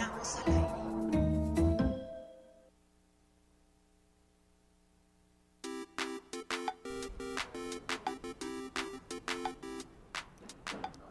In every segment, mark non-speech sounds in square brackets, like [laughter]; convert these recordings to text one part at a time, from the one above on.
Estamos.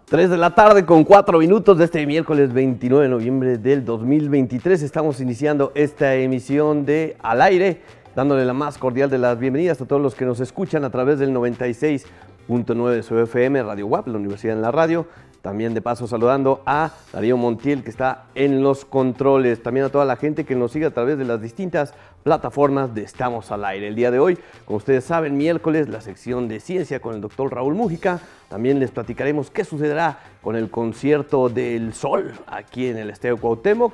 3 de la tarde con 4 minutos de este miércoles 29 de noviembre del 2023. Estamos iniciando esta emisión de Al aire, dándole la más cordial de las bienvenidas a todos los que nos escuchan a través del 96.9 de su FM, Radio WAP, la Universidad en la Radio. También de paso saludando a Darío Montiel que está en los controles. También a toda la gente que nos sigue a través de las distintas plataformas de Estamos al Aire. El día de hoy, como ustedes saben, miércoles, la sección de ciencia con el doctor Raúl Mújica. También les platicaremos qué sucederá con el concierto del Sol aquí en el Estadio Cuauhtémoc.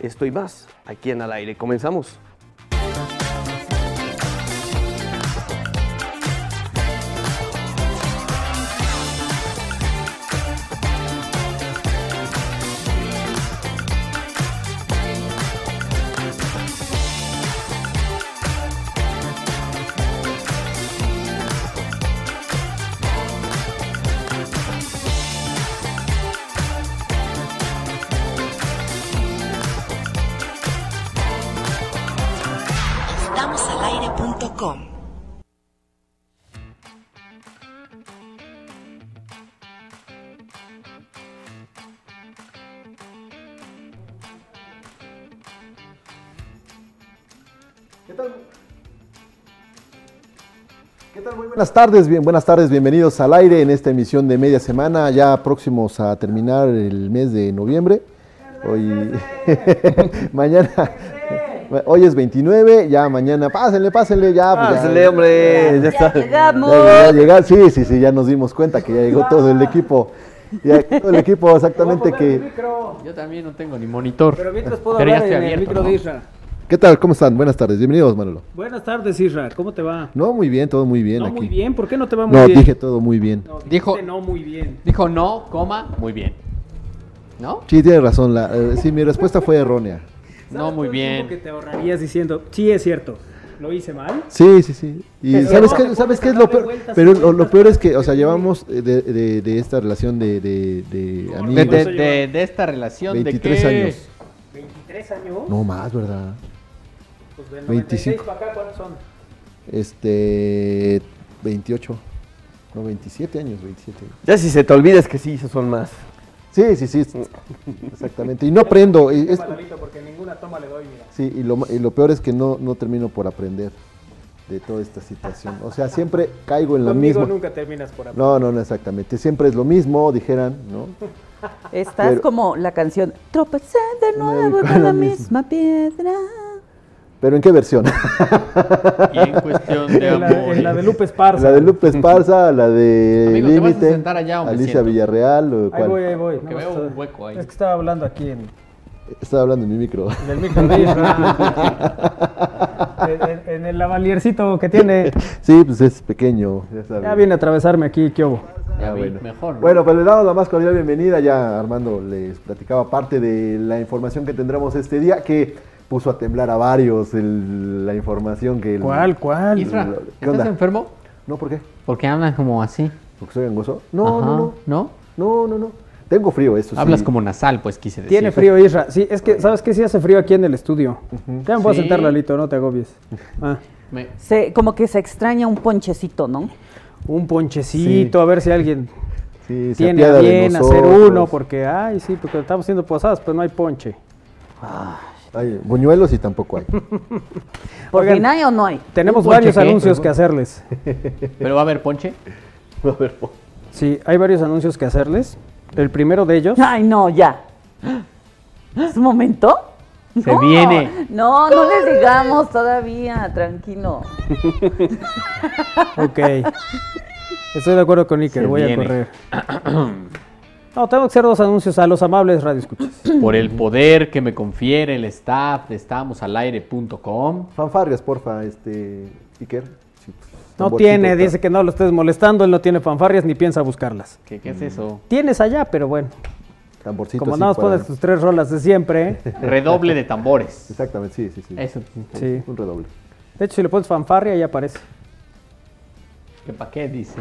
Esto y más aquí en Al Aire. Comenzamos. Buenas tardes, bien, buenas tardes, bienvenidos al aire en esta emisión de media semana, ya próximos a terminar el mes de noviembre. Hoy, [laughs] mañana, [laughs] hoy es 29, ya mañana, pásenle, pásenle, ya. pues ya- Pásenle, hombre, ya está. llegamos. Ya, ya llegar, sí, sí, sí, ya nos dimos cuenta que ya llegó todo el equipo, ya todo el equipo exactamente que... Yo también no tengo ni monitor. Pero mientras puedo Pero ya hablar en el micro ¿no? de Isra. ¿Qué tal? ¿Cómo están? Buenas tardes, bienvenidos Manolo. Buenas tardes, Isra. ¿Cómo te va? No, muy bien, todo muy bien no aquí. muy bien. ¿Por qué no te va muy No, bien? dije todo muy bien. No, Dijo- no muy bien. Dijo no, coma, muy bien. ¿No? Sí, tienes razón, la, eh, sí, mi respuesta fue errónea. No, ¿Sabes muy bien. que te ahorrarías diciendo, sí es cierto, lo hice mal? Sí, sí, sí. Y Pero sabes no, qué, sabes qué es lo peor, vueltas pero lo, peor es que, o sea, llevamos de, de- de esta relación de, de, de No, amigos. De, Eso de- lleva de- de esta relación 23 de qué? años. 23 años. No más, ¿verdad? Pues del 25. 96 para acá, ¿cuántos son? Este, 28. No, 27 años, 27. Ya si se te olvida es que sí, esos son más. Sí, sí, sí, exactamente. Y no aprendo. y es- porque ninguna toma le doy, mira. sí, y lo, ma- y lo peor es que no, no termino por aprender de toda esta situación. O sea, siempre caigo en la Conmigo misma. nunca terminas por aprender. No, no, no, exactamente. Siempre es lo mismo, dijeran, ¿no? Estás Pero- como la canción Tropecé de nuevo con la la misma. misma piedra. Pero ¿en qué versión? Y en cuestión de En la, amor. en la de Lupe Esparza. La de Lupe Esparza, la de Amigo, ¿te vas a Límite, Alicia siento? Villarreal, o Ahí cuál? voy, ahí voy. Que veo está- un hueco ahí. Es que estaba hablando aquí en, Estaba hablando en mi micro. en el micro en, en- el lavaliercito que tiene. Sí, pues es pequeño. Ya, viene a atravesarme aquí, ¿qué hubo? Ya Ah, bueno. Mejor. ¿no? Bueno, pues le damos la más cordial bienvenida. Ya Armando les platicaba parte de la información que tendremos este día, que puso a temblar a varios el- la información que... el- ¿Cuál, cuál? Isra, lo- ¿qué ¿estás onda? enfermo? No, ¿por qué? Porque hablas como así. ¿Porque soy gangoso? No, Ajá, no, no. ¿No? No, no, no. Tengo frío, eso sí. Hablas como nasal, pues quise decir. Tiene frío, Isra. Sí, es que, ¿sabes qué? Sí hace frío aquí en el estudio. Ya me puedo Sí. sentar, Lalito, no te agobies. Ah, Me- Se, como que se extraña un ponchecito, ¿no? un ponchecito, a ver si alguien Sí, tiene a bien hacer uno, porque, ay, sí, porque estamos haciendo posadas, pero no hay ponche. Hay buñuelos y tampoco hay. ¿Por [laughs] Oigan, fin hay o no hay? Tenemos ¿Un ponche varios qué? anuncios que hacerles. ¿Pero va a haber ponche? [laughs] A ver, po- Sí, hay varios anuncios que hacerles. El primero de ellos. Ay, no, ya. ¿Es un momento? Se No, viene. No, no les digamos todavía, tranquilo. Ok. Estoy de acuerdo con Iker, Se voy viene. a correr. [clears throat] No, tengo que hacer dos anuncios a los amables radioescuchas. [clears throat] Por el poder que me confiere el staff de estamosalaire.com. Fanfarrias, porfa, este... Iker. Sí, pues, No tiene, dice que no lo estés molestando, él no tiene fanfarrias ni piensa buscarlas. ¿Qué, qué es eso? Tienes allá, pero bueno, Tamborcito como nada más pones tus tres rolas de siempre. [laughs] Redoble de tambores. Exactamente, sí, sí, sí. Eso. Sí. Un redoble. De hecho, si le pones fanfarria, ahí aparece. ¿Qué pa' qué dice?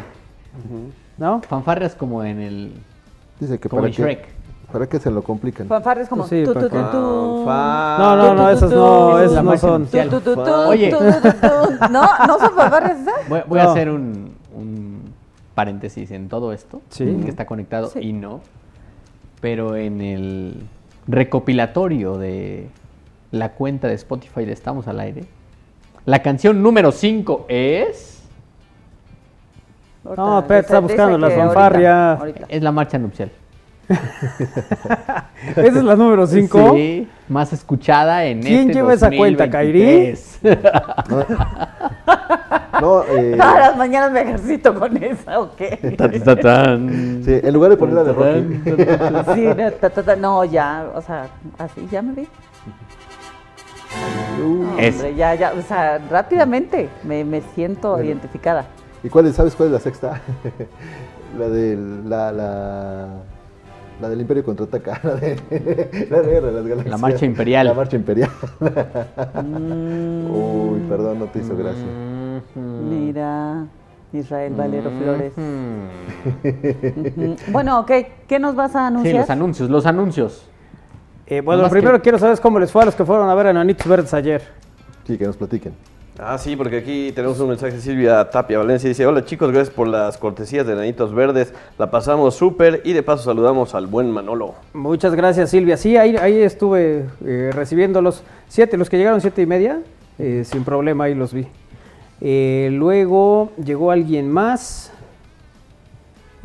¿No? Fanfarrias como en el. Dice que Como para en que... Shrek. ¿Para qué se lo complican? Fanfarres como Sí, tu, para tu, tu, que- tu. Fanfa- No, no, no, esas no, esas no son. Oye. No, no son fanfarres esas. Voy, voy a hacer un, un paréntesis en todo esto, Sí. que está conectado Sí. y no, pero en el recopilatorio de la cuenta de Spotify de Estamos al Aire, la canción número 5 es... No, espera, está buscando la fanfarria. ahorita. Es la marcha nupcial. [laughs] Esa es la número 5. Sí, más escuchada en ¿Quién este lleva esa cuenta, 2023. [laughs] No, eh, [laughs] Todas las mañanas me ejercito con esa, ¿o qué? Ta, ta, tan. sí, en lugar de ponerla de Rocky. Sí, no, ta, ta, ta, no, ya, o sea, así, ya me vi. No, hombre, ya, ya, o sea, rápidamente me, me siento identificada. ¿Y cuál es, sabes cuál es la sexta? [laughs] la del la, la, la del Imperio contraataca, [laughs] la de la de Guerra de las Galaxias. La marcha imperial. La marcha imperial. Mm, Uy, perdón, no te hizo gracia. Mira, Israel Valero Mm. Flores. Ujú. Bueno, ok, ¿qué nos vas a Sí, anunciar? los anuncios, los anuncios. Eh, bueno, lo primero que- quiero saber es cómo les fue a los que fueron a ver a Enanitos Verdes ayer. Sí, que nos platiquen. Ah, sí, porque aquí tenemos un mensaje de Silvia Tapia Valencia. Dice, hola chicos, gracias por las cortesías de Nanitos Verdes. La pasamos súper y de paso saludamos al buen Manolo. Muchas gracias, Silvia. Sí, ahí, ahí estuve eh, recibiéndolos. Siete, los que llegaron siete y media, eh, sin problema, ahí los vi. Eh, luego llegó alguien más,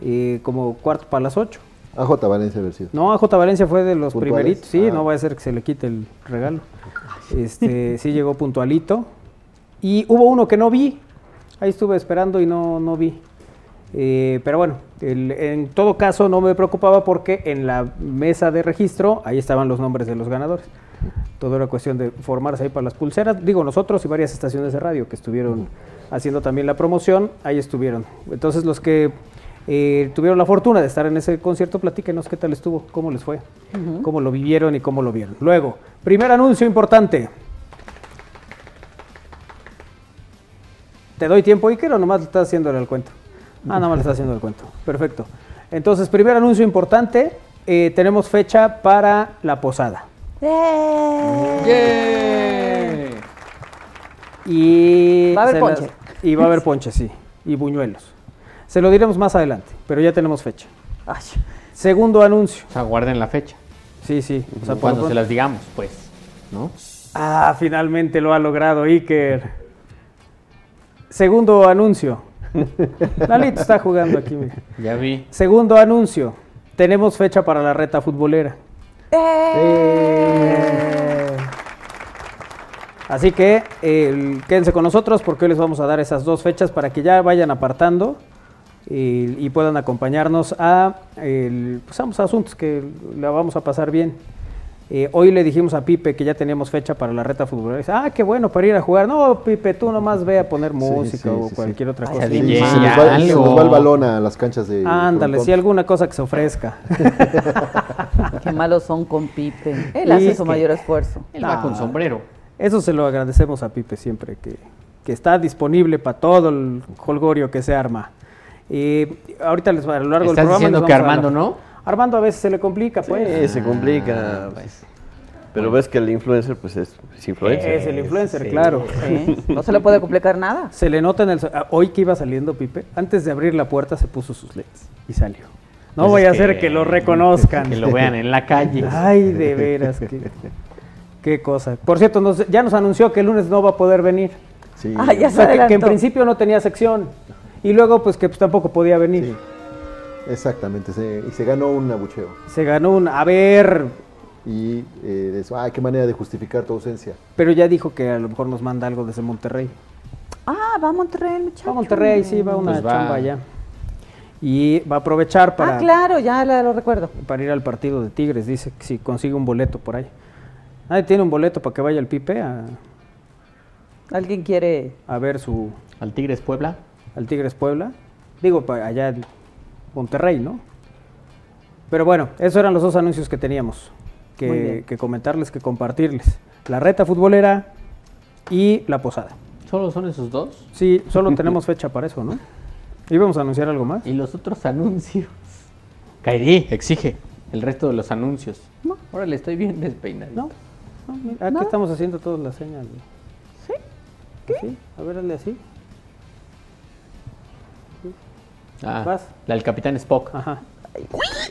eh, como cuarto para las ocho. AJ Valencia haber sido. No, AJ Valencia fue de los ¿Puntuales? primeritos. Sí, Ah. no va a ser que se le quite el regalo. Este, sí llegó puntualito. Y hubo uno que no vi. Ahí estuve esperando y no, no vi. Eh, pero bueno, el- en todo caso no me preocupaba porque en la mesa de registro ahí estaban los nombres de los ganadores. Todo era cuestión de formarse ahí para las pulseras. Digo, nosotros y varias estaciones de radio que estuvieron haciendo también la promoción, ahí estuvieron. Entonces los que eh, tuvieron la fortuna de estar en ese concierto, platíquenos qué tal estuvo, cómo les fue, cómo lo vivieron y cómo lo vieron. Luego, primer anuncio importante. ¿Te doy tiempo, Iker, o nomás le estás haciéndole el cuento? Ah, nada más le estás haciendo el cuento. Perfecto. Entonces, primer anuncio importante. eh, tenemos fecha para la posada. ¡Eh! Y Va a haber ponche. y va a haber ponche, sí. Y buñuelos. Se lo diremos más adelante, pero ya tenemos fecha. Ay, Segundo anuncio. O sea, guarden la fecha. Sí, sí. o sea, Cuando se las digamos, pues. ¿No? Ah, finalmente lo ha logrado Iker. Segundo anuncio. Lalito está jugando aquí. mira. Ya vi. Segundo anuncio. Tenemos fecha para la reta futbolera. ¡Eh! Así que eh, quédense con nosotros porque hoy les vamos a dar esas dos fechas para que ya vayan apartando y, y puedan acompañarnos a, el, pues, a asuntos que la vamos a pasar bien. Eh, hoy le dijimos a Pipe que ya teníamos fecha para la reta futbolera. Dice, ah, qué bueno para ir a jugar. No, Pipe, tú nomás ve a poner música sí, o sí, cualquier otra Ay, cosa. a Sí, DJ, se, nos va, se nos va el balón a las canchas de. Ándale, si alguna cosa que se ofrezca. [laughs] Qué malos son con Pipe. Él hace su que- mayor esfuerzo. Él va Ah. con sombrero. Eso se lo agradecemos a Pipe siempre, que, que está disponible para todo el holgorio que se arma. Y ahorita les, a lo largo del Estás programa... diciendo que Armando no. Armando a veces se le complica, Sí, pues. se complica. pues. Pero ves que el influencer, pues es, es influencer. Es el influencer, Sí. claro. Sí, No se le puede complicar nada. Se le nota en el... ah, Hoy que iba saliendo Pipe, antes de abrir la puerta se puso sus leds y salió. No Pues voy a hacer que, lo reconozcan. Que lo vean en la calle. Ay, de veras, qué, qué cosa. Por cierto, nos- ya nos anunció que el lunes no va a poder venir. Sí, Ah, ya O sea, que- que, en principio no tenía sección. Y luego, pues que pues, tampoco podía venir. Exactamente. se- y se ganó un abucheo. Se ganó un... A ver, Y eh, de eso, ay, qué manera de justificar tu ausencia. pero ya dijo que a lo mejor nos manda algo desde Monterrey. Ah, va a Monterrey, muchacho. Va a Monterrey, sí, va una Pues va. chamba allá. Y va a aprovechar para, Ah, claro, ya la- lo recuerdo. para ir al partido de Tigres. Dice que si consigue un boleto por ahí. Nadie tiene un boleto para que vaya el Pipe a, ¿Alguien quiere? a ver su Al Tigres Puebla. al Tigres Puebla. Digo, pa- allá Monterrey, ¿no? Pero bueno, esos eran los dos anuncios que teníamos que, comentarles, que compartirles. La reta futbolera y la posada. ¿Solo son esos dos? Sí, solo [laughs] tenemos fecha para eso, ¿no? ¿Íbamos a anunciar algo más? Y los otros anuncios. Kairi, exige. el resto de los anuncios. No. Órale, estoy bien despeinado. No, no, mira, aquí ¿No? estamos haciendo todas las señas. ¿Sí? Sí, a ver, hazle así. Ah, Vas. la del Capitán Spock, Ajá.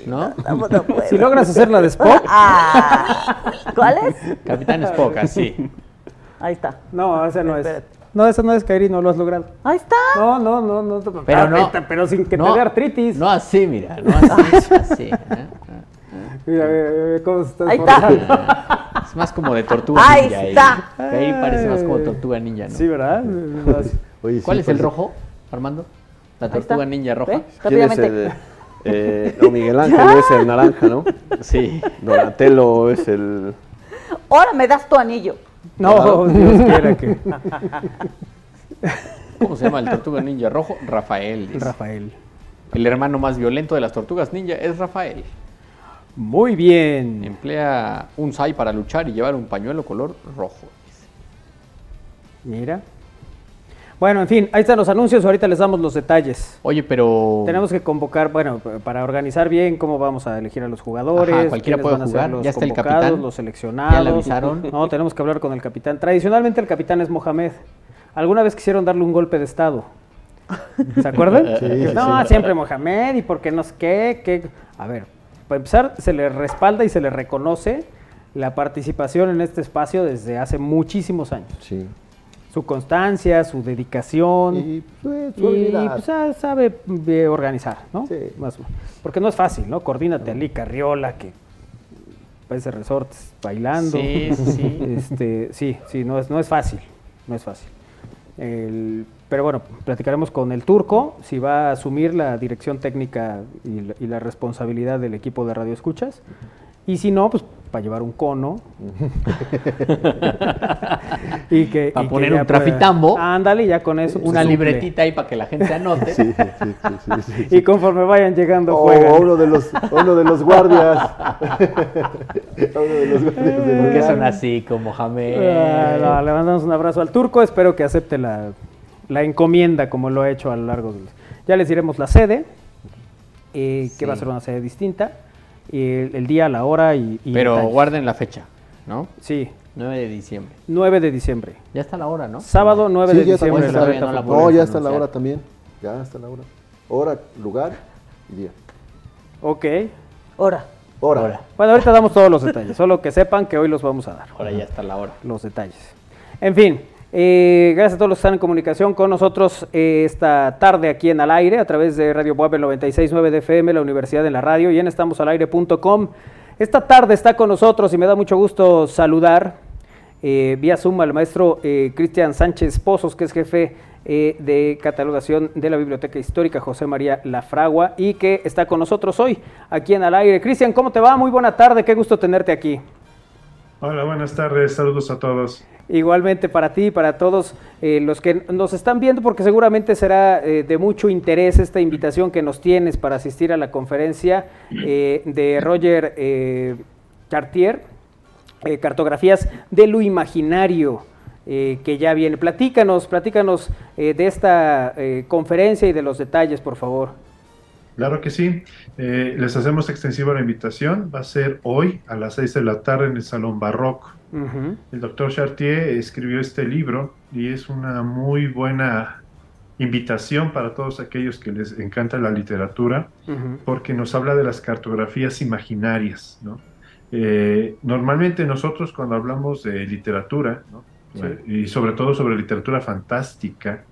¿no? [laughs] No, no puedo. Si logras hacer la de Spock, Ah, ¿Cuál es? Capitán Spock, así. Ahí está. no, esa no es. No, esa no es, Kairi, no lo has logrado. Ahí está. No, no, no, no. Pero ah, no. Pero sin que no, te dé artritis. No así, mira, no así, así. ¿eh? Mira, mira, mira cómo se está Ahí está. esforzando. Es más como de tortuga Ahí ninja. está. Ahí, ahí parece más como tortuga ninja, ¿no? Sí, ¿verdad? Oye, ¿Cuál sí, es el rojo, Armando? La tortuga ninja roja. ¿Quién es el, eh, [laughs] no, Miguel Ángel es el naranja, ¿no? Sí. Donatello es el... Ahora me das tu anillo. No, [laughs] Dios quiera que. ¿Cómo se llama el tortuga ninja rojo? Rafael. dice. Rafael. El hermano más violento de las tortugas ninja es Rafael. Muy bien. Emplea un sai para luchar y llevar un pañuelo color rojo. dice. Mira. Bueno, en fin, ahí están los anuncios. Ahorita les damos los detalles. Oye, pero. Tenemos que convocar, bueno, para organizar bien cómo vamos a elegir a los jugadores. Ajá, cualquiera puede van a ser jugar, los ya está el capitán. Los seleccionados. Ya le avisaron. [laughs] No, tenemos que hablar con el capitán. Tradicionalmente el capitán es Mohamed. ¿Alguna vez quisieron darle un golpe de estado? ¿Se acuerdan? [laughs] Sí, no, sí. siempre Mohamed y porque no sé qué, qué. A ver, para empezar, se le respalda y se le reconoce la participación en este espacio desde hace muchísimos años. Sí. Su constancia, su dedicación. Y pues, su Y pues, ah, sabe eh, organizar, ¿no? Sí. Más o menos. Porque no es fácil, ¿no? Coordínate a Lee Carriola, que parece resortes bailando. Sí, sí, sí. [laughs] Este, sí, sí, no es, no es fácil, no es fácil. El- pero bueno, platicaremos con el turco si va a asumir la dirección técnica y la, y la responsabilidad del equipo de Radio Escuchas. Y si no, pues para llevar un cono. [laughs] y que, Pa' y que poner un pueda- trafitambo. Ándale, ya con eso. pues, Una suple. libretita ahí para que la gente anote. [laughs] Sí, sí, sí, sí, sí, sí. Y conforme vayan llegando, O juegan. uno de los, uno de los guardias. [laughs] uno de los guardias de ¿Por qué son así con Mohamed? Ah, no, le mandamos un abrazo al turco. Espero que acepte la, la encomienda como lo ha hecho a lo largo de... Ya les diremos la sede, eh, que va a ser una sede distinta, el, el día, la hora y... y Pero detalles. guarden la fecha, ¿no? Sí, 9 de diciembre. 9 de diciembre. Ya está la hora, ¿no? Sábado 9 Sí, de ya está, diciembre. la está. No la ya está la hora también. Ya está la hora. Hora, lugar y día. Ok. Ahora. Hora. Hora. Bueno, ahorita damos todos los detalles, solo que sepan que hoy los vamos a dar. Ahora ya está la hora. los detalles. En fin, eh, gracias a todos los que están en comunicación con nosotros eh, esta tarde aquí en Al Aire, a través de Radio Puebla 96.9 de FM, la Universidad en la Radio y en estamosalaire.com. Esta tarde está con nosotros y me da mucho gusto saludar eh, vía Zoom al maestro Cristian Sánchez Pozos, que es jefe de catalogación de la Biblioteca Histórica José María Lafragua y que está con nosotros hoy aquí en Al Aire. Cristian, ¿cómo te va? Muy buena tarde, qué gusto tenerte aquí. Hola, buenas tardes, saludos a todos. Igualmente para ti y para todos eh, los que nos están viendo, porque seguramente será eh, de mucho interés esta invitación que nos tienes para asistir a la conferencia eh, de Roger eh, Cartier, Cartografías de lo Imaginario, que ya viene. Platícanos, platícanos de esta conferencia y de los detalles, por favor. Claro que sí, eh, les hacemos extensiva la invitación, va a ser hoy a las 6 de la tarde en el Salón Barroco. El doctor Chartier escribió este libro y es una muy buena invitación para todos aquellos que les encanta la literatura, porque nos habla de las cartografías imaginarias. ¿no? Eh, normalmente nosotros cuando hablamos de literatura, ¿no? Sí. Eh, y sobre todo sobre literatura fantástica,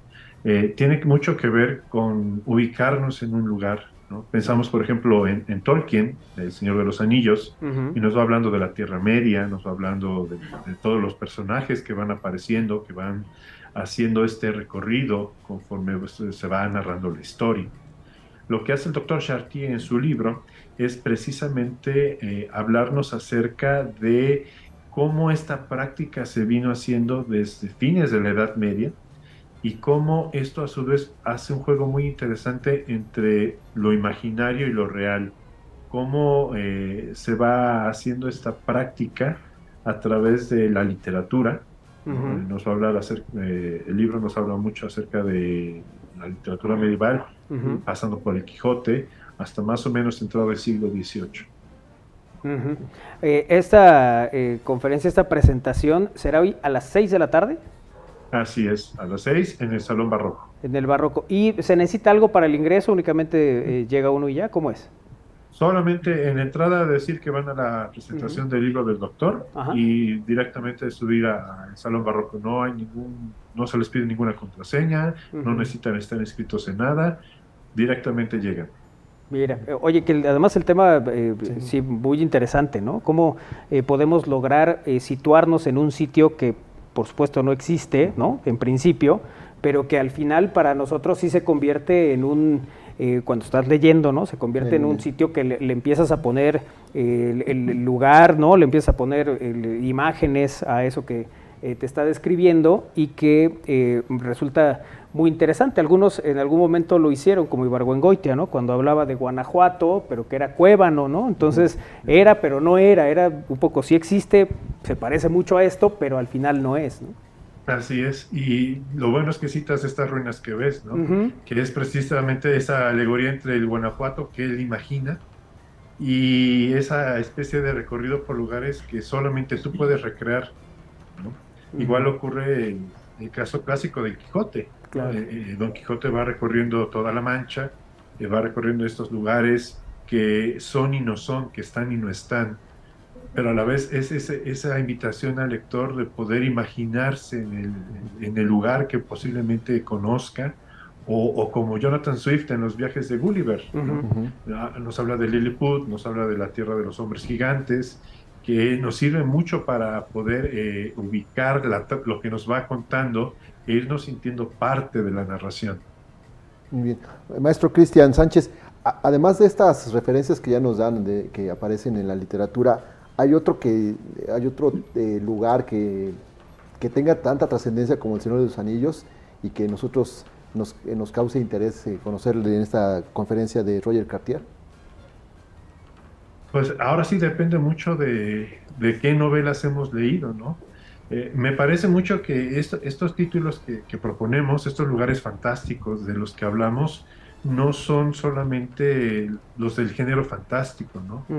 eh, tiene mucho que ver con ubicarnos en un lugar. ¿No? Pensamos, por ejemplo, en, en Tolkien, El Señor de los Anillos, y nos va hablando de la Tierra Media, nos va hablando de, de todos los personajes que van apareciendo, que van haciendo este recorrido conforme pues, se va narrando la historia. Lo que hace el doctor Chartier en su libro es precisamente eh, hablarnos acerca de cómo esta práctica se vino haciendo desde fines de la Edad Media y cómo esto a su vez hace un juego muy interesante entre lo imaginario y lo real cómo eh, se va haciendo esta práctica a través de la literatura. Ujú. Nos va a hablar acerca, eh, el libro nos habla mucho acerca de la literatura medieval, pasando por el Quijote, hasta más o menos entrado el siglo XVIII. Eh, esta eh, conferencia, esta presentación será hoy a las 6 de la tarde Así es, a las seis en el Salón Barroco. en el Barroco. ¿Y se necesita algo para el ingreso? ¿Únicamente eh, llega uno y ya? ¿Cómo es? Solamente en entrada decir que van a la presentación del libro del doctor Ajá. y directamente subir a- al Salón Barroco. No hay ningún, no se les pide ninguna contraseña, no necesitan estar inscritos en nada, directamente llegan. Mira, eh, oye, que además el tema, eh, sí. muy interesante, ¿no? ¿Cómo eh, podemos lograr eh, situarnos en un sitio que, por supuesto, no existe, ¿no? En principio, pero que al final para nosotros sí se convierte en un, eh, cuando estás leyendo, ¿no? Se convierte en un sitio que le, le empiezas a poner eh, el, el lugar, ¿no? Le empiezas a poner el- imágenes a eso que eh, te está describiendo y que eh, resulta muy interesante. Algunos en algún momento lo hicieron, como Ibargüengoitia, ¿no? Cuando hablaba de Guanajuato, pero que era Cuébano, ¿no? Entonces era, pero no era, era un poco, sí existe, se parece mucho a esto, pero al final no es, ¿no? Así es, y lo bueno es que citas estas ruinas que ves, ¿no? Ujú. Que es precisamente esa alegoría entre el Guanajuato que él imagina y esa especie de recorrido por lugares que solamente tú puedes recrear, ¿no? Igual ocurre en el caso clásico del Quijote. Claro. Eh, eh, Don Quijote va recorriendo toda la Mancha, eh, va recorriendo estos lugares que son y no son, que están y no están, pero a la vez es esa invitación al lector de poder imaginarse en el, en el lugar que posiblemente conozca, o, o como Jonathan Swift en los viajes de Gulliver, ¿no? Ujú. Ah, Nos habla de Lilliput, nos habla de la tierra de los hombres gigantes, que nos sirve mucho para poder eh, ubicar la lo que nos va contando e irnos sintiendo parte de la narración. Muy bien. Maestro Cristian Sánchez, a- además de estas referencias que ya nos dan, de, que aparecen en la literatura, ¿hay otro, que, hay otro eh, lugar que, que tenga tanta trascendencia como el Señor de los Anillos y que nosotros nos, eh, nos cause interés eh, conocerle en esta conferencia de Roger Cartier? Pues ahora sí depende mucho de, de qué novelas hemos leído, ¿no? Eh, me parece mucho que esto- estos títulos que, que proponemos, estos lugares fantásticos de los que hablamos, no son solamente los del género fantástico, ¿no?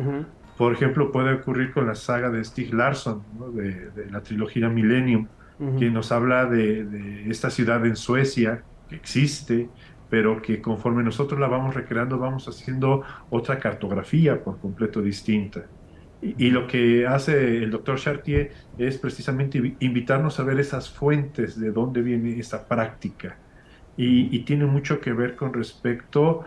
Por ejemplo, puede ocurrir con la saga de Stieg Larsson, ¿no? de, de la trilogía Millennium, que nos habla de, de esta ciudad en Suecia que existe, pero que conforme nosotros la vamos recreando, vamos haciendo otra cartografía por completo distinta. Y, y lo que hace el doctor Chartier es precisamente invi- invitarnos a ver esas fuentes de dónde viene esta práctica. Y, y tiene mucho que ver con respecto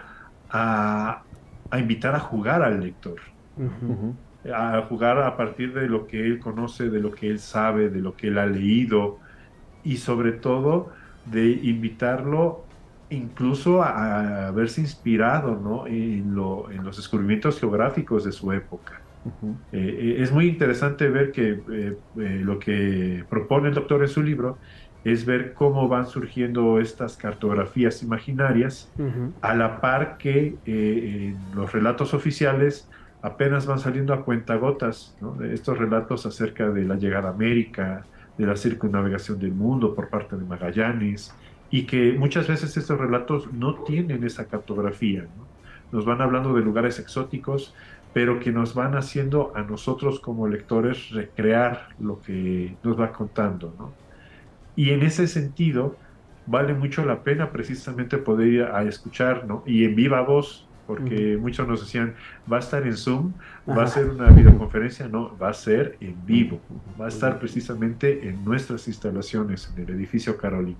a, a invitar a jugar al lector Ujú. a jugar a partir de lo que él conoce, de lo que él sabe, de lo que él ha leído y sobre todo de invitarlo incluso a, a verse inspirado ¿no? en, lo- en los descubrimientos geográficos de su época. Ujú. Eh, eh, es muy interesante ver que eh, eh, lo que propone el doctor en su libro es ver cómo van surgiendo estas cartografías imaginarias Ujú. a la par que eh, en los relatos oficiales apenas van saliendo a cuentagotas, ¿no? De estos relatos acerca de la llegada a América, de la circunnavegación del mundo por parte de Magallanes, y que muchas veces estos relatos no tienen esa cartografía, ¿no? Nos van hablando de lugares exóticos, pero que nos van haciendo a nosotros como lectores recrear lo que nos va contando, ¿no? Y en ese sentido, vale mucho la pena precisamente poder ir a escuchar, ¿no? Y en viva voz, porque muchos nos decían, va a estar en Zoom, va a ser una videoconferencia, no, va a ser en vivo, va a estar precisamente en nuestras instalaciones, en el edificio Carolina.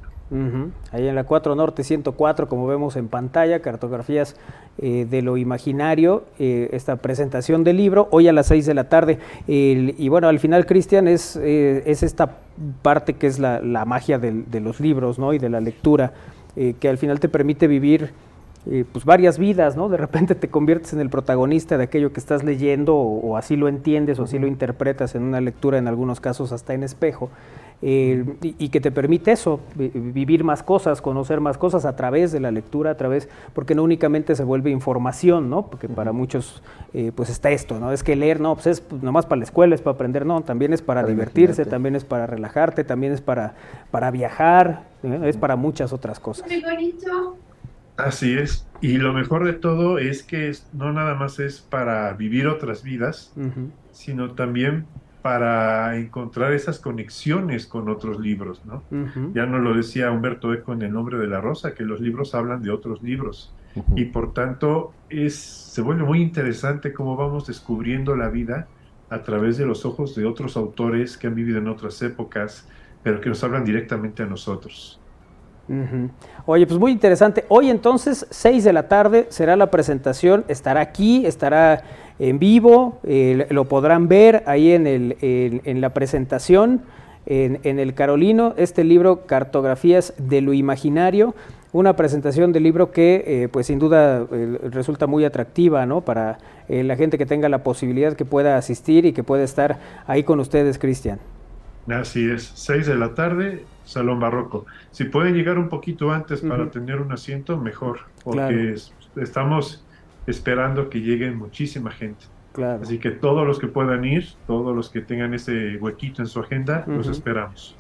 Ahí en la 4 Norte 104, como vemos en pantalla, cartografías eh, de lo imaginario, eh, esta presentación del libro, hoy a las 6 de la tarde. El- y bueno, al final, Cristian, es, eh, es esta parte que es la, la magia del- de los libros ¿no? y de la lectura, eh, que al final te permite vivir eh, pues varias vidas, ¿no? De repente te conviertes en el protagonista de aquello que estás leyendo o, o así lo entiendes o así lo interpretas en una lectura, en algunos casos hasta en espejo, eh, y, y que te permite eso, vi- vivir más cosas, conocer más cosas a través de la lectura, a través, porque no únicamente se vuelve información, ¿no? Porque para muchos eh, pues está esto, ¿no? Es que leer, no, pues es nomás para la escuela, es para aprender, no, también es para, Para divertirse, imaginarte. también es para relajarte, también es para, para viajar, ¿eh? es para muchas otras cosas. Así es. Y lo mejor de todo es que es- no nada más es para vivir otras vidas, sino también para encontrar esas conexiones con otros libros, ¿no? Ya nos lo decía Humberto Eco en El nombre de la rosa, que los libros hablan de otros libros. Y por tanto, es, se vuelve muy interesante cómo vamos descubriendo la vida a través de los ojos de otros autores que han vivido en otras épocas, pero que nos hablan directamente a nosotros. Oye, pues muy interesante. Hoy entonces, 6 de la tarde, será la presentación. Estará aquí, estará en vivo, eh, lo podrán ver ahí en, el, en, la presentación, en, el Carolino, este libro, Cartografías de lo Imaginario. Una presentación del libro que, eh, pues sin duda, resulta muy atractiva, ¿no? Para eh, la gente que tenga la posibilidad que pueda asistir y que pueda estar ahí con ustedes, Cristian. Así es, 6 de la tarde, Salón Barroco. Si pueden llegar un poquito antes para tener un asiento, mejor, porque Claro. es- estamos esperando que lleguen muchísima gente. Claro. Así que todos los que puedan ir, todos los que tengan ese huequito en su agenda, los esperamos.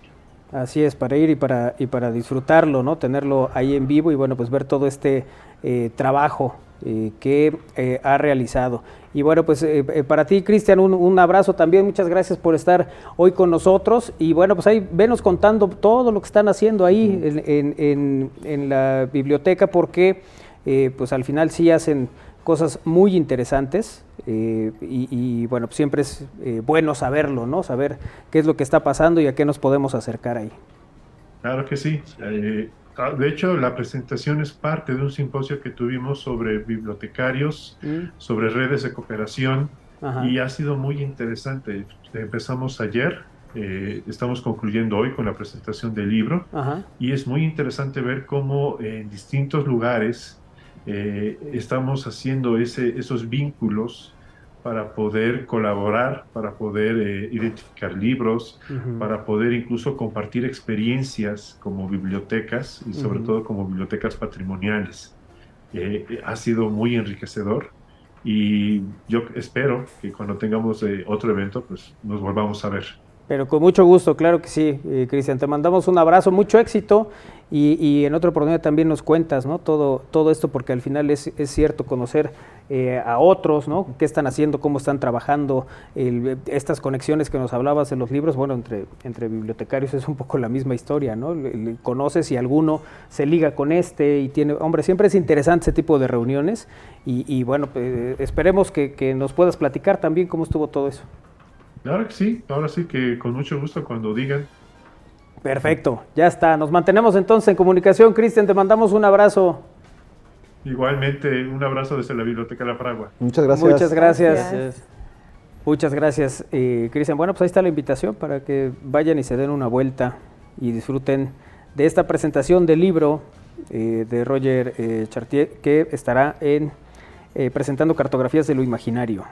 Así es, para ir y para, y para disfrutarlo, ¿no? Tenerlo ahí en vivo y bueno, pues ver todo este eh, trabajo eh, que eh, ha realizado. Y bueno, pues eh, eh, para ti, Cristian, un, un abrazo también. Muchas gracias por estar hoy con nosotros. Y bueno, pues ahí venos contando todo lo que están haciendo ahí en, en- en- en la biblioteca, porque eh, pues al final sí hacen cosas muy interesantes eh, y, y, bueno, pues siempre es eh, bueno saberlo, ¿no? Saber qué es lo que está pasando y a qué nos podemos acercar ahí. Claro que sí. Eh, de hecho, la presentación es parte de un simposio que tuvimos sobre bibliotecarios, sobre redes de cooperación, Ajá. y ha sido muy interesante. Empezamos ayer, eh, estamos concluyendo hoy con la presentación del libro, Ajá. y es muy interesante ver cómo en distintos lugares eh, estamos haciendo ese, esos vínculos para poder colaborar, para poder eh, identificar libros, Ujú. para poder incluso compartir experiencias como bibliotecas y sobre Ujú. todo como bibliotecas patrimoniales. Eh, ha sido muy enriquecedor y yo espero que cuando tengamos eh, otro evento pues nos volvamos a ver. Pero con mucho gusto, claro que sí, eh, Cristian. Te mandamos un abrazo, mucho éxito y, y en otra oportunidad también nos cuentas, ¿no? Todo, todo esto porque al final es, es cierto conocer eh, a otros, ¿no? ¿Qué están haciendo, cómo están trabajando? el- estas conexiones que nos hablabas en los libros, bueno, entre, entre bibliotecarios es un poco la misma historia, ¿no? Le- le- conoces si alguno se liga con este y tiene, hombre, siempre es interesante ese tipo de reuniones y, y bueno, pues, esperemos que, que nos puedas platicar también cómo estuvo todo eso. Ahora que sí, ahora sí que con mucho gusto cuando digan. Perfecto, ya está. Nos mantenemos entonces en comunicación. Cristian, te mandamos un abrazo. Igualmente, un abrazo desde la Biblioteca La Fragua. Muchas gracias. Muchas gracias. Gracias. Muchas gracias, eh, Cristian. Bueno, pues ahí está la invitación para que vayan y se den una vuelta y disfruten de esta presentación del libro eh, de Roger eh, Chartier que estará en eh, presentando cartografías de lo imaginario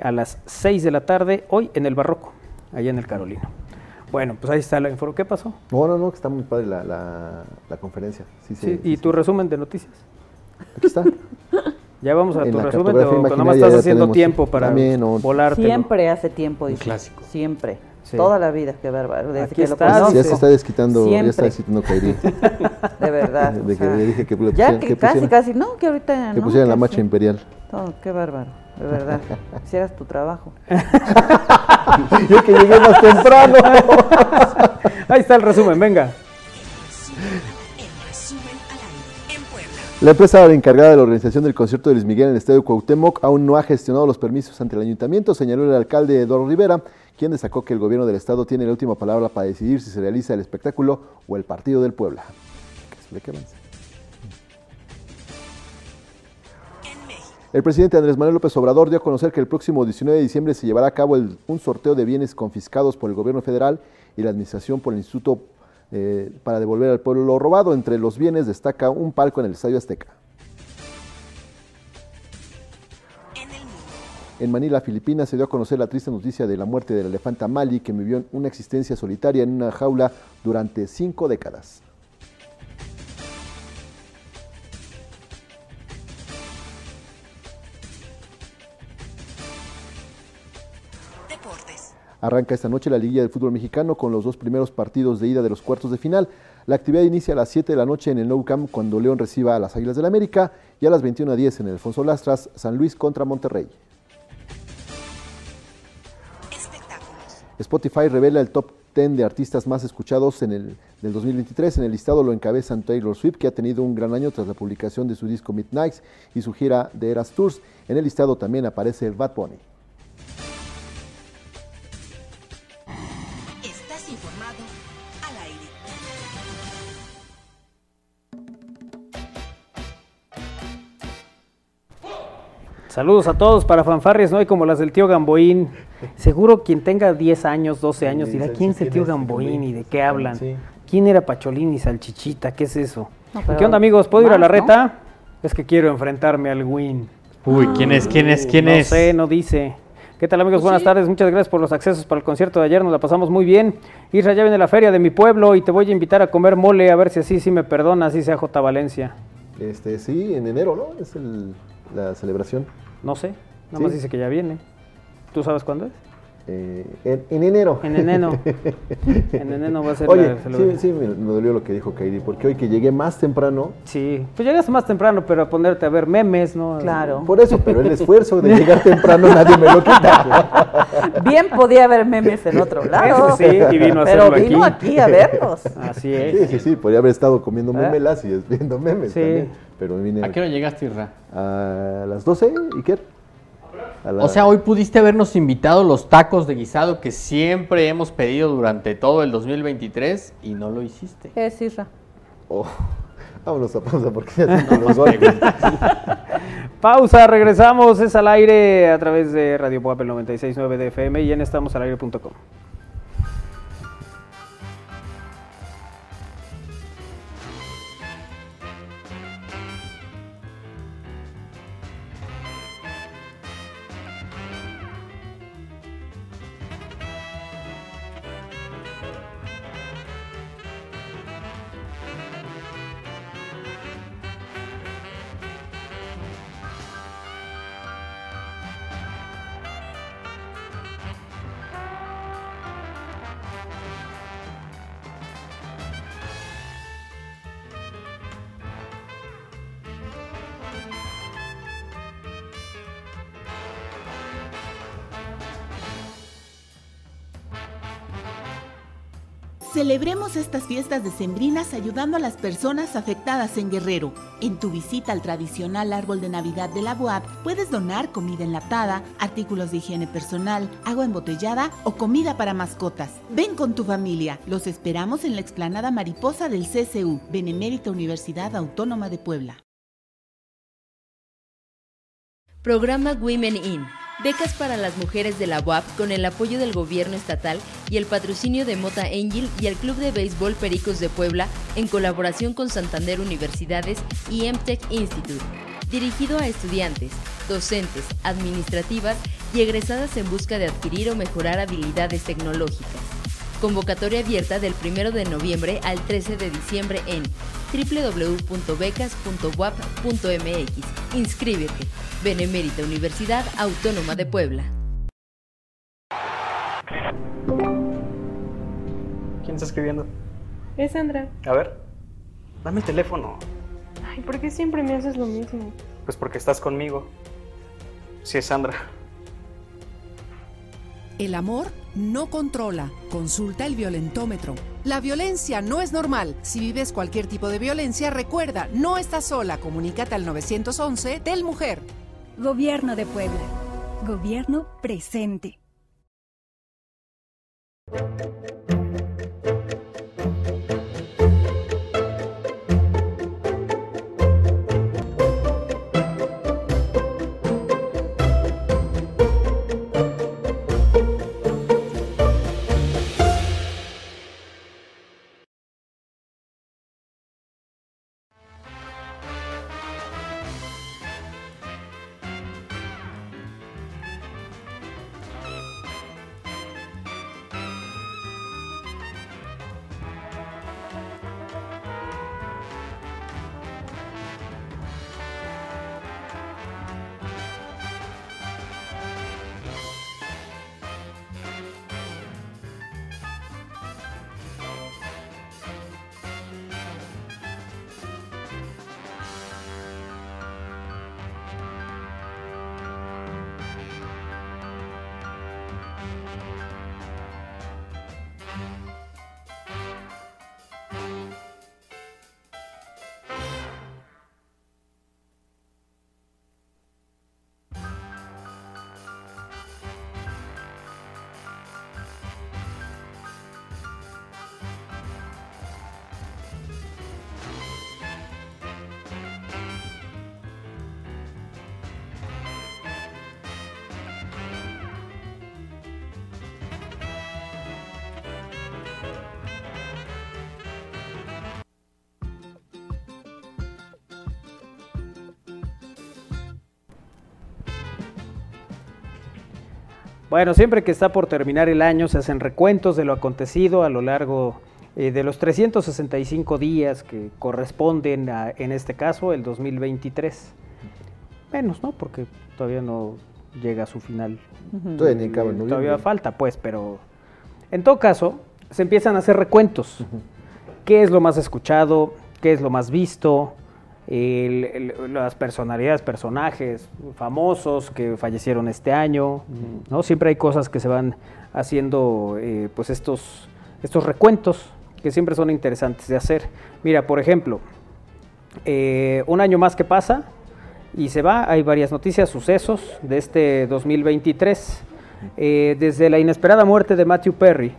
a las 6 de la tarde hoy en el Barroco, allá en el Carolino. Bueno, pues ahí está la info. ¿Qué pasó? No, no, no, que está muy padre la, la, la conferencia. Sí, Sí, sí, ¿Y sí, tu sí. resumen de noticias? Aquí está. [laughs] Ya vamos a En tu resumen, o nomás imaginaria estás ya haciendo tiempo para también, o- volarte. Siempre hace tiempo, dice. clásico. Siempre. Sí. Toda la vida, qué bárbaro. Desde Aquí que lo está, conozco. Ya se está desquitando, ya Siempre. está desquitando Kairi. [laughs] De verdad. De o que sea, le dije que lo ya pusieran- que que casi, pusieran- casi, no, que ahorita Que no. pusieran la marcha sí. imperial. No, qué bárbaro, de verdad. [laughs] Hicieras tu trabajo. Yo que llegué más temprano. Ahí está el resumen, venga. La empresa encargada de la organización del concierto de Luis Miguel en el Estadio Cuauhtémoc aún no ha gestionado los permisos ante el ayuntamiento, señaló el alcalde Eduardo Rivera, quien destacó que el gobierno del estado tiene la última palabra para decidir si se realiza el espectáculo o el partido del Puebla. El presidente Andrés Manuel López Obrador dio a conocer que el próximo 19 de diciembre se llevará a cabo un sorteo de bienes confiscados por el gobierno federal y la administración por el Instituto eh, para devolver al pueblo lo robado. Entre los bienes destaca un palco en el Estadio Azteca. En Manila, Filipinas, se dio a conocer la triste noticia de la muerte del elefanta Mali, que vivió una existencia solitaria en una jaula durante cinco décadas. Arranca esta noche la Liguilla del Fútbol Mexicano con los dos primeros partidos de ida de los cuartos de final. La actividad inicia a las 7 de la noche en el Nou Camp cuando León reciba a las Águilas del América y a las 21.10 en el Alfonso Lastras, San Luis contra Monterrey. Spotify revela el top 10 de artistas más escuchados en el del 2023. En el listado lo encabezan Taylor Swift, que ha tenido un gran año tras la publicación de su disco Midnights y su gira de Eras Tours. En el listado también aparece Bad Bunny. Saludos a todos para fanfarrias, ¿no? Y como las del tío Gamboín. Seguro quien tenga 10 años, 12 años dirá, ¿sabes ¿quién es el tío Gamboín y de qué hablan? ¿Quién era Pacholín y Salchichita? ¿Qué es eso? No, ¿Qué onda amigos? ¿Puedo ir a la ¿no? reta? Es que quiero enfrentarme al Win. Uy, ¿quién es? ¿Quién es? ¿Quién no es? sé, no dice. ¿Qué tal amigos? Buenas tardes, muchas gracias por los accesos para el concierto de ayer, nos la pasamos muy bien. Isra, ya viene la feria de mi pueblo y te voy a invitar a comer mole, a ver si así sí me perdona, así sea J. Valencia. Este, sí, en enero, ¿no? Es el- la celebración. No sé, nada Sí. más dice que ya viene. ¿Tú sabes cuándo es? Eh, en, en enero. En enero. [laughs] En enero va a ser Oye, la sí, celebración. sí, me, me dolió lo que dijo Kairi, porque hoy que llegué más temprano, Sí, pues llegaste más temprano, pero a ponerte a ver memes, ¿no? Claro. por eso, pero el esfuerzo de llegar temprano nadie me lo quita. [laughs] Bien podía haber memes en otro lado. Eso [laughs] sí, y vino a Pero vino aquí. aquí a vernos. Así Sí, es. sí, sí, podría haber estado comiendo ¿Eh? memelas y viendo memes Sí. también, pero vine ¿A qué hora llegaste, Irra? a las 12, Iker. La- O sea, hoy pudiste habernos invitado los tacos de guisado que siempre hemos pedido durante todo el 2023 y no lo hiciste. Es Isra. Oh, [laughs] vámonos a pausa porque ya tengo los. [laughs] Pausa, regresamos, es al aire a través de Radio Pop el 96.9 de FM y en estamosalaire.com. Celebremos estas fiestas decembrinas ayudando a las personas afectadas en Guerrero. En tu visita al tradicional árbol de Navidad de la UAP puedes donar comida enlatada, artículos de higiene personal, agua embotellada o comida para mascotas. Ven con tu familia. Los esperamos en la explanada mariposa del CCU, Benemérita Universidad Autónoma de Puebla. Programa Women In. Becas para las mujeres de la UAP con el apoyo del gobierno estatal y el patrocinio de Mota Angel y el Club de Béisbol Pericos de Puebla en colaboración con Santander Universidades y MTech Institute. Dirigido a estudiantes, docentes, administrativas y egresadas en busca de adquirir o mejorar habilidades tecnológicas. Convocatoria abierta del 1 de noviembre al 13 de diciembre en www.becas.wap.mx. Inscríbete. Benemérita Universidad Autónoma de Puebla. ¿Quién está escribiendo? Es Sandra. A ver, dame el teléfono. Ay, ¿por qué siempre me haces lo mismo? Pues porque estás conmigo. Sí, es Sandra. El amor no controla. Consulta el violentómetro. La violencia no es normal. Si vives cualquier tipo de violencia, recuerda, no estás sola. Comunícate al 911 del Mujer. Gobierno de Puebla. Gobierno presente. Bueno, siempre que está por terminar el año se hacen recuentos de lo acontecido a lo largo eh, de los 365 días que corresponden a, en este caso, el 2023. Menos, ¿no? Porque todavía no llega a su final. Todavía ni Eh. Todavía falta, pues, pero en todo caso, se empiezan a hacer recuentos. ¿Qué es lo más escuchado? ¿Qué es lo más visto? El- el- las personalidades, personajes famosos que fallecieron este año, ¿no? Siempre hay cosas que se van haciendo, eh, pues estos, estos recuentos que siempre son interesantes de hacer. Mira, por ejemplo, eh, un año más que pasa y se va, hay varias noticias, sucesos de este 2023. Eh, desde la inesperada muerte de Matthew Perry,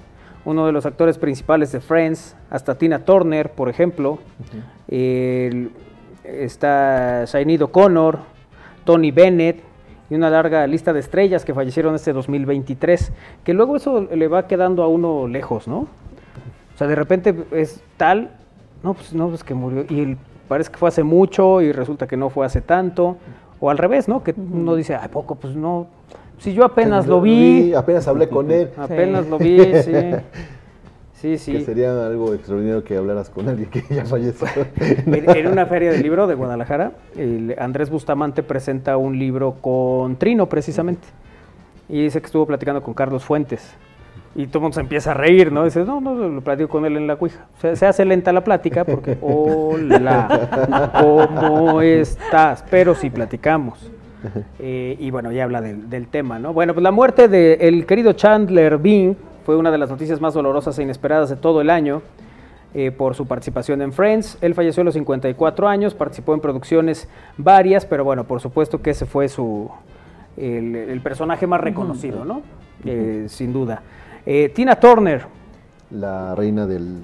uno de los actores principales de Friends, hasta Tina Turner, por ejemplo. Está Sinead O'Connor, Tony Bennett y una larga lista de estrellas que fallecieron este 2023, que luego eso le va quedando a uno lejos, ¿no? O sea, de repente es tal, no, pues no, pues que murió, y parece que fue hace mucho y resulta que no fue hace tanto, o al revés, ¿no? Que uno dice, ay, poco, pues no, si yo apenas lo vi, Apenas hablé con él. apenas lo vi, sí. [laughs] Sí, sí. Que sería algo extraordinario que hablaras con alguien que ya falleció. [laughs] En, una feria del libro de Guadalajara, el Andrés Bustamante presenta un libro con Trino, precisamente. Y dice que estuvo platicando con Carlos Fuentes. Y todo el mundo se empieza a reír, ¿no? Dice, no, no, lo platico con él en la cuija. Se, se hace lenta la plática porque, [laughs] hola, ¿cómo estás? Pero sí platicamos. [laughs] Eh, y bueno, ya habla del, del tema, ¿no? Bueno, pues la muerte del querido Chandler Bing fue una de las noticias más dolorosas e inesperadas de todo el año eh, por su participación en Friends. Él falleció a los 54 años, participó en producciones varias, pero bueno, por supuesto que ese fue su el, el personaje más reconocido, ¿no? Eh, sin duda. Eh, Tina Turner, La reina del,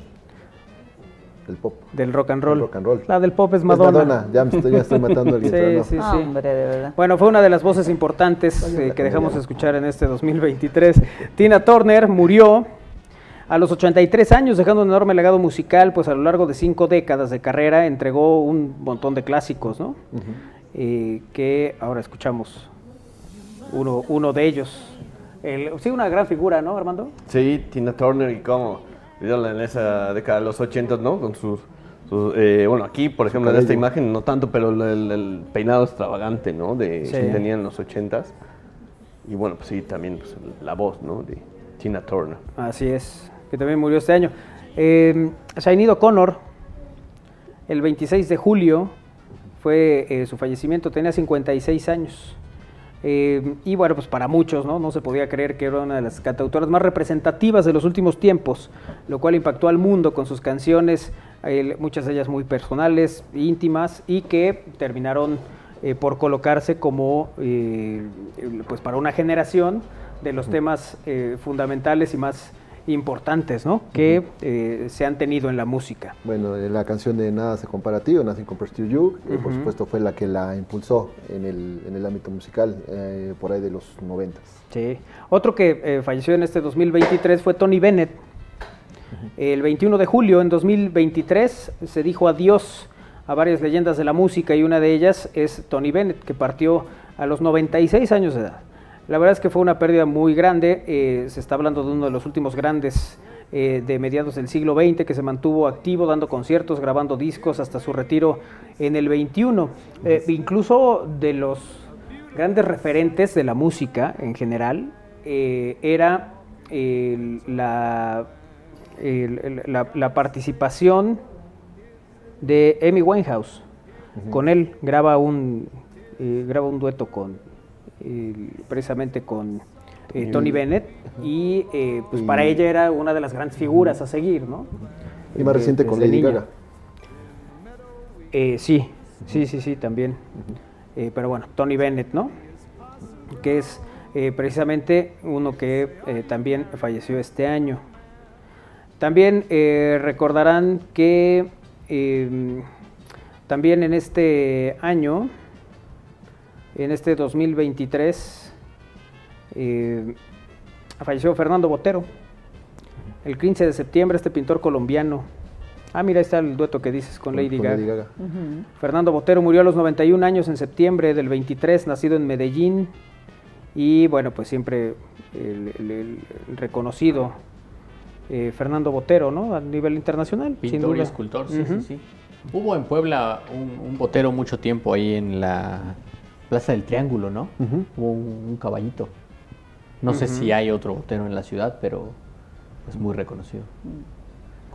del pop. del rock and roll. rock and roll. La del pop es Es Madonna. Madonna, ya me estoy, ya estoy matando el [laughs] Sí, intro, sí, ¿no? sí. Hombre, de verdad. Bueno, fue una de las voces importantes eh, que dejamos de escuchar en este 2023. Tina Turner murió a los 83 años, dejando un enorme legado musical, pues a lo largo de cinco décadas de carrera entregó un montón de clásicos, ¿no? Eh, que ahora escuchamos uno, uno de ellos. El- sí, una gran figura, ¿no, Armando? Sí, Tina Turner y cómo en esa década de los 80, ¿no? Con sus, sus, eh, bueno, aquí, por ejemplo, en esta imagen no tanto, pero el, el- el peinado extravagante, ¿no? De Sí. que tenía en los 80s. Y bueno, pues sí, también pues, la voz, ¿no? De Tina Turner. Así es, que también murió este año. Eh, Sinead O'Connor, el 26 de julio fue eh, su fallecimiento, tenía 56 años. Eh, y bueno, pues para muchos, ¿no? No se podía creer que era una de las cantautoras más representativas de los últimos tiempos, lo cual impactó al mundo con sus canciones, eh, muchas de ellas muy personales, íntimas, y que terminaron eh, por colocarse como, eh, pues para una generación de los temas fundamentales y más importantes, ¿no? Que eh, se han tenido en la música. Bueno, eh, la canción de Nada se compara a ti, o Nothing Compares to You, eh, por supuesto fue la que la impulsó en el, en el ámbito musical, eh, por ahí de los noventas. Sí. Otro que eh, falleció en este 2023 fue Tony Bennett. El 21 de julio en 2023 se dijo adiós a varias leyendas de la música y una de ellas es Tony Bennett, que partió a los 96 años de edad. La verdad es que fue una pérdida muy grande. eh, se está hablando de uno de los últimos grandes eh, de mediados del siglo XX que se mantuvo activo dando conciertos, grabando discos hasta su retiro en el 21. Eh, incluso de los grandes referentes de la música en general era la, la, la participación de Amy Winehouse. Con él graba un, eh, graba un dueto con precisamente con eh, Tony Bennett y eh, pues para ella era una de las grandes figuras a seguir, ¿no? Y más reciente con Lady niña. Gaga. Eh, sí, sí, sí, sí, también. Eh, pero bueno, Tony Bennett, ¿no? Que es eh, precisamente uno que también falleció este año. También eh, recordarán que eh, también en este año, en este 2023, eh, falleció Fernando Botero. El 15 de septiembre, este pintor colombiano. Ah, mira, ahí está el dueto que dices con, Con- Lady, con Gaga. Lady Gaga. Fernando Botero murió a los 91 años en septiembre del 23, nacido en Medellín. Y bueno, pues siempre el, el- el- el reconocido eh, Fernando Botero, ¿no? A nivel internacional, sin Pintor y escultor, sí, sí, sí. Hubo en Puebla un, un botero mucho tiempo ahí en la Plaza del Triángulo, ¿no? Hubo un, un caballito. No sé si hay otro botero en la ciudad, pero es muy reconocido.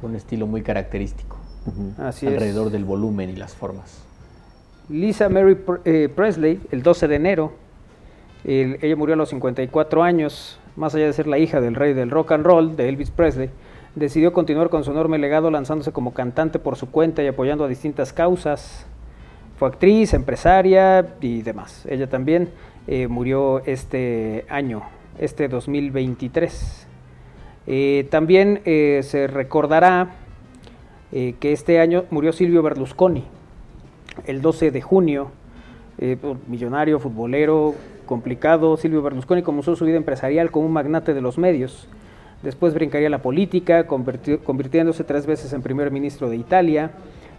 Con un estilo muy característico. Así es. alrededor del volumen y las formas. Lisa Mary eh, Presley, el 12 de enero, el- ella murió a los 54 años, más allá de ser la hija del rey del rock and roll, de Elvis Presley, decidió continuar con su enorme legado lanzándose como cantante por su cuenta y apoyando a distintas causas. Fue actriz, empresaria y demás. Ella también eh, murió este año, este 2023. Eh, también eh, se recordará eh, que este año murió Silvio Berlusconi, el 12 de junio, pues, millonario, futbolero, complicado. Silvio Berlusconi comenzó su vida empresarial como un magnate de los medios. Después brincaría la política, convirti- convirtiéndose tres veces en primer ministro de Italia.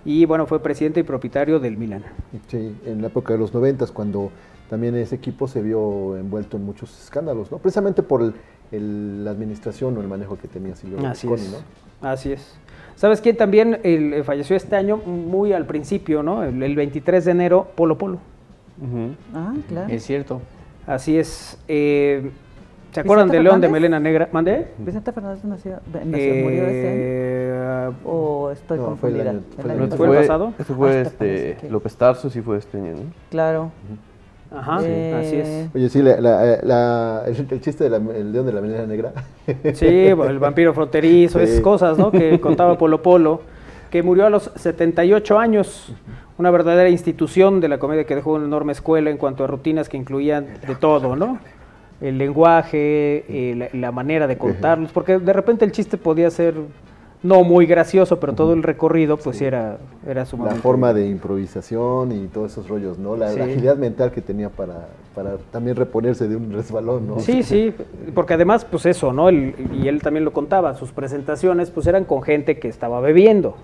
Y bueno, fue presidente y propietario del Milan. Sí, en la época de los noventas, cuando también ese equipo se vio envuelto en muchos escándalos, ¿no? Precisamente por el- el- la administración o el manejo que tenía Silvio Así Berlusconi, es. ¿no? Así es. ¿Sabes quién también el- eh, falleció este año? Muy al principio, ¿no? El, el 23 de enero, Polo Polo. Ah, claro. Es cierto. Así es. eh, ¿Se acuerdan de ¿Vicente León de? Melena Negra? ¿Mande? ¿Vicente Fernández nació, nació- murió ese año? Eh, ¿O estoy no, fue el confundida? año- fue el año ¿Fue el pasado? Eso fue parece este, que- López Tarso, sí fue este año, ¿no? Claro. Ajá, Eh, así es. Oye, sí, la- la- la- el, el chiste del león de la melena negra. [laughs] Sí, bueno, el vampiro fronterizo, Sí. esas cosas, ¿no? Que contaba [laughs] Polo Polo, que murió a los 78 años. Una verdadera institución de la comedia que dejó una enorme escuela en cuanto a rutinas que incluían de todo, ¿no? El lenguaje, eh, la, la manera de contarlos, porque de repente el chiste podía ser no muy gracioso, pero todo el recorrido pues sí era, era la forma de improvisación y todos esos rollos, ¿no? La, agilidad mental que tenía para, para también reponerse de un resbalón, ¿no? Sí, sí, porque además, pues eso, ¿no? Él- y él también lo contaba, sus presentaciones pues eran con gente que estaba bebiendo.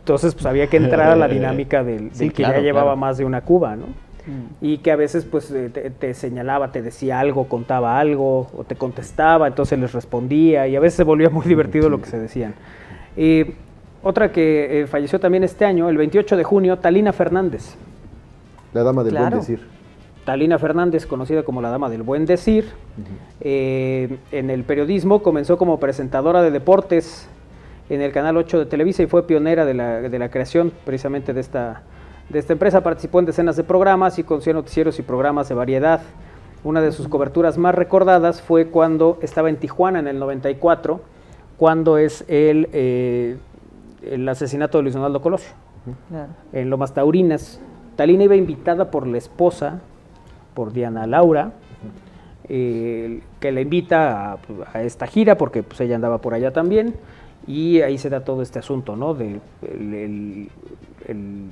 Entonces, pues había que [laughs] entrar a la dinámica del, Sí, que claro, ya llevaba claro. más de una cuba, ¿no? Y que a veces pues eh, te, te señalaba, te decía algo, contaba algo, o te contestaba, entonces les respondía, y a veces se volvía muy divertido lo que se decían. Eh, otra que eh, falleció también este año, el 28 de junio, Talina Fernández. La dama del Claro. buen decir. Talina Fernández, conocida como la Dama del Buen Decir, eh, en el periodismo comenzó como presentadora de deportes en el Canal 8 de Televisa y fue pionera de la, de la creación precisamente de esta, de esta empresa. Participó en decenas de programas y conocía noticieros y programas de variedad. Una de sus coberturas más recordadas fue cuando estaba en Tijuana en el 94, cuando es el, eh, el asesinato de Luis Donaldo Colosio Claro. en Lomas Taurinas. Talina iba invitada por la esposa, por Diana Laura, eh, que la invita a, a esta gira porque pues, ella andaba por allá también. Y ahí se da todo este asunto, ¿no? De el- el- el-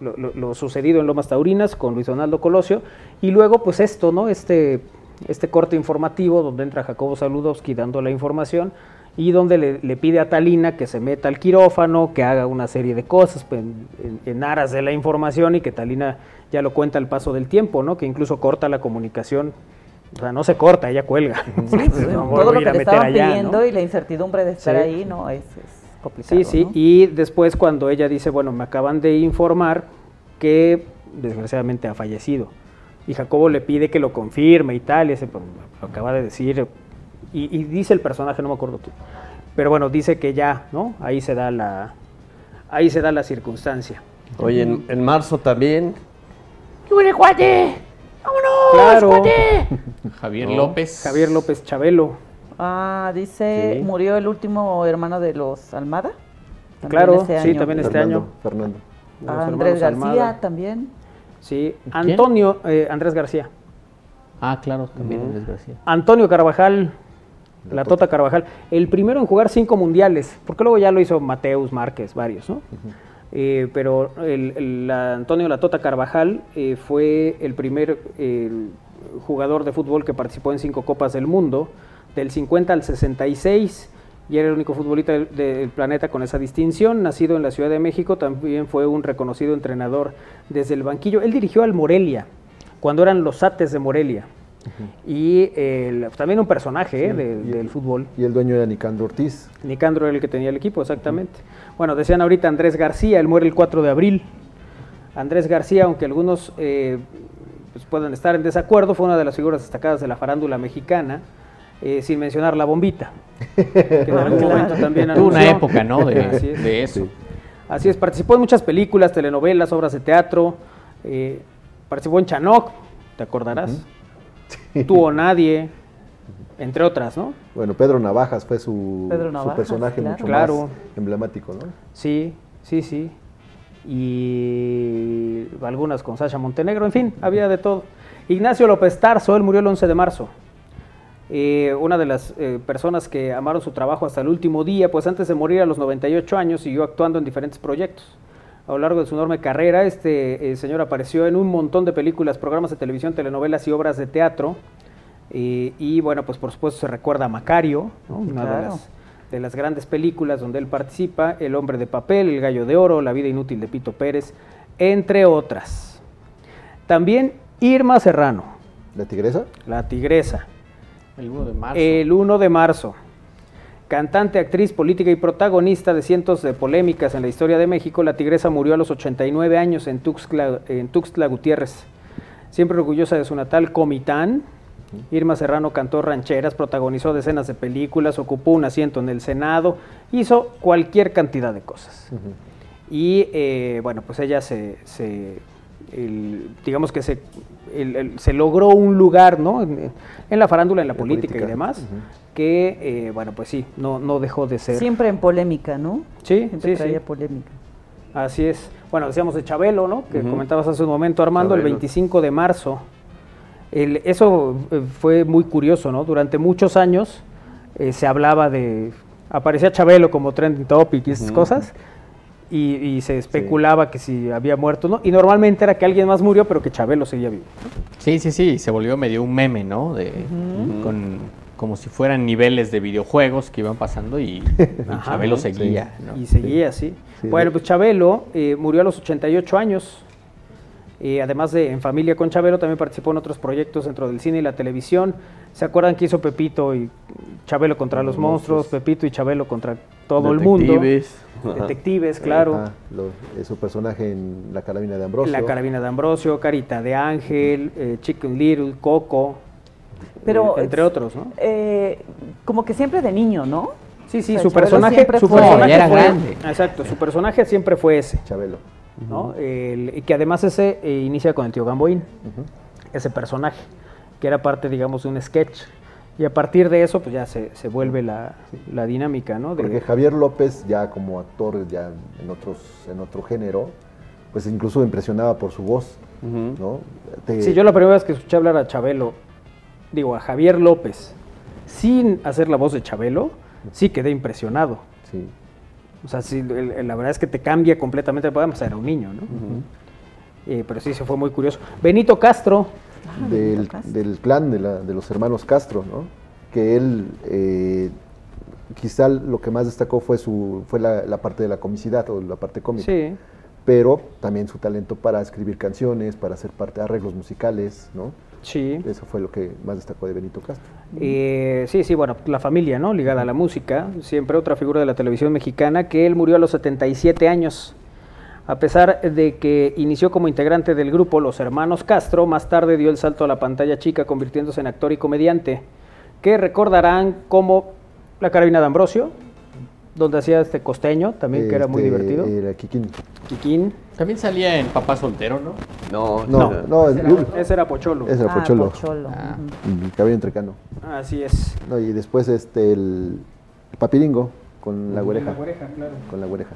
lo, lo- lo sucedido en Lomas Taurinas con Luis Donaldo Colosio. Y luego, pues esto, ¿no? Este, este corte informativo donde entra Jacobo Saludowski dando la información y donde le, le pide a Talina que se meta al quirófano, que haga una serie de cosas pues, en, en- en aras de la información y que Talina ya lo cuenta al paso del tiempo, ¿no? Que incluso corta la comunicación. O sea, no se corta, ella cuelga. Sí, pues, [laughs] No, todo lo que meter estaban allá, ¿no? pidiendo y la incertidumbre de estar Sí. ahí, no, es, es complicado. Sí, sí, ¿no? y después cuando ella dice, bueno, me acaban de informar que desgraciadamente ha fallecido. Y Jacobo le pide que lo confirme y tal, y ese pues, lo acaba de decir. Y, y dice el personaje, no me acuerdo tú. Pero bueno, dice que ya, ¿no? Ahí se da la, ahí se da la circunstancia. Oye, en, en marzo también. ¡Qué huele, cuate! ¡Vámonos, Claro. cuate! [laughs] Javier No. López. Javier López Chabelo. Ah, dice, Sí. murió el último hermano de los Almada. También Claro, este sí, año. también este Fernando, año. Fernando. Ah, Andrés García Almada. también. Sí, ¿Quién? Antonio, eh, Andrés García. Ah, claro, también en desgracia. Antonio Carvajal, La la, Tota. Tota Carvajal, el primero en jugar cinco mundiales, porque luego ya lo hizo Mateus Márquez, varios, ¿no? Eh, pero el, Antonio La Tota Carvajal eh, fue el primer eh, jugador de fútbol que participó en cinco Copas del Mundo, del 50 al 66, y era el único futbolista del, del planeta con esa distinción. Nacido en la Ciudad de México, también fue un reconocido entrenador desde el banquillo. Él dirigió al Morelia, cuando eran los Ates de Morelia. Y también un personaje ¿eh? de- del fútbol. Y el dueño era Nicandro Ortiz. Nicandro era el que tenía el equipo, exactamente. Bueno, decían ahorita Andrés García, él muere el 4 de abril. Andrés García, aunque algunos eh, pues puedan estar en desacuerdo, fue una de las figuras destacadas de la farándula mexicana, eh, sin mencionar la bombita, que en [laughs] algún momento también Tuvo una anunció. época, ¿no? De- Así es. de eso. Así es, participó en muchas películas, telenovelas, obras de teatro, eh, participó en Chanoc, te acordarás, Tú o Nadie, entre otras, ¿no? Bueno, Pedro Navajas fue su, personaje claro. mucho Claro. más emblemático, ¿no? Sí, sí, sí. Y algunas con Sasha Montenegro, en fin, había de todo. Ignacio López Tarso, él murió el 11 de marzo. Eh, una de las eh, personas que amaron su trabajo hasta el último día, pues antes de morir a los 98 años siguió actuando en diferentes proyectos. A lo largo de su enorme carrera, este eh, señor apareció en un montón de películas, programas de televisión, telenovelas y obras de teatro. Y bueno, pues por supuesto se recuerda a Macario, ¿no? una de las de las grandes películas donde él participa, El hombre de papel, El gallo de oro, La vida inútil de Pito Pérez, entre otras. También Irma Serrano, ¿La tigresa? la tigresa, El 1 de marzo. el 1 de marzo. Cantante, actriz, política y protagonista de cientos de polémicas en la historia de México, la tigresa murió a los 89 años en Tuxtla, en Tuxtla Gutiérrez. Siempre orgullosa de su natal Comitán, Irma Serrano cantó rancheras, protagonizó decenas de películas, ocupó un asiento en el Senado, hizo cualquier cantidad de cosas. Y eh, bueno, pues ella se, se- el- digamos que se, el- el- se logró un lugar, ¿no? En, en la farándula, en la política, política. y demás, que, eh, bueno, pues sí, no, no dejó de ser. Siempre en polémica, ¿no? Sí, Siempre sí, traía sí. polémica. Así es. Bueno, decíamos de Chabelo, ¿no? Que comentabas hace un momento, Armando, el Chabelo. 25 de marzo. El- eso eh, fue muy curioso, ¿no? Durante muchos años eh, se hablaba de... Aparecía Chabelo como trending topic y esas cosas. Y, y se especulaba que si había muerto, ¿no? Y normalmente era que alguien más murió, pero que Chabelo seguía vivo. Sí, sí, sí, se volvió medio un meme, ¿no? De, con, como si fueran niveles de videojuegos que iban pasando y, y [laughs] Ajá. Chabelo seguía, ¿no? Y seguía. Sí, bueno, pues Chabelo eh, murió a los 88 años. Eh, además de En Familia con Chabelo, también participó en otros proyectos dentro del cine y la televisión. ¿Se acuerdan que hizo Pepito y Chabelo contra los, Los monstruos, monstruos. Pepito y Chabelo contra todo el mundo? Detectives. Detectives, claro. Ajá, lo- eh, su personaje en La Carabina de Ambrosio. La Carabina de Ambrosio, Carita de Ángel, eh, Chicken Little, Coco, Pero, eh, entre otros, ¿no? Eh, como que siempre de niño, ¿no? Sí, sí, O sea, su Chabelo personaje, siempre su fue- personaje era fue- grande. Exacto, su personaje siempre fue ese. Chabelo. ¿no? El- y que además ese eh, inicia con el tío Gamboín, ese personaje, que era parte, digamos, de un sketch. Y a partir de eso, pues ya se, se vuelve la, la dinámica, ¿no? De- Porque Javier López, ya como actor, ya en, otros, en otro género, pues incluso impresionaba por su voz, ¿no? Te- Sí, yo la primera vez que escuché hablar a Chabelo, digo, a Javier López, sin hacer la voz de Chabelo, sí quedé impresionado. Sí. O sea, sí, la verdad es que te cambia completamente, podemos era un niño, ¿no? Eh, pero sí, se fue muy curioso. Benito Castro, del, del clan de, la- de los hermanos Castro, ¿no? Que él, eh, quizá lo que más destacó fue su fue la, la parte de la comicidad o la parte cómica. sí, Pero también su talento para escribir canciones, para hacer parte de arreglos musicales, ¿no? sí. Eso fue lo que más destacó de Benito Castro. Eh, sí, sí, bueno, la familia, ¿no? Ligada a la música, siempre otra figura de la televisión mexicana, que él murió a los 77 años. A pesar de que inició como integrante del grupo Los Hermanos Castro, más tarde dio el salto a la pantalla chica convirtiéndose en actor y comediante, que recordarán como La Carabina de Ambrosio, donde hacía este costeño, también que era muy Este, divertido. Era Kikín. Kikín. También salía en Papá Soltero, ¿no? No, No, no. no, ese, el- era, ese era Pocholo. ese era Ah, Pocholo. Pocholo. Ah. ujú. El cabello entrecano. Así es. No, y después este el, papiringo con la güereja. claro. Con la güereja.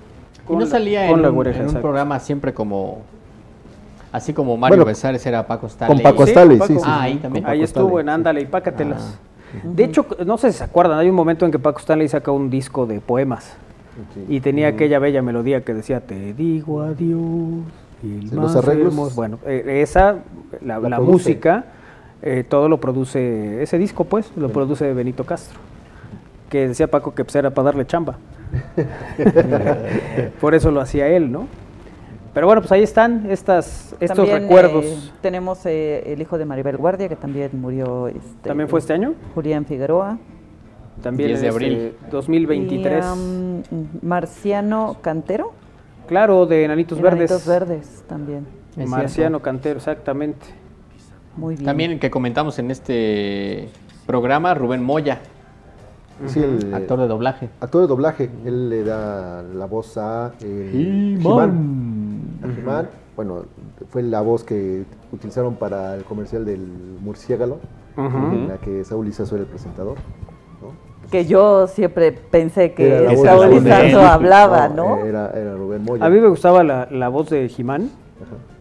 Y no salía con en, la un, güereja, en un exacto. programa siempre como... Así como Mario Bueno, Besares era Paco Stanley. Con Paco Sí, Stanley, Paco. sí, sí. Ah, ahí también. con Ahí estuvo en Ándale y Pácatelas. Ah. De hecho, no sé si se acuerdan, hay un momento en que Paco Stanley saca un disco de poemas Sí. y tenía aquella bella melodía que decía Te digo adiós. y los arreglos. hermoso". Bueno, eh, esa, la, La la produce. música, eh, todo lo produce, ese disco pues, lo produce Benito Castro. Que decía Paco que pues, era para darle chamba. [laughs] Por eso lo hacía él, ¿no? Pero bueno, pues ahí están estas, estos También, recuerdos. eh, tenemos eh, el hijo de Maribel Guardia, que también murió. Este, ¿También fue este año? Julián Figueroa. También 10 de este abril. 2023. Y, um, Marciano Cantero. claro, de Enanitos Enanitos Verdes. Verdes también. Es Marciano cierto. Cantero, exactamente. Muy bien. También que comentamos en este programa, Rubén Moya, Sí, el, actor de doblaje. actor de doblaje. Él le da la voz a eh, He-Man. He-Man. Bueno, fue la voz que utilizaron para el comercial del murciélago, Ujú. en la que Saúl Izazo era el presentador. ¿no? Que yo siempre pensé que Saúl Izazo hablaba, ¿no? Era, era Rubén Moya. A mí me gustaba la, la voz de Jimán, Ajá.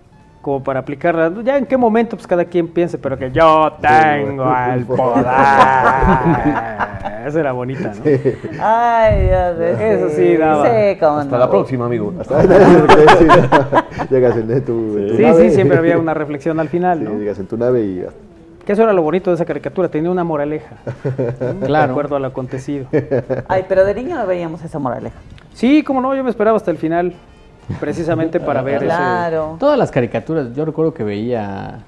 Como para aplicarla. Ya en qué momento, pues cada quien piense, pero que yo tengo [laughs] el poder. Esa era bonita, ¿no? Ay, Dios mío. Eso sí daba. Sí, cómo Hasta no. la próxima, amigo. Hasta [laughs] sí, llegas en tu, en tu Sí, nave. sí, siempre había una reflexión al final, Sí, ¿no? llegas en tu nave y Que eso era lo bonito de esa caricatura, tenía una moraleja. [laughs] De Claro. acuerdo al acontecido. Ay, pero de niño no veíamos esa moraleja. Sí, como no, yo me esperaba hasta el final, precisamente para ver ese. Todas las caricaturas, yo recuerdo que veía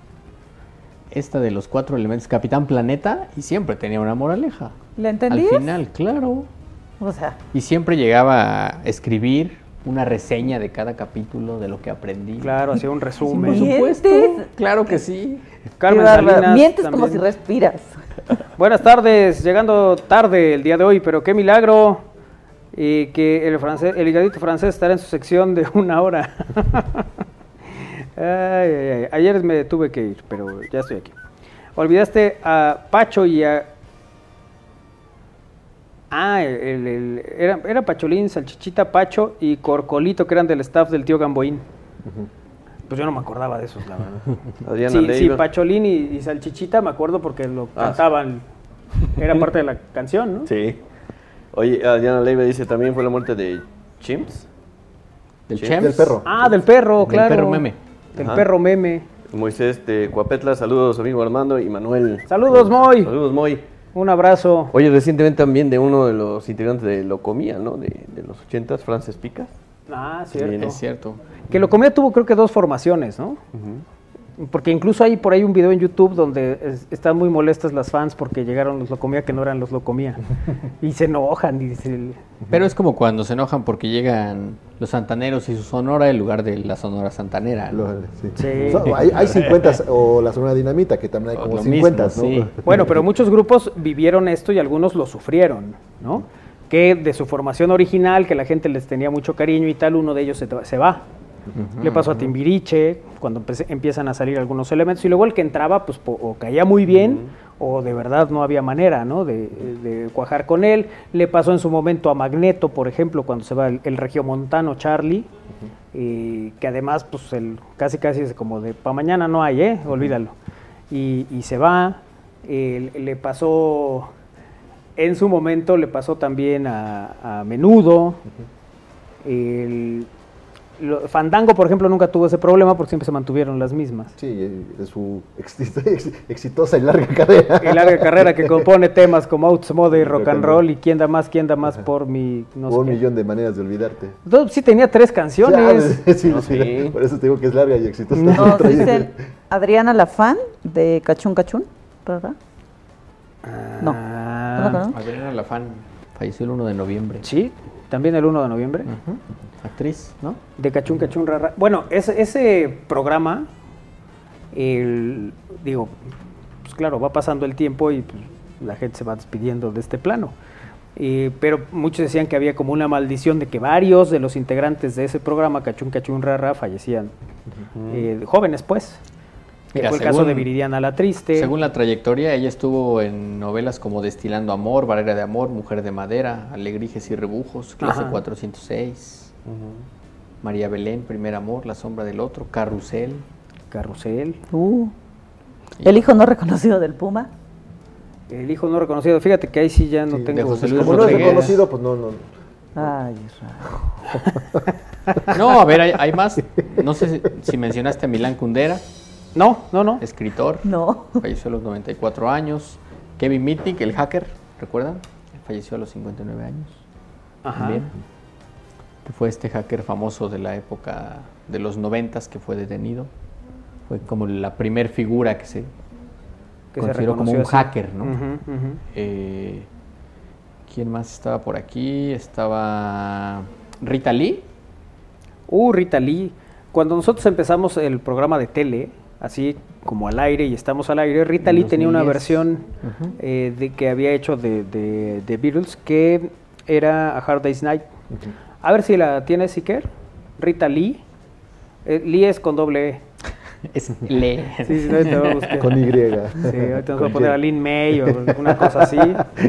esta de los cuatro elementos, Capitán Planeta, y siempre tenía una moraleja. ¿Le Al entendías? final, claro. O sea, Y siempre llegaba a escribir una reseña de cada capítulo de lo que aprendí. Claro, hacía un Por resumen. supuesto. ¿Mientes? Claro que sí. Carmen. Salinas Mientes como si respiras. Buenas tardes, llegando tarde el día de hoy, pero qué milagro y que el francés, el higadito francés estará en su sección de una hora. Ay, ay, ay. Ayer me tuve que ir, pero ya estoy aquí. Olvidaste a Pacho y a... Ah, el, el- era, era Pacholín, Salchichita, Pacho y Corcolito, que eran del staff del tío Gamboín. Pues yo no me acordaba de esos, la verdad. [laughs] Sí, sí. Pacholín y, y Salchichita me acuerdo porque lo Ah, cantaban. Era [laughs] parte de la canción, ¿no? Sí. Oye, Adriana Leiva dice también fue la muerte de Chimps. Del Chems. del perro. Ah, del perro, Del claro. perro meme. Del Ajá. perro meme. Moisés de Cuapetla, saludos amigo Armando y Manuel. Saludos, Moy. Saludos, Moy. Un abrazo. Oye, recientemente también de uno de los integrantes de Locomía, ¿no? De, de los ochentas, Frances Picas. Ah, cierto. Es cierto. Que lo comía tuvo creo que dos formaciones, ¿no? Porque incluso hay por ahí un video en YouTube donde es- están muy molestas las fans porque llegaron los Locomía que no eran los Locomía. [laughs] y se enojan y se- Pero es como cuando se enojan porque llegan los santaneros y su sonora en lugar de la sonora santanera. sí. Sí. So- hay, hay 50 o la zona dinamita, que también hay como lo 50, mismo, ¿no? sí. [laughs] Bueno, pero muchos grupos vivieron esto y algunos lo sufrieron, ¿no? Que de su formación original, que la gente les tenía mucho cariño y tal, uno de ellos se, se va. Le pasó a Timbiriche, cuando empiezan a salir algunos elementos, y luego el que entraba, pues o caía muy bien, o de verdad no había manera, ¿no? De, de cuajar con él. Le pasó en su momento a Magneto, por ejemplo, cuando se va el, el regiomontano Charlie, eh, que además, pues, el, casi casi es como de, pa' mañana no hay, ¿eh? Olvídalo. Y, y se va. Eh, le pasó, en su momento, le pasó también a, a Menudo. El- lo- Fandango, por ejemplo, nunca tuvo ese problema porque siempre se mantuvieron las mismas. Sí, eh, de su ex- [laughs] ex- exitosa y larga carrera. Y larga carrera que compone temas como Outsmode y Rock Rock and Roll roll. y quién da más, quién da más por mi... No sé un qué. millón de maneras de olvidarte. Entonces, sí tenía tres canciones. Ya, [laughs] sí, No, sí. Por eso te digo que es larga y exitosa. [laughs] Trae- dicen Adriana Lafán de Cachún Cachún, ¿verdad? No. Ah, ¿No la? Adriana Lafán falleció el 1 de noviembre. Sí, también el 1 de noviembre. Actriz, ¿no? De Cachún Cachún Rara. Bueno, ese, ese programa, el, digo, pues claro, va pasando el tiempo y pues, la gente se va despidiendo de este plano. Eh, pero muchos decían que había como una maldición de que varios de los integrantes de ese programa, Cachún Cachún Rara, fallecían eh, jóvenes, pues. Que Mira, fue el caso de según- Viridiana la Triste. Según la trayectoria, ella estuvo en novelas como Destilando Amor, Barrera de Amor, Mujer de Madera, Alegrijes y Rebujos, Clase Ajá. 406, María Belén, Primer Amor, La Sombra del Otro, Carrusel. Carrusel. Uh. El hijo no reconocido del Puma. El hijo no reconocido. Fíjate que ahí sí ya no Sí, tengo. de José Luis Como no es reconocido, pues no, no. Ay, Israel. [laughs] No, a ver, hay, hay más. No sé si, si mencionaste a Milán Kundera, No, no, no. escritor. No. Falleció a los 94 años. Kevin Mitnick, el hacker, ¿recuerdan? Falleció a los 59 años. Ajá. También. Que fue este hacker famoso de la época de los noventas que fue detenido. Fue como la primer figura que se Que se consideró como un así. hacker, ¿no? Eh, ¿Quién más estaba por aquí? Estaba Rita Lee. Uh, Rita Lee. Cuando nosotros empezamos el programa de tele, así como al aire y estamos al aire, Rita Lee tenía una 2010. versión eh, de que había hecho de, de, de Beatles que era A Hard Day's Night. A ver si la tienes, Iker. Rita Lee. Eh, Lee es con doble E. Es Lee. Sí, sí, ahorita vamos a. Con Y. Sí, ahorita nos va a Con poner a Lin May o [laughs] alguna cosa así.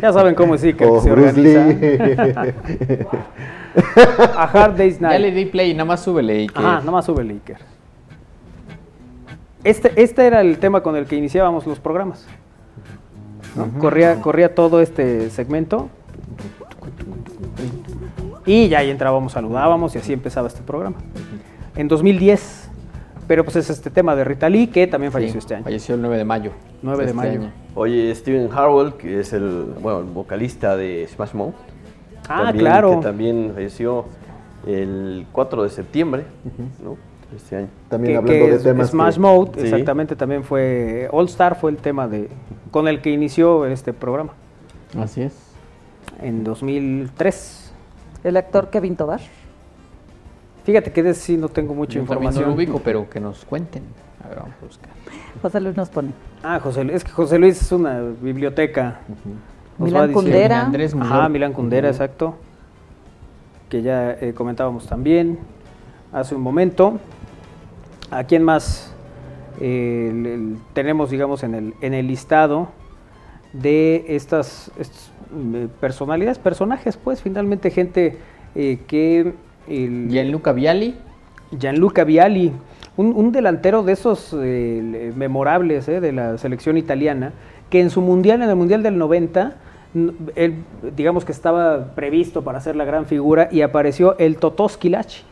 Ya saben cómo es Iker, O que se Bruce organiza. Lee. [laughs] A Hard Day's Night. Ya le di play, nada más súbele. Que Ajá, nada más sube el Iker. Este, este era el tema con el que iniciábamos los programas. ¿no? corría, corría todo este segmento. Y ya ahí entrábamos, saludábamos y así empezaba este programa. En 2010. Pero pues es este tema de Rita Lee que también falleció Sí, este año. Falleció el 9 de mayo. 9 de este mayo. año. Oye, Steven Harwell, que es el, bueno, el vocalista de Smash Mouth. Ah, también- claro. Que también falleció el 4 de septiembre, ¿no? Este año. También que, hablando que de temas. Smash que- Mode, Sí. exactamente, también fue All Star fue el tema de con el que inició este programa Así es. en 2003. El actor Kevin Tobar. Fíjate que de sí no tengo mucha Yo también no información. lo ubico, pero que nos cuenten. A ver, vamos a buscar. José Luis nos pone. Ah, José Luis, es que José Luis es una biblioteca. Nos va Milán diciendo. Kundera. Andrés Ajá. Milán Kundera, exacto. Que ya eh, comentábamos también hace un momento. ¿A quién más eh, el- el- tenemos, digamos, en el, en el listado de estas, mm, personalidades, personajes, pues, finalmente gente eh, que... el- Gianluca Vialli. Gianluca Vialli, un, un delantero de esos eh, le- memorables eh, de la selección italiana, que en su mundial, en el mundial del 90, n- él, digamos que estaba previsto para ser la gran figura y apareció el Totò Schillaci,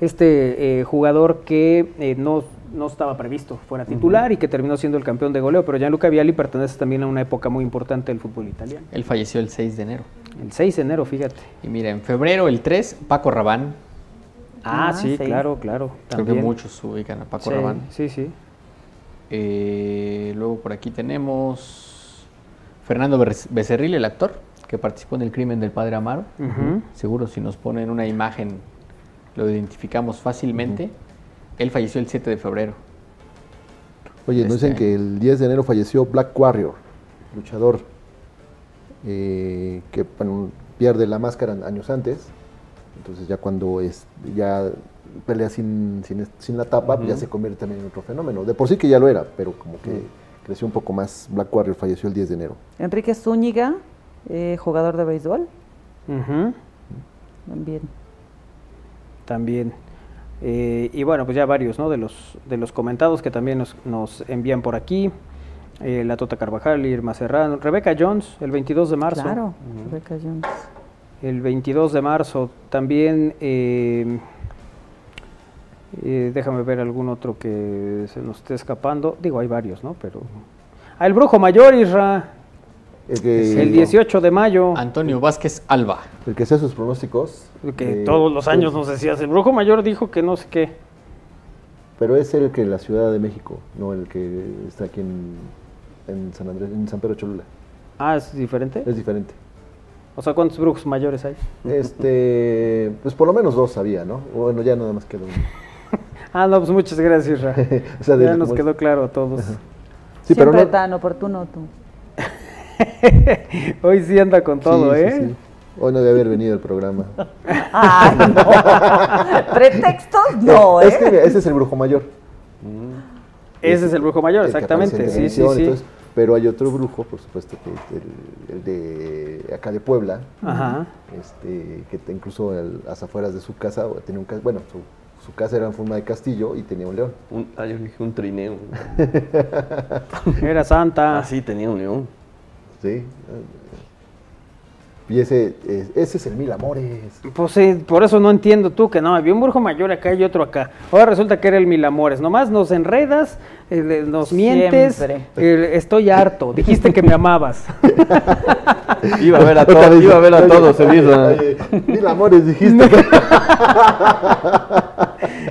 este eh, jugador que eh, no, no estaba previsto fuera titular y que terminó siendo el campeón de goleo, pero Gianluca Vialli pertenece también a una época muy importante del fútbol italiano. Él falleció el 6 de enero. El 6 de enero, fíjate. Y mira, en febrero, el 3, Paco Rabán. Ah, Ah, sí, sí. claro, claro. Creo que también. muchos ubican a Paco Sí, Rabán. Sí, sí. Eh, luego por aquí tenemos Fernando Becerril, el actor, que participó en el crimen del padre Amaro. Seguro si nos ponen una imagen lo identificamos fácilmente. Él falleció el 7 de febrero. Oye, nos Este dicen que el 10 de enero falleció Black Warrior, luchador, eh, que bueno, pierde la máscara años antes. Entonces ya cuando es ya pelea sin, sin, sin la tapa, pues ya se convierte también en otro fenómeno. De por sí que ya lo era, pero como que creció un poco más. Black Warrior falleció el 10 de enero. Enrique Zúñiga, eh, jugador de béisbol. También. También. Eh, y bueno, pues ya varios, ¿no? De los, de los comentados que también nos, nos envían por aquí. Eh, la Tota Carvajal, Irma Serrano, Rebeca Jones, el 22 de marzo. Claro, Rebeca Jones. El 22 de marzo también. eh, eh, déjame ver algún otro que se nos esté escapando. Digo, hay varios, ¿no? Pero. Ah, el Brujo Mayor, Isra. El que, El 18 de mayo. Antonio Vázquez Alba. el que hacía sus pronósticos. Que eh, todos los años pues, nos decías. El Brujo Mayor dijo que no sé qué. Pero es el que en la Ciudad de México, no el que está aquí en, en San Andrés, en San Pedro Cholula. Ah, es diferente. Es diferente. O sea, ¿cuántos brujos mayores hay? Este, [laughs] pues por lo menos dos había, ¿no? Bueno, ya nada más quedó uno. [laughs] Ah, no, pues muchas gracias. [laughs] O sea, ya nos quedó claro a todos. Sí, pero Siempre no. tan oportuno tú. [laughs] Hoy sí anda con todo, Sí, ¿eh? sí. Hoy no debe haber venido el programa. [laughs] Ay, no. Pretextos [laughs] no, ¿eh? Es que mira, ese es el brujo mayor. Ese es el brujo mayor, el que exactamente. Sí, sí, sí. entonces, pero hay otro brujo, por supuesto, que es el, el de acá de Puebla, Ajá. este, que te- incluso el- a las afueras de su casa, tenía un, bueno, su, su casa era en forma de castillo y tenía un león. Un, ah, yo dije un trineo. Era santa. Ah, sí, tenía un león. Sí. Y ese, es- ese es el Mil Amores. Pues sí, por eso no entiendo tú que no, había un brujo mayor acá y otro acá. Ahora resulta que era el mil amores. Nomás nos enredas, eh, nos mientes. Eh, estoy harto. Dijiste que me amabas. [laughs] Iba a ver a todos, iba a ver a todos, Mil Amores dijiste. [laughs]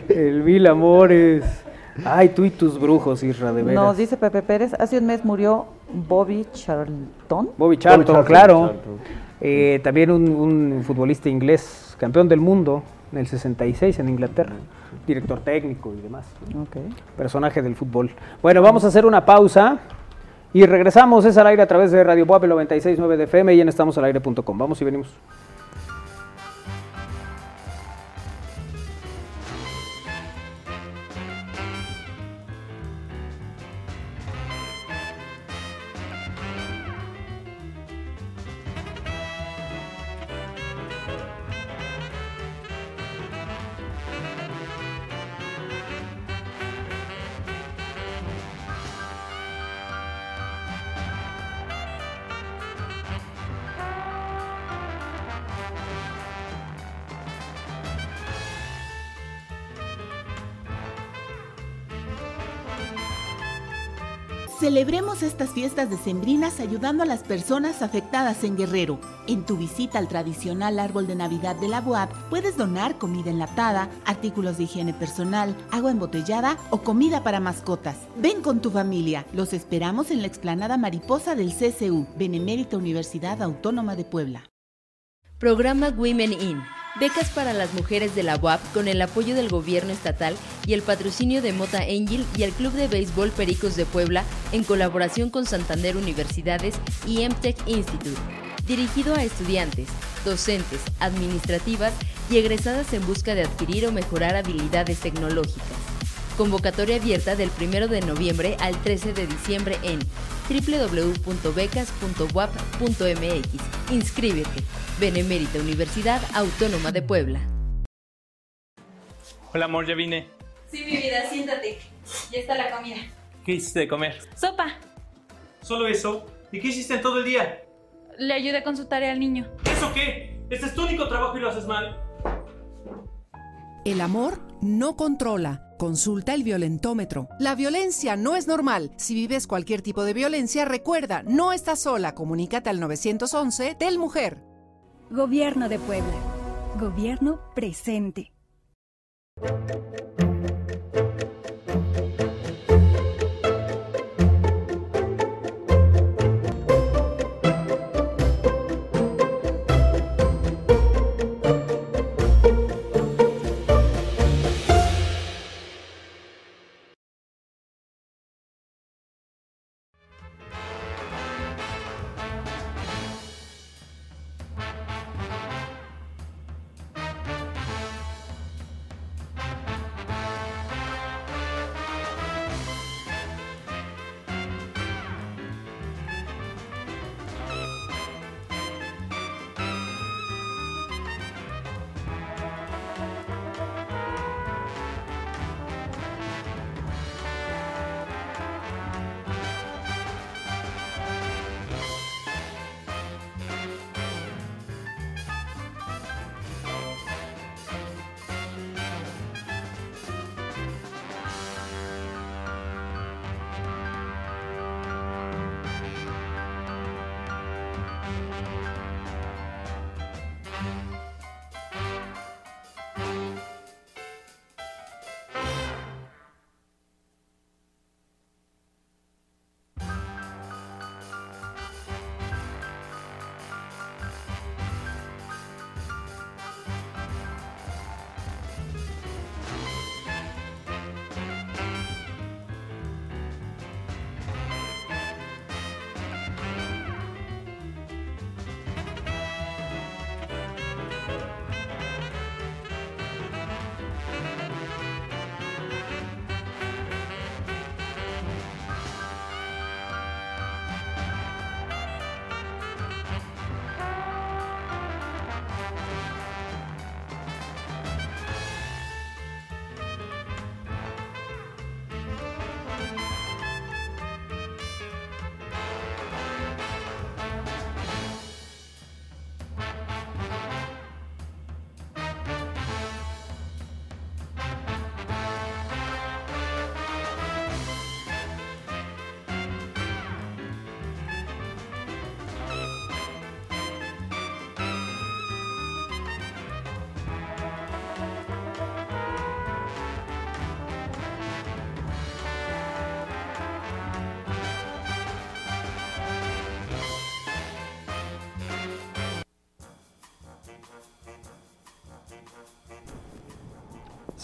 El mil amores. Ay, tú y tus brujos, Isra, de veras. Nos dice Pepe Pérez, hace un mes murió Bobby Charlton. Bobby Charlton, claro. Charlton. Eh, también un, un futbolista inglés, campeón del mundo en el 66 en Inglaterra. Director técnico y demás. Ok. Personaje del fútbol. Bueno, vamos a hacer una pausa y regresamos. Es al aire a través de Radio Boab 96.9 de FM y en estamosalaire.com. Vamos y venimos. Celebremos estas fiestas decembrinas ayudando a las personas afectadas en Guerrero. En tu visita al tradicional árbol de Navidad de la UAP puedes donar comida enlatada, artículos de higiene personal, agua embotellada o comida para mascotas. Ven con tu familia. Los esperamos en la explanada mariposa del CCU, Benemérita Universidad Autónoma de Puebla. Programa Women In. Becas para las mujeres de la UAP con el apoyo del gobierno estatal y el patrocinio de Mota Angel y el Club de Béisbol Pericos de Puebla en colaboración con Santander Universidades y MTech Institute. Dirigido a estudiantes, docentes, administrativas y egresadas en busca de adquirir o mejorar habilidades tecnológicas. Convocatoria abierta del 1 de noviembre al 13 de diciembre en www.becas.wap.mx. Inscríbete. Benemérita Universidad Autónoma de Puebla. Hola amor, ya vine. Sí, mi vida, siéntate. Ya está la comida. ¿Qué hiciste de comer? Sopa. ¿Solo eso? ¿Y qué hiciste en todo el día? Le ayudé con su tarea al niño. ¿Eso qué? Este es tu único trabajo y lo haces mal. El amor no controla. Consulta el violentómetro. La violencia no es normal. Si vives cualquier tipo de violencia, recuerda, no estás sola. Comunícate al 911 del Mujer. Gobierno de Puebla. Gobierno presente.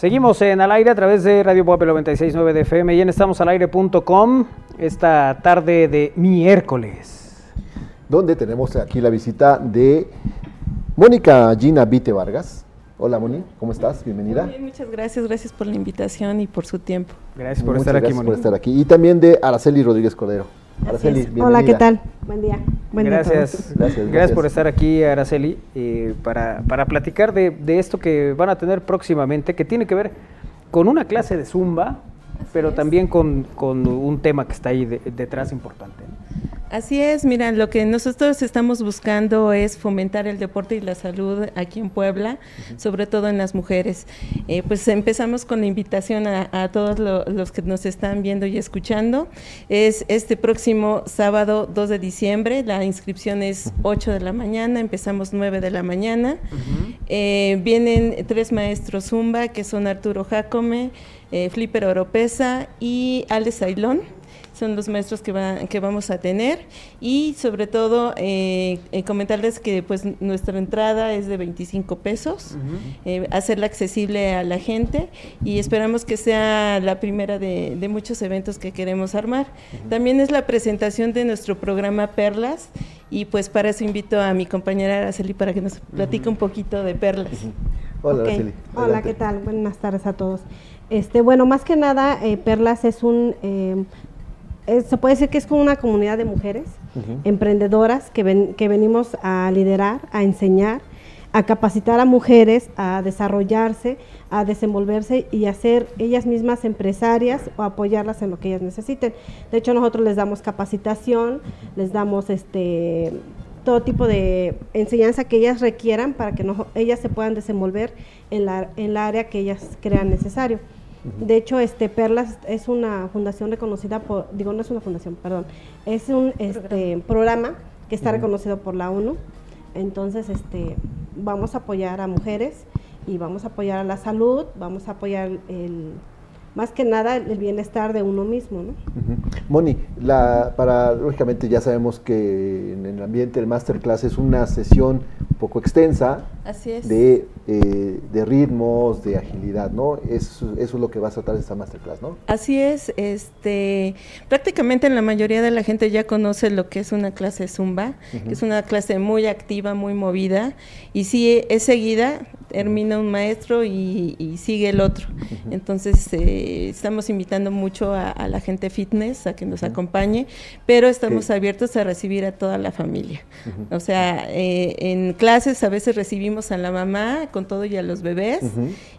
Seguimos en al aire a través de Radio Pop 96.9 de FM y en estamosalaire.com esta tarde de miércoles. Donde tenemos aquí la visita de Mónica Gina Vite Vargas. Hola Moni, ¿cómo estás? Bienvenida. Muy bien, muchas gracias, gracias por la invitación y por su tiempo. Gracias por Muchas estar aquí, gracias por Moni. estar aquí. Y también de Araceli Rodríguez Cordero. Araceli, bienvenida. Hola, ¿qué tal? Buen día. Buen día Gracias. todos. Gracias, gracias, gracias. por estar aquí, Araceli, eh, para, para platicar de, de esto que van a tener próximamente, que tiene que ver con una clase de zumba, pero también con, con un tema que está ahí de- detrás importante. ¿no? Así es, mira, lo que nosotros estamos buscando es fomentar el deporte y la salud aquí en Puebla, sobre todo en las mujeres. Eh, pues empezamos con la invitación a, a todos lo- los que nos están viendo y escuchando. Es este próximo sábado 2 de diciembre, la inscripción es 8 de la mañana, empezamos 9 de la mañana. Eh, vienen tres maestros Zumba, que son Arturo Jacome, eh, Flipper Oropesa y Alex Ailón son los maestros que, va- que vamos a tener y sobre todo eh, eh, comentarles que pues nuestra entrada es de 25 pesos, eh, hacerla accesible a la gente y esperamos que sea la primera de, de muchos eventos que queremos armar. También es la presentación de nuestro programa Perlas y pues para eso invito a mi compañera Araceli para que nos platique un poquito de Perlas. Hola Ok. Araceli. Hola. ¿qué tal? Buenas tardes a todos. Este, bueno, más que nada, eh, Perlas es un, eh, es- se puede decir que es como una comunidad de mujeres emprendedoras que, ven- que venimos a liderar, a enseñar, a capacitar a mujeres a desarrollarse, a desenvolverse y a ser ellas mismas empresarias o apoyarlas en lo que ellas necesiten. De hecho, nosotros les damos capacitación, les damos este todo tipo de enseñanza que ellas requieran para que no- ellas se puedan desenvolver en la, en la área que ellas crean necesario. De hecho, este Perlas es una fundación reconocida por, digo, no es una fundación, perdón, es un este, programa. que está reconocido por la ONU. Entonces, este, vamos a apoyar a mujeres y vamos a apoyar a la salud, vamos a apoyar el, más que nada el bienestar de uno mismo, ¿no? Moni, la, para, lógicamente ya sabemos que en el ambiente del masterclass es una sesión un poco extensa Así es. de, eh, de ritmos, de agilidad, ¿no? Eso, eso es lo que va a tratar esta masterclass, ¿no? Así es, este, prácticamente la mayoría de la gente ya conoce lo que es una clase Zumba, que es una clase muy activa, muy movida, y si es seguida, termina un maestro y, y sigue el otro. Entonces, eh, estamos invitando mucho a, a la gente fitness a que nos acompañe, pero estamos abiertos a recibir a toda la familia. O sea, eh, en clases a veces recibimos a la mamá con todo y a los bebés,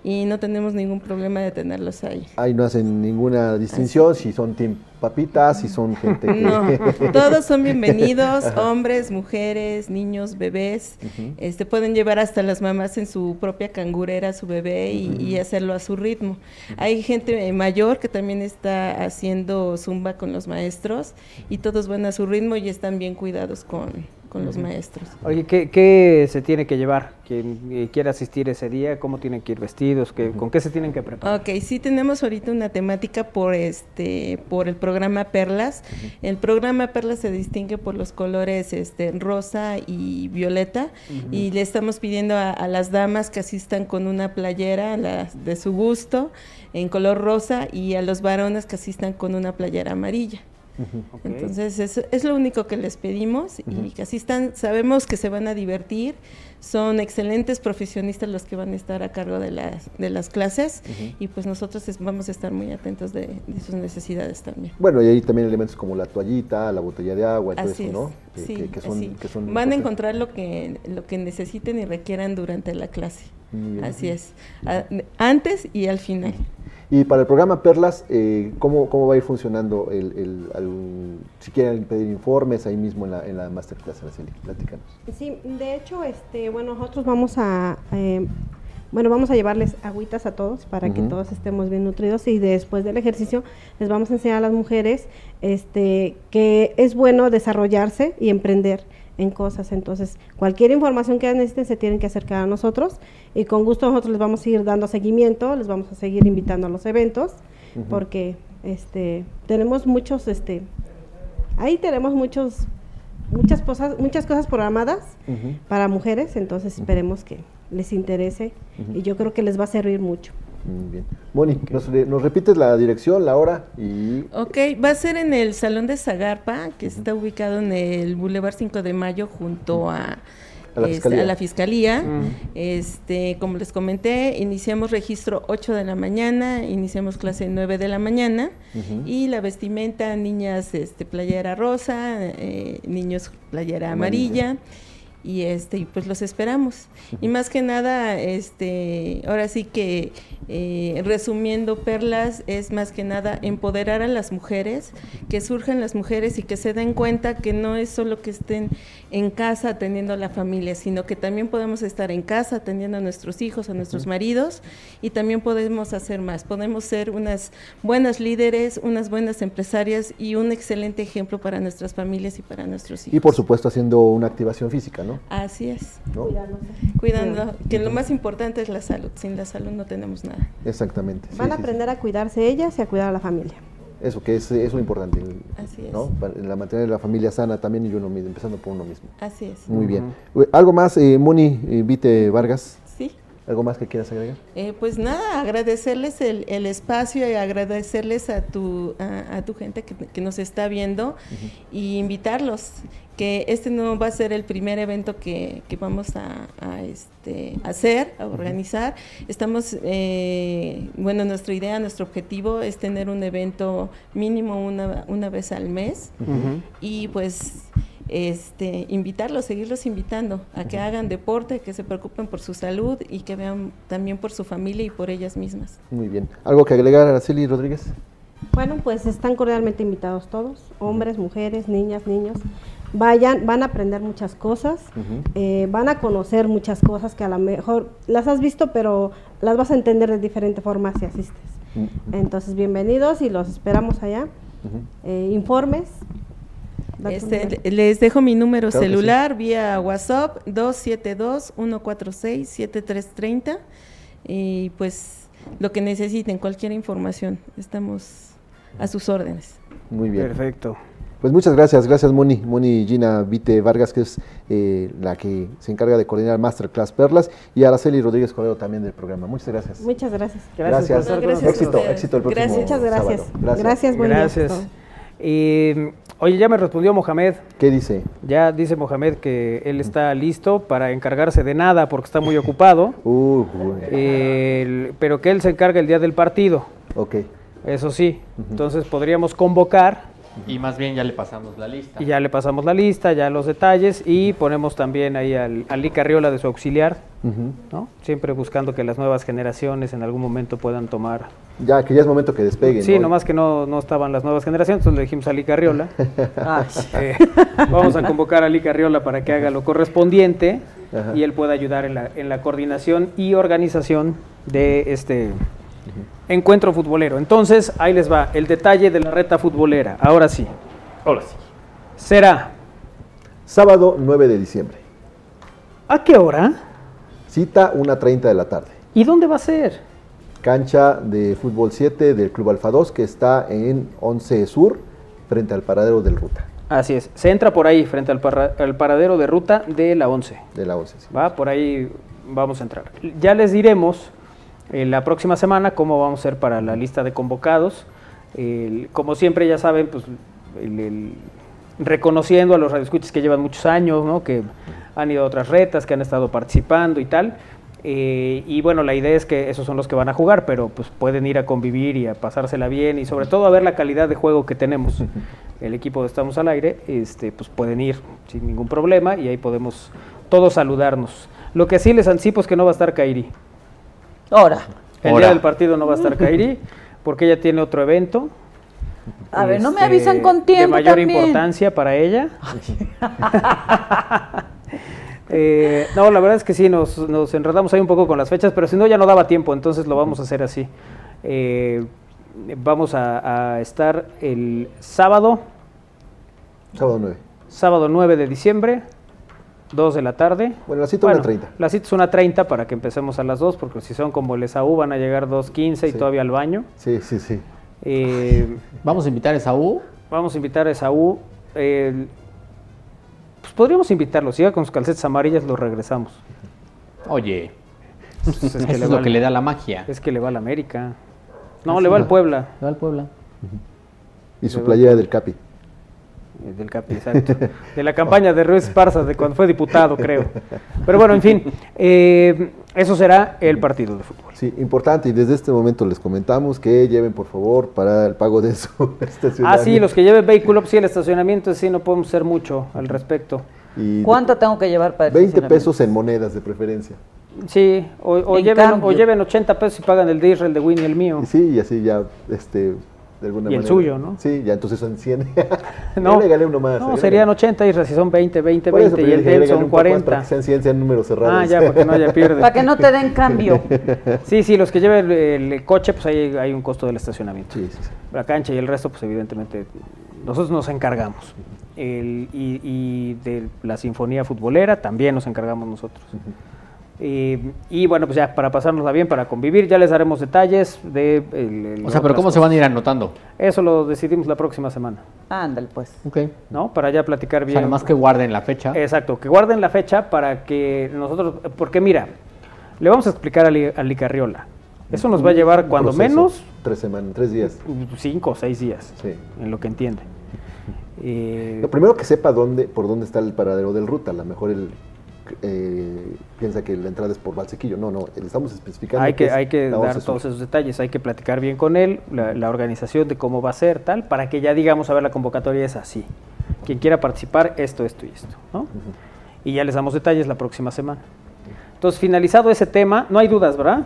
y no tenemos ningún problema de tenerlos ahí. Ahí no hacen ninguna distinción si son team papitas, si son gente que... No, [laughs] todos son bienvenidos, hombres, mujeres, niños, bebés. Este pueden llevar hasta las mamás en su propia cangurera a su bebé y, y hacerlo a su ritmo. Hay gente eh, mayor que también está haciendo zumba con los maestros y todos van a su ritmo y están bien cuidados con, con los maestros. Oye, ¿qué, qué se tiene que llevar? Quien eh, quiera asistir ese día, ¿cómo tienen que ir vestidos? ¿Qué- ¿Con qué se tienen que preparar? Ok, sí tenemos ahorita una temática por este, por el programa Perlas. El programa Perlas se distingue por los colores este, rosa y violeta y le estamos pidiendo a, a las damas que asistan con una playera la- de su gusto en color rosa y a los varones que asistan con una playera amarilla. Entonces, es, es lo único que les pedimos y que asistan. Sabemos que se van a divertir. Son excelentes profesionistas los que van a estar a cargo de las, de las clases y pues nosotros es- vamos a estar muy atentos de, de sus necesidades también. Bueno, y hay también elementos como la toallita, la botella de agua, y todo Así eso, es, ¿no? Que, sí, que- que son, así. que son Van a encontrar lo que, lo que necesiten y requieran durante la clase. Así es. A- antes y al final. Y para el programa Perlas, eh, ¿cómo, ¿cómo va a ir funcionando el, si quieren pedir informes ahí mismo en la, en la masterclass, Araceli? Platícanos. Sí, de hecho, este, bueno, nosotros vamos a, eh, bueno, vamos a llevarles agüitas a todos para que todos estemos bien nutridos y después del ejercicio les vamos a enseñar a las mujeres, este, que es bueno desarrollarse y emprender en cosas. Entonces, cualquier información que necesiten se tienen que acercar a nosotros y con gusto nosotros les vamos a ir dando seguimiento, les vamos a seguir invitando a los eventos porque, este, tenemos muchos, este, ahí tenemos muchos muchas cosas, muchas cosas programadas para mujeres, entonces esperemos que les interese y yo creo que les va a servir mucho. Muy bien. Moni, ¿nos, re- nos repites la dirección, la hora y Ok, va a ser en el Salón de Zagarpa, que está ubicado en el Boulevard 5 de Mayo junto a, A la este, a la Fiscalía. Mm. Este, como les comenté, iniciamos registro 8 de la mañana, iniciamos clase 9 de la mañana y la vestimenta, niñas este, playera rosa, eh, niños playera Amarilla. amarilla. Y este, y pues los esperamos. Y más que nada, este, ahora sí que eh, resumiendo perlas, es más que nada empoderar a las mujeres, que surjan las mujeres y que se den cuenta que no es solo que estén en casa atendiendo a la familia, sino que también podemos estar en casa atendiendo a nuestros hijos, a nuestros maridos, y también podemos hacer más. Podemos ser unas buenas líderes, unas buenas empresarias y un excelente ejemplo para nuestras familias y para nuestros hijos. y por supuesto haciendo una activación física, ¿no? Así es. ¿No? Cuidando, que lo más importante es la salud. Sin la salud no tenemos nada. Exactamente. sí, Van a sí, sí. aprender a cuidarse ellas y a cuidar a la familia. Eso, que es, es lo importante, Así es. ¿no? Para- la mantener la familia sana también y uno mismo, empezando por uno mismo. Así es. Muy bien. ¿Algo más, eh, Moni eh, Vite Vargas? ¿Algo más que quieras agregar? Eh, pues nada, agradecerles el, el espacio y agradecerles a tu, a, a tu gente que, que nos está viendo y invitarlos que este no va a ser el primer evento que, que vamos a, a, este, hacer, a organizar. Estamos, eh, bueno, nuestra idea, nuestro objetivo es tener un evento mínimo una, una vez al mes y pues este invitarlos, seguirlos invitando a que hagan deporte, que se preocupen por su salud y que vean también por su familia y por ellas mismas. Muy bien. ¿Algo que agregar, Araceli Rodríguez? Bueno, pues están cordialmente invitados todos, hombres, mujeres, niñas, niños. Vayan, van a aprender muchas cosas, eh, van a conocer muchas cosas que a lo mejor las has visto, pero las vas a entender de diferente forma si asistes. Entonces, bienvenidos y los esperamos allá. Eh, informes. Este, les dejo mi número Claro que sí. celular vía WhatsApp 272-146-7330 y pues lo que necesiten, cualquier información, estamos a sus órdenes. Muy bien. Perfecto. Pues muchas gracias, gracias Moni, Moni Gina Vite Vargas, que es eh, la que se encarga de coordinar Masterclass Perlas, y Araceli Rodríguez Correo también del programa. Muchas gracias. Muchas gracias. Gracias. No, gracias a éxito, éxito el próximo Gracias. Muchas gracias. sábado. Gracias. Gracias, buen día. Gracias. Eh, oye, ya me respondió Mohamed. ¿Qué dice? Ya dice Mohamed que él está listo para encargarse de nada porque está muy ocupado. [laughs] Uh, El- pero que él se encarga el día del partido. Ok. Eso sí. Entonces podríamos convocar Y más bien ya le pasamos la lista. y ya le pasamos la lista, ya los detalles y ponemos también ahí al, al Lee Carriola de su auxiliar, ¿no? Siempre buscando que las nuevas generaciones en algún momento puedan tomar. Ya, que ya es momento que despeguen. Sí, ¿no? nomás que no, no estaban las nuevas generaciones, entonces le dijimos a Lee Carriola. [laughs] [laughs] Eh, vamos a convocar a Lee Carriola para que haga lo correspondiente y él pueda ayudar en la, en la coordinación y organización de este encuentro futbolero. Entonces, ahí les va el detalle de la reta futbolera. Ahora sí. Ahora sí. Será. Sábado 9 de diciembre. ¿A qué hora? Cita 1.30 de la tarde. ¿Y dónde va a ser? Cancha de fútbol 7 del Club Alfa 2 que está en 11 Sur, frente al paradero del Ruta. Así es. Se entra por ahí, frente al, parra- al paradero de ruta de la 11. De la 11, sí. Va, por ahí vamos a entrar. Ya les diremos eh, la próxima semana cómo vamos a ser para la lista de convocados. Como siempre, ya saben, pues el- el- reconociendo a los radioescuchas que llevan muchos años, ¿no? que han ido a otras retas, que han estado participando y tal. Eh, y bueno, la idea es que esos son los que van a jugar, pero pues pueden ir a convivir y a pasársela bien y sobre todo a ver la calidad de juego que tenemos. El equipo de Estamos al Aire, este, pues pueden ir sin ningún problema y ahí podemos todos saludarnos. Lo que sí les anticipo es que no va a estar Kairi. Ahora. El Ahora. día del partido no va a estar [laughs] Kairi porque ella tiene otro evento. A ver, no me este, avisan con De tiempo mayor también. importancia para ella. [laughs] Eh, no, la verdad es que sí, nos, nos enredamos ahí un poco con las fechas, pero si no ya no daba tiempo, entonces lo vamos a hacer así. Eh, vamos a, a estar el sábado, Sábado 9. sábado 9 de diciembre, 2 de la tarde. Bueno, la cita 1:30. La cita es una 30 para que empecemos a las 2, porque si son como el Esaú van a llegar 2.15 y Sí. todavía al baño. Sí, sí, sí. Eh, [laughs] Vamos a invitar a Esaú. Vamos a invitar a Esaú. el- pues podríamos invitarlo. Si con sus calcetas amarillas, lo regresamos. Oye. Pues es [laughs] Eso que es le lo que le da la magia. Es que le va al América. No, Ah, le sí. va al Puebla. Le va al Puebla. Y su playera del Capi. Eh, Del Capi, exacto. De la campaña de Ruiz Esparza, de cuando fue diputado, creo. Pero bueno, en fin, eh, eso será el partido de fútbol. Sí, importante. Y desde este momento les comentamos que lleven, por favor, para el pago de su [laughs] Ah, estacionamiento. sí, los que lleven vehículo, pues sí, el estacionamiento, sí, no podemos hacer mucho al respecto. Y ¿Cuánto tengo que llevar para el 20 estacionamiento? pesos en monedas de preferencia. Sí, o, o En lleven, o lleven 80 pesos y pagan el de Israel, de Winnie, el mío. Sí, y así ya, este, de alguna Y el manera. suyo, ¿no? Sí, ya entonces son 100. [laughs] No, Agrégale uno más. no serían 80 Israel, si son 20, 20, Por eso, 20 y el dije, de él agrégale son un poco más 40. Para que sean 100, sean números cerrados. Ah, ya, para que no haya pierde. [laughs] Para que no te den cambio. [laughs] Sí, sí, los que lleven el, el coche, pues ahí hay un costo del estacionamiento. Sí, sí, sí. La cancha y el resto, pues evidentemente, nosotros nos encargamos. El- y, y de la sinfonía futbolera también nos encargamos nosotros. Y bueno, pues ya para pasárnosla bien, para convivir, ya les daremos detalles de... el- el O sea, pero ¿cómo se van a ir anotando? Eso lo decidimos la próxima semana, Ándale, pues. Ok. ¿no? Para ya platicar O bien. sea, nada más que guarden la fecha. Exacto, que guarden la fecha para que nosotros, porque mira, le vamos a explicar a, Li- a Licarriola. Eso nos va a llevar cuando proceso, menos Tres semanas, tres días. cinco o seis días, Sí. en lo que entiende. [laughs] Eh, Lo primero que sepa dónde, por dónde está el paradero del ruta. A lo mejor él eh, piensa que la entrada es por Valsequillo. No, no, le estamos especificando. hay que, hay que dar 11 Sur. todos esos detalles, hay que platicar bien con él, la, la organización de cómo va a ser, tal, para que ya digamos, a ver, la convocatoria es así. Quien quiera participar, esto, esto y esto, ¿no? Y ya les damos detalles la próxima semana. Entonces, finalizado ese tema, no hay dudas, ¿verdad?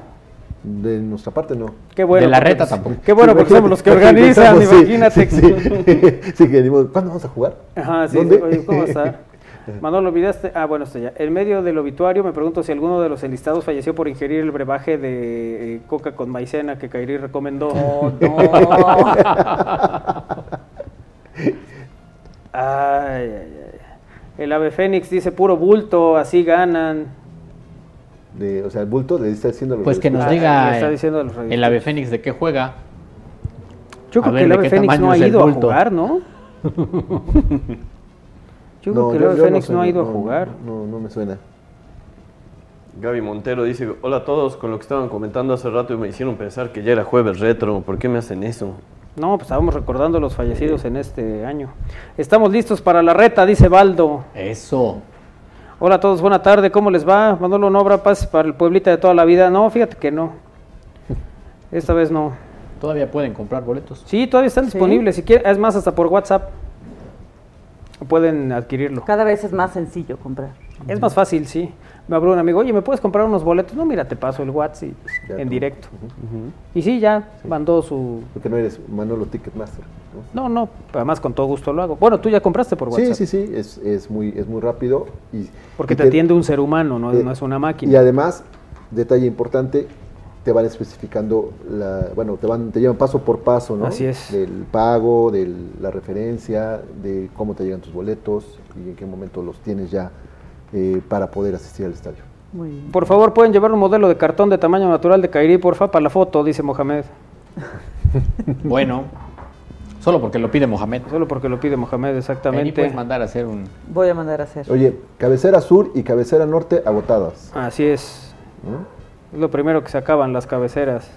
De nuestra parte, no. Qué bueno. De la reta pues, tampoco. Qué bueno, porque somos los que organizan, sí, imagínate. Sí, sí, Sí, que dimos, ¿cuándo vamos a jugar? Ajá, sí, ¿Dónde? oye, ¿cómo está? Manolo, olvidaste. Ah, bueno, está ya. En medio del obituario me pregunto si alguno de los enlistados falleció por ingerir el brebaje de eh, coca con maicena que Kairi recomendó. [laughs] Ay, ay, ay. El ave fénix dice puro bulto, así ganan. De, o sea, el bulto le está diciendo a los Pues que nos diga está diciendo a los el ave fénix de qué juega. Yo A creo ver, que el ¿de ave fénix no ha ido a jugar, ¿no? [laughs] Yo creo que el ave fénix sé, no ha ido a no, jugar. No, no me suena. Gaby Montero dice, hola a todos, con lo que estaban comentando hace rato me hicieron pensar que ya era jueves retro, ¿por qué me hacen eso? No, pues estábamos recordando a los fallecidos en este año. Estamos listos para la reta, dice Baldo. Eso. Hola a todos, buena tarde, ¿cómo les va? Manolo no habrá paz para el pueblita de toda la vida. No, fíjate que no. Esta vez no. Todavía pueden comprar boletos. Sí, todavía están disponibles. Si quieren, es más, hasta por WhatsApp pueden adquirirlo. Cada vez es más sencillo comprar. Es más fácil, sí. Me habló un amigo, oye, ¿me puedes comprar unos boletos? No, mira, te paso el WhatsApp en tú. directo. Y sí, ya mandó su... Porque no eres Manolo Ticketmaster. ¿no? No, no, además con todo gusto lo hago. Bueno, tú ya compraste por WhatsApp. Sí, sí, sí, es, es, muy, es muy rápido. Y, Porque y te atiende un ser humano, no, eh, no es una máquina. Y además, detalle importante, te van especificando, la, bueno, te, van, te llevan paso por paso, ¿no? Así es. Del pago, de la referencia, de cómo te llegan tus boletos y en qué momento los tienes ya eh, para poder asistir al estadio. Muy bien. Por favor, pueden llevar un modelo de cartón de tamaño natural de Kairi, porfa, para la foto, dice Mohamed. [laughs] Bueno, solo porque lo pide Mohamed. Solo porque lo pide Mohamed, exactamente. puedes mandar a hacer un... Voy a mandar a hacer. Oye, cabecera sur y cabecera norte agotadas. Así es. Es lo primero que se acaban las cabeceras.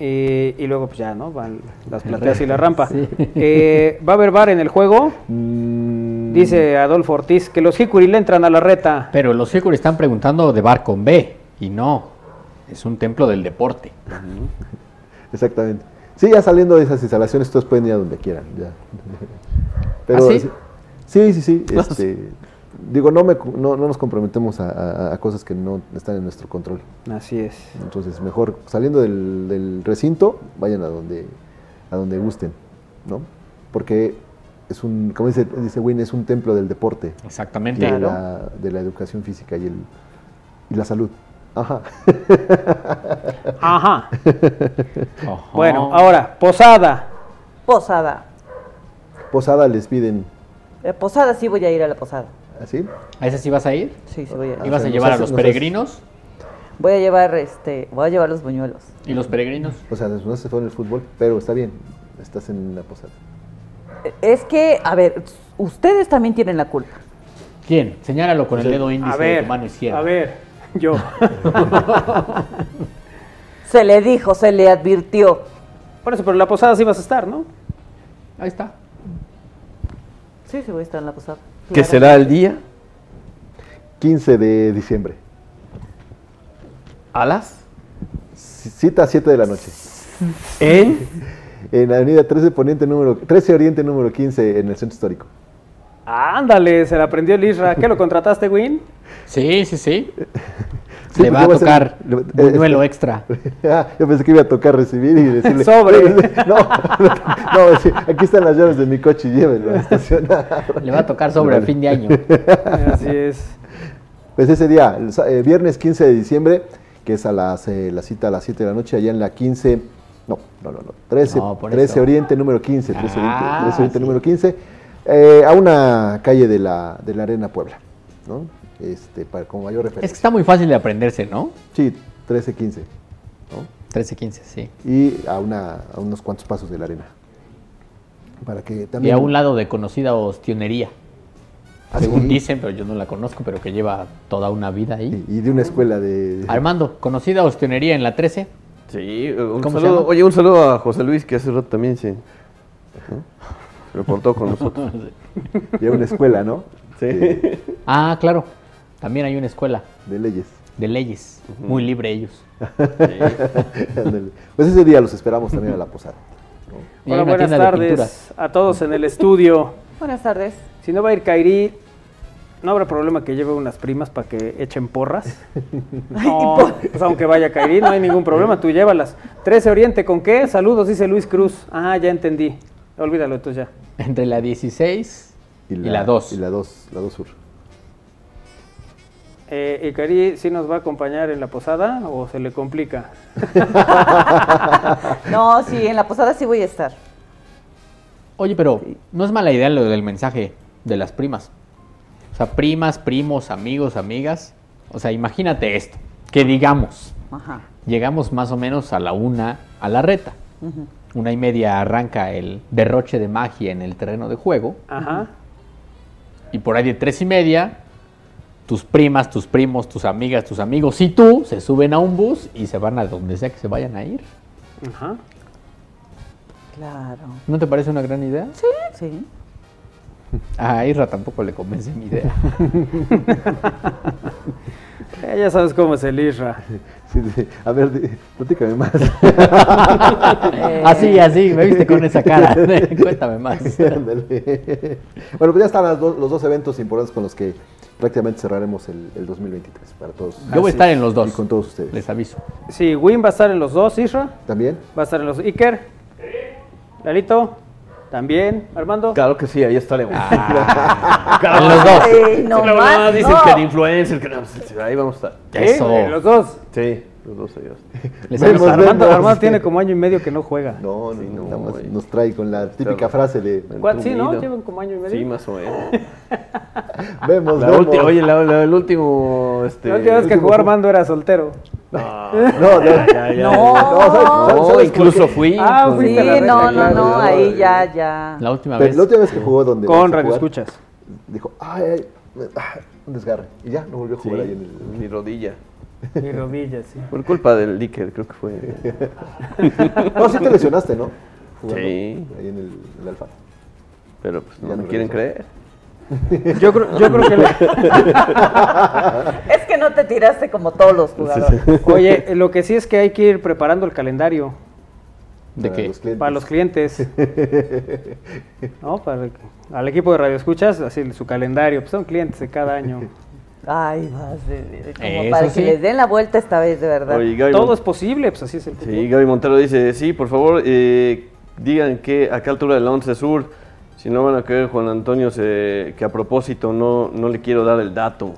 Y luego, pues ya, ¿no? Van las plateas y la rampa. Eh, ¿Va a haber bar en el juego? Mm, Dice Adolfo Ortiz que los Hikuri le entran a la reta. Pero los Hikuri están preguntando de bar con B. Y no, es un templo del deporte. Exactamente. Sí, ya saliendo de esas instalaciones, todos pueden ir a donde quieran. Ya. ¿Ah, sí? sí, sí, sí. [laughs] este, digo, no, me, no, no nos comprometemos a, a- a cosas que no están en nuestro control. Así es. Entonces, mejor saliendo del, del recinto, vayan a donde, a donde gusten, ¿no? Porque es un, como dice, dice Win, es un templo del deporte. Exactamente. y De, la, de la educación física y, el, y la salud. Ajá. Ajá. Bueno, ahora, Posada. Posada. Posada les piden, Eh, posada sí voy a ir a la posada. ¿Así? ¿A ese sí vas a ir? Sí, sí voy a ir. ¿Ibas a llevar a los peregrinos? Voy a llevar este, voy a llevar los buñuelos. ¿Y los peregrinos? O sea, no se fue en el fútbol, pero está bien, estás en la posada. Es que, a ver, ustedes también tienen la culpa. ¿Quién? Señálalo con el Sí. dedo índice de tu mano izquierda. a ver. Yo. [laughs] Se le dijo, se le advirtió. Por eso, pero en la posada sí vas a estar, ¿no? Ahí está. Sí, sí voy a estar en la posada. ¿Qué será el día? 15 de diciembre. ¿A las? Cita a 7 de la noche. ¿En? En la avenida 13 Poniente número 13 Oriente número 15 en el centro histórico. Ándale, se la aprendió el Isra. ¿Qué lo contrataste, Win? Sí, sí, sí. Sí, Le va a tocar le- buñuelo eh, extra. [laughs] Ah, yo pensé que iba a tocar recibir y decirle. [laughs] Sobre. [laughs] No, no, decir, aquí están las llaves de mi coche y llévenlo a estacionar. Le va a tocar sobre a fin de año. Así es. Pues ese día, el eh, viernes 15 de diciembre, que es a las, eh, la cita a las 7 de la noche, allá en la 15, no, no, no, no 13, No, por 13 eso. Oriente número 15, 13 Ah, Oriente, 13 Oriente sí. número 15, eh, a una calle de la, de la Arena Puebla, ¿no? Este, para, como mayor Es que referencia. está muy fácil de aprenderse, ¿no? Sí, 13, 15, ¿no? 13, 15, sí. Y a, una, a unos cuantos pasos de la arena. Para que Y también... a un lado de conocida ostionería. Ah, Según sí. dicen, pero yo no la conozco, pero que lleva toda una vida ahí. Y de una escuela de... Armando, conocida ostionería en la 13. Sí, un ¿Cómo se saludo. llama? Oye, un saludo a José Luis, que hace rato también se, ¿no? se reportó con nosotros. [laughs] Y a una escuela, ¿no? Sí. Sí, Ah, claro. También hay una escuela de leyes. de leyes. Muy libre ellos. [laughs] Pues ese día los esperamos también a la posada. Y Hola, buenas tardes a todos en el estudio. [laughs] Buenas tardes. Si no va a ir Kairi, no habrá problema que lleve unas primas para que echen porras. [laughs] No, pues aunque vaya Kairi, no hay ningún problema, tú llévalas. 13 Oriente, ¿con qué? Saludos, dice Luis Cruz. Ah, ya entendí. Olvídalo entonces ya. Entre la 16 y la 2. Y la 2, la 2 sur. Eh, ¿Y Kairi sí nos va a acompañar en la posada o se le complica? [laughs] No, sí, en la posada sí voy a estar. Oye, pero no es mala idea lo del mensaje de las primas. O sea, primas, primos, amigos, amigas. O sea, imagínate esto. Que digamos, Ajá. llegamos más o menos a la una a la reta. Una y media arranca el derroche de magia en el terreno de juego. Ajá. Y por ahí de tres y media, tus primas, tus primos, tus amigas, tus amigos y tú se suben a un bus y se van a donde sea que se vayan a ir. Ajá. Claro. ¿No te parece una gran idea? Sí. Sí. A Irra tampoco le convence mi idea. [laughs] Eh, ya sabes cómo es el Isra. Sí, sí. A ver, platícame más. [laughs] Así, así, me viste con esa cara. [laughs] Cuéntame más. Bueno, pues ya están dos- los dos eventos importantes con los que prácticamente cerraremos el, el 2023 para todos. Yo voy a estar en los dos. Y con todos ustedes. Les aviso. Sí, Win va a estar en los dos, Isra. ¿También? Va a estar en los Iker. Lalito. También. Armando. Claro que sí, ahí estaremos. [laughs] En los dos. Sí, no Claro, más, no, dicen no. que de influencer, que no, pues, ahí vamos a estar. Eso. ¿Eh? Los dos. Sí, los dos ellos. [laughs] Les Vemos, aviso. Armando. Armando tiene [laughs] como año y medio que no juega. No, no, Sí, no, nada más nos trae con la típica frase de ¿Cuál? Sí, ¿no? Llevan como año y medio. Sí, más o menos. [laughs] vemos, La vemos. oye, la- la- el último. Este, La última vez que jugó ju- Armando era soltero. No, No, no. ya, ya. No. No, ¿sabes- sabes- No, sabes por incluso qué? fui. Ah, la Sí, no, no, no, ahí ya, ya. La última Pero vez. la última vez que jugó donde Con radio jugar, escuchas. dijo, ay, ay, ah, un desgarre. Y ya, no volvió a Sí, jugar ahí en el... mi rodilla. [laughs] Mi rodilla, sí. Por culpa del líquido, creo que fue. [laughs] No, sí te lesionaste, ¿no? Jugando Sí. Ahí en el, el Alfa. Pero pues no me quieren creer. [laughs] Yo creo, yo creo que le- Es que no te tiraste como todos los jugadores. Oye, lo que sí es que hay que ir preparando el calendario ¿De Para qué? los clientes. para los clientes. ¿No? Para el- al equipo de Radio Escuchas, así su calendario. Pues son clientes de cada año. Ay, de, de- como Eso para sí. que les den la vuelta esta vez, de verdad. Oye, Gaby, Todo Mon- es posible, pues así es el sí, fútbol. Gaby Montero dice: Sí, por favor, eh, digan que a qué altura del 11 Sur, si no van a creer, Juan Antonio, se- que a propósito no, no le quiero dar el dato.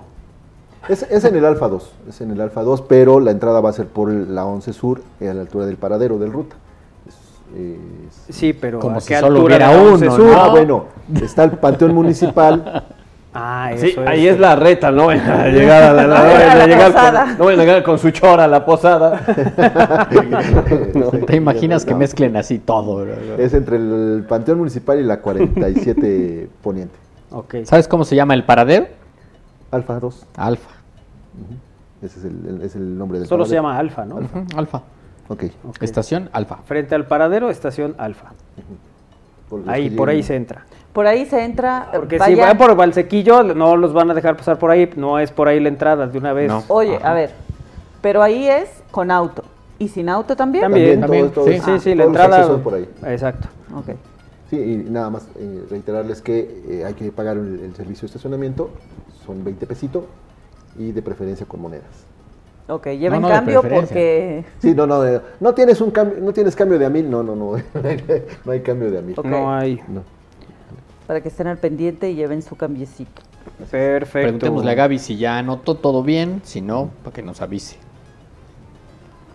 Es, es en el Alfa 2, es en el Alfa 2, pero la entrada va a ser por la 11 Sur, eh, a la altura del paradero del ruta. Es- es- Sí, pero Como ¿a si qué solo altura hubiera la once uno, sur? ¿no? Ah, bueno, está el Panteón Municipal. Ah, eso Sí, es. ahí es la reta, no a llegar a la, la- No a la llegar posada. con, no vayan a llegar con su chora a la posada. [laughs] No, ¿Te imaginas que mezclen así todo? bro? Es entre el Panteón Municipal y la 47 Poniente. Ok. ¿Sabes cómo se llama el paradero? Alfa 2. Alfa. Ese es el, el- es el nombre del Solo se llama Alfa, ¿no? Alfa. Ok. Estación Alfa. Frente al paradero, estación Alfa. Por Ahí, que por ahí se entra. Por ahí se entra. Porque vaya- si van por Valsequillo, no los van a dejar pasar por ahí. No es por ahí la entrada de una vez. Oye, a ver, pero ahí es con auto. ¿Y sin auto también? También, También, todo- todo- sí, sí, sí, la entrada. por ahí. Exacto. Ok. Sí, y nada más eh, reiterarles que eh, hay que pagar el, el servicio de estacionamiento, son 20 pesitos y de preferencia con monedas. Ok, lleven No, cambio porque... Sí, no, no, no tienes un cambio, no tienes cambio de a mil, no, no, no, [laughs] no hay cambio de a mil. Ok. No hay. No. Para que estén al pendiente y lleven su cambiecito. Perfecto. Preguntémosle a Gaby si ya anotó todo bien, si no, para que nos avise.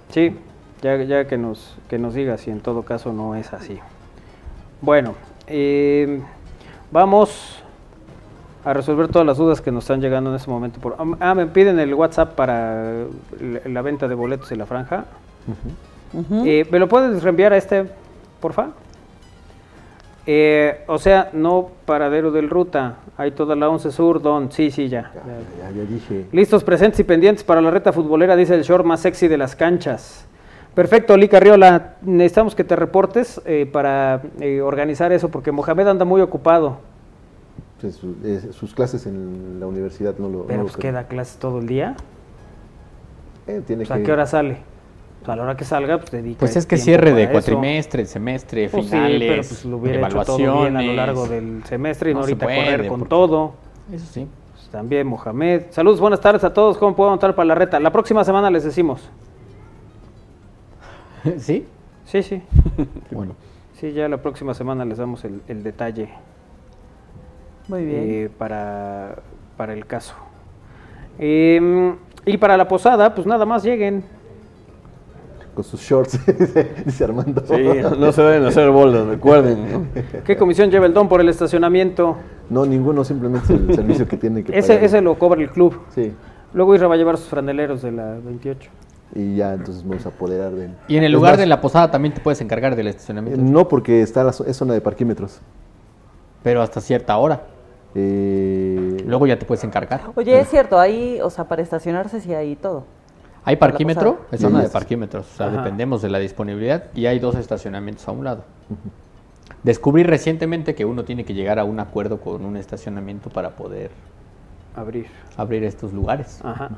Sí, ya, ya que, nos, que nos diga si en todo caso no es así. Bueno, eh, vamos a resolver todas las dudas que nos están llegando en este momento. Por, ah, me piden el WhatsApp para la, la venta de boletos y la franja. Eh, ¿Me lo puedes reenviar a este, porfa? Eh, o sea, no paradero del ruta. Hay toda la 11 Sur, Don. Sí, sí, ya. Ya, ya dije. Listos, presentes y pendientes para la reta futbolera, dice el short más sexy de las canchas. Perfecto, Lee Carriola. Necesitamos que te reportes eh, para eh, organizar eso, porque Mohamed anda muy ocupado. Pues, su- eh, sus clases en la universidad no lo. Pero no lo pues queda clases todo el día. Eh, tiene Pues, ¿A que- qué hora sale? A la hora que salga, pues dedica Pues es que cierre de eso. cuatrimestre, semestre, Pues sí, finales, pero pues lo hubiera hecho todo evaluaciones. bien a lo largo del semestre y no, No ahorita puede, correr con porque- todo. Eso sí. Pues, también Mohamed. Saludos, buenas tardes a todos. ¿Cómo puedo entrar para la reta? La próxima semana les decimos. [laughs] ¿Sí? Sí, sí. [laughs] Bueno. Sí, ya la próxima semana les damos el, el detalle. Muy bien. eh, para, para el caso. Em, y para la posada, pues nada más lleguen. Con sus shorts, [laughs] dice, Armando. Sí, no, se deben hacer bolas, recuerden. ¿no? [laughs] ¿Qué comisión lleva el don por el estacionamiento? No, ninguno, simplemente es el [laughs] servicio que tiene que Ese, pagar. ese lo cobra el club. Sí. Luego Isra va a llevar sus franeleros de la 28. Y ya, entonces vamos a apoderar de él. Y en el Es lugar más, de la posada también te puedes encargar del estacionamiento. No, porque está la, es zona de parquímetros. Pero hasta cierta hora. Eh, Luego ya te puedes encargar. Oye, es cierto, ahí, o sea, para estacionarse sí hay todo. Hay parquímetro, es zona Sí, de es. parquímetros, o sea, Ajá. dependemos de la disponibilidad y hay dos estacionamientos a un lado. Descubrí recientemente que uno tiene que llegar a un acuerdo con un estacionamiento para poder Abrir. abrir estos lugares. Ajá.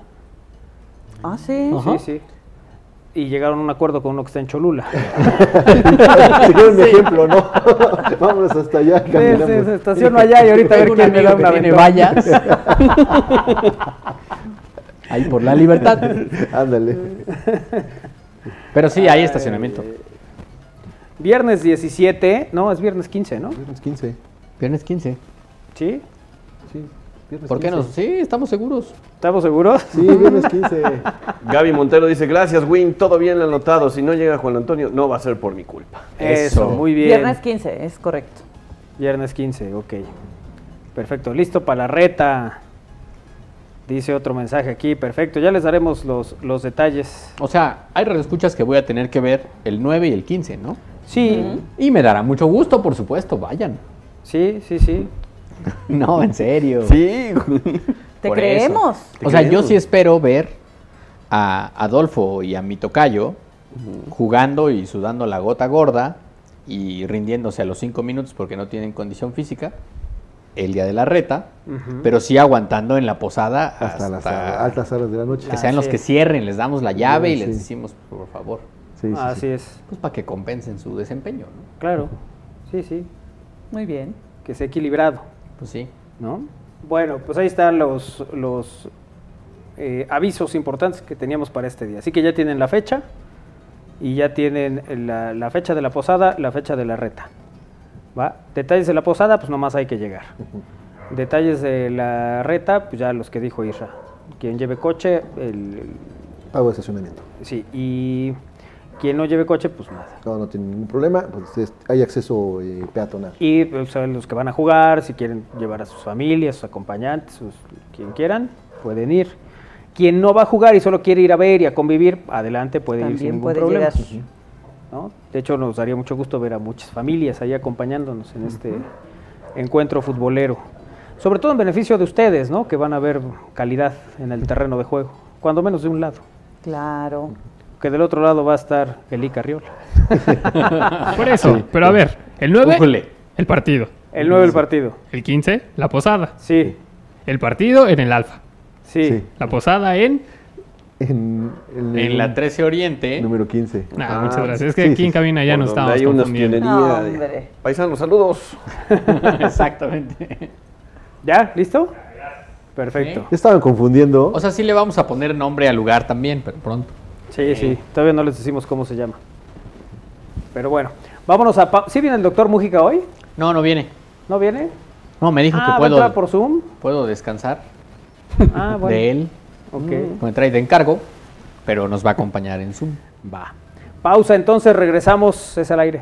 Ah, sí. Ajá. Sí, sí. Y llegaron a un acuerdo con uno que está en Cholula. Si quieren mi ejemplo, ¿no? [laughs] Vámonos hasta allá, Sí, caminamos. sí, se estaciono allá y ahorita a ver un quién me da una tiene vallas. [laughs] Ahí por la libertad. [laughs] Ándale. Pero sí, hay estacionamiento. Viernes 17, no, es viernes 15, ¿no? Viernes 15. Viernes 15. ¿Sí? Sí, viernes ¿Por qué 15. no? Sí, estamos seguros. ¿Estamos seguros? Sí, viernes 15. [laughs] Gaby Montero dice, gracias Win, todo bien anotado. Si no llega Juan Antonio, no va a ser por mi culpa. Eso, muy bien. Viernes 15, es correcto. Viernes 15, ok. Perfecto, listo para la reta. Dice otro mensaje aquí, perfecto. Ya les daremos los, los detalles. O sea, hay redescuchas que voy a tener que ver el 9 y el 15, ¿no? Sí, Y me dará mucho gusto, por supuesto, vayan. sí, sí, sí. [laughs] No, en serio. Sí, Te Por creemos. Te O sea, yo sí espero ver a Adolfo y a mi tocayo jugando y sudando la gota gorda y rindiéndose a los cinco minutos porque no tienen condición física el día de la reta, pero sí aguantando en la posada hasta, Hasta las altas horas de la noche. que sean los que cierren, les damos la llave y Sí. les decimos, por favor, Sí, sí, Así sí. es, pues para que compensen su desempeño, ¿no? claro. Sí, sí. Muy bien. Que sea equilibrado, Pues sí. ¿no? Bueno, pues ahí están los, los eh, avisos importantes que teníamos para este día. Así que ya tienen la fecha y ya tienen la, la fecha de la posada, la fecha de la reta. ¿Va? Detalles de la posada, pues nomás hay que llegar. Detalles de la reta, pues ya los que dijo Isra. Quien lleve coche, el, el- Pago de estacionamiento. sí, y quien no lleve coche, pues nada. No, no tiene ningún problema. Pues es- hay acceso eh, peatonal. Y pues, los que van a jugar, si quieren llevar a sus familias, sus acompañantes, sus- quien quieran, pueden ir. Quien no va a jugar y solo quiere ir a ver y a convivir, adelante puede ir sin ningún puede problema. llegar. ¿no? De hecho, nos daría mucho gusto ver a muchas familias ahí acompañándonos en este encuentro futbolero. Sobre todo en beneficio de ustedes, ¿no? Que van a ver calidad en el terreno de juego. cuando menos de un lado. Claro. Que del otro lado va a estar Eli Carriola. [laughs] Por eso, Sí. pero a ver, el 9, Újule. el partido. El 9 el partido. El 15, la posada. Sí. El partido en el Alfa. Sí. La posada en... En, En la 13 Oriente. Número 15. Ah, muchas gracias. Es que aquí en cabina ya nos estábamos hay una confundiendo. No, de-. Paisanos, saludos. [laughs] Exactamente. ¿Ya? ¿Listo? Perfecto. Ya estaban confundiendo. O sea, sí le vamos a poner nombre al lugar también, pero pronto. Sí, sí. Todavía no les decimos cómo se llama. Pero bueno, vámonos a... pa- ¿Sí viene el doctor Mújica hoy? No, no viene. ¿No viene? No, me dijo Ah, que ¿va a puedo, por Zoom? puedo descansar [laughs] Ah, bueno. de él. Ok. Me trae de encargo, pero nos va a acompañar en Zoom. Va. Pausa, entonces regresamos. Es al aire.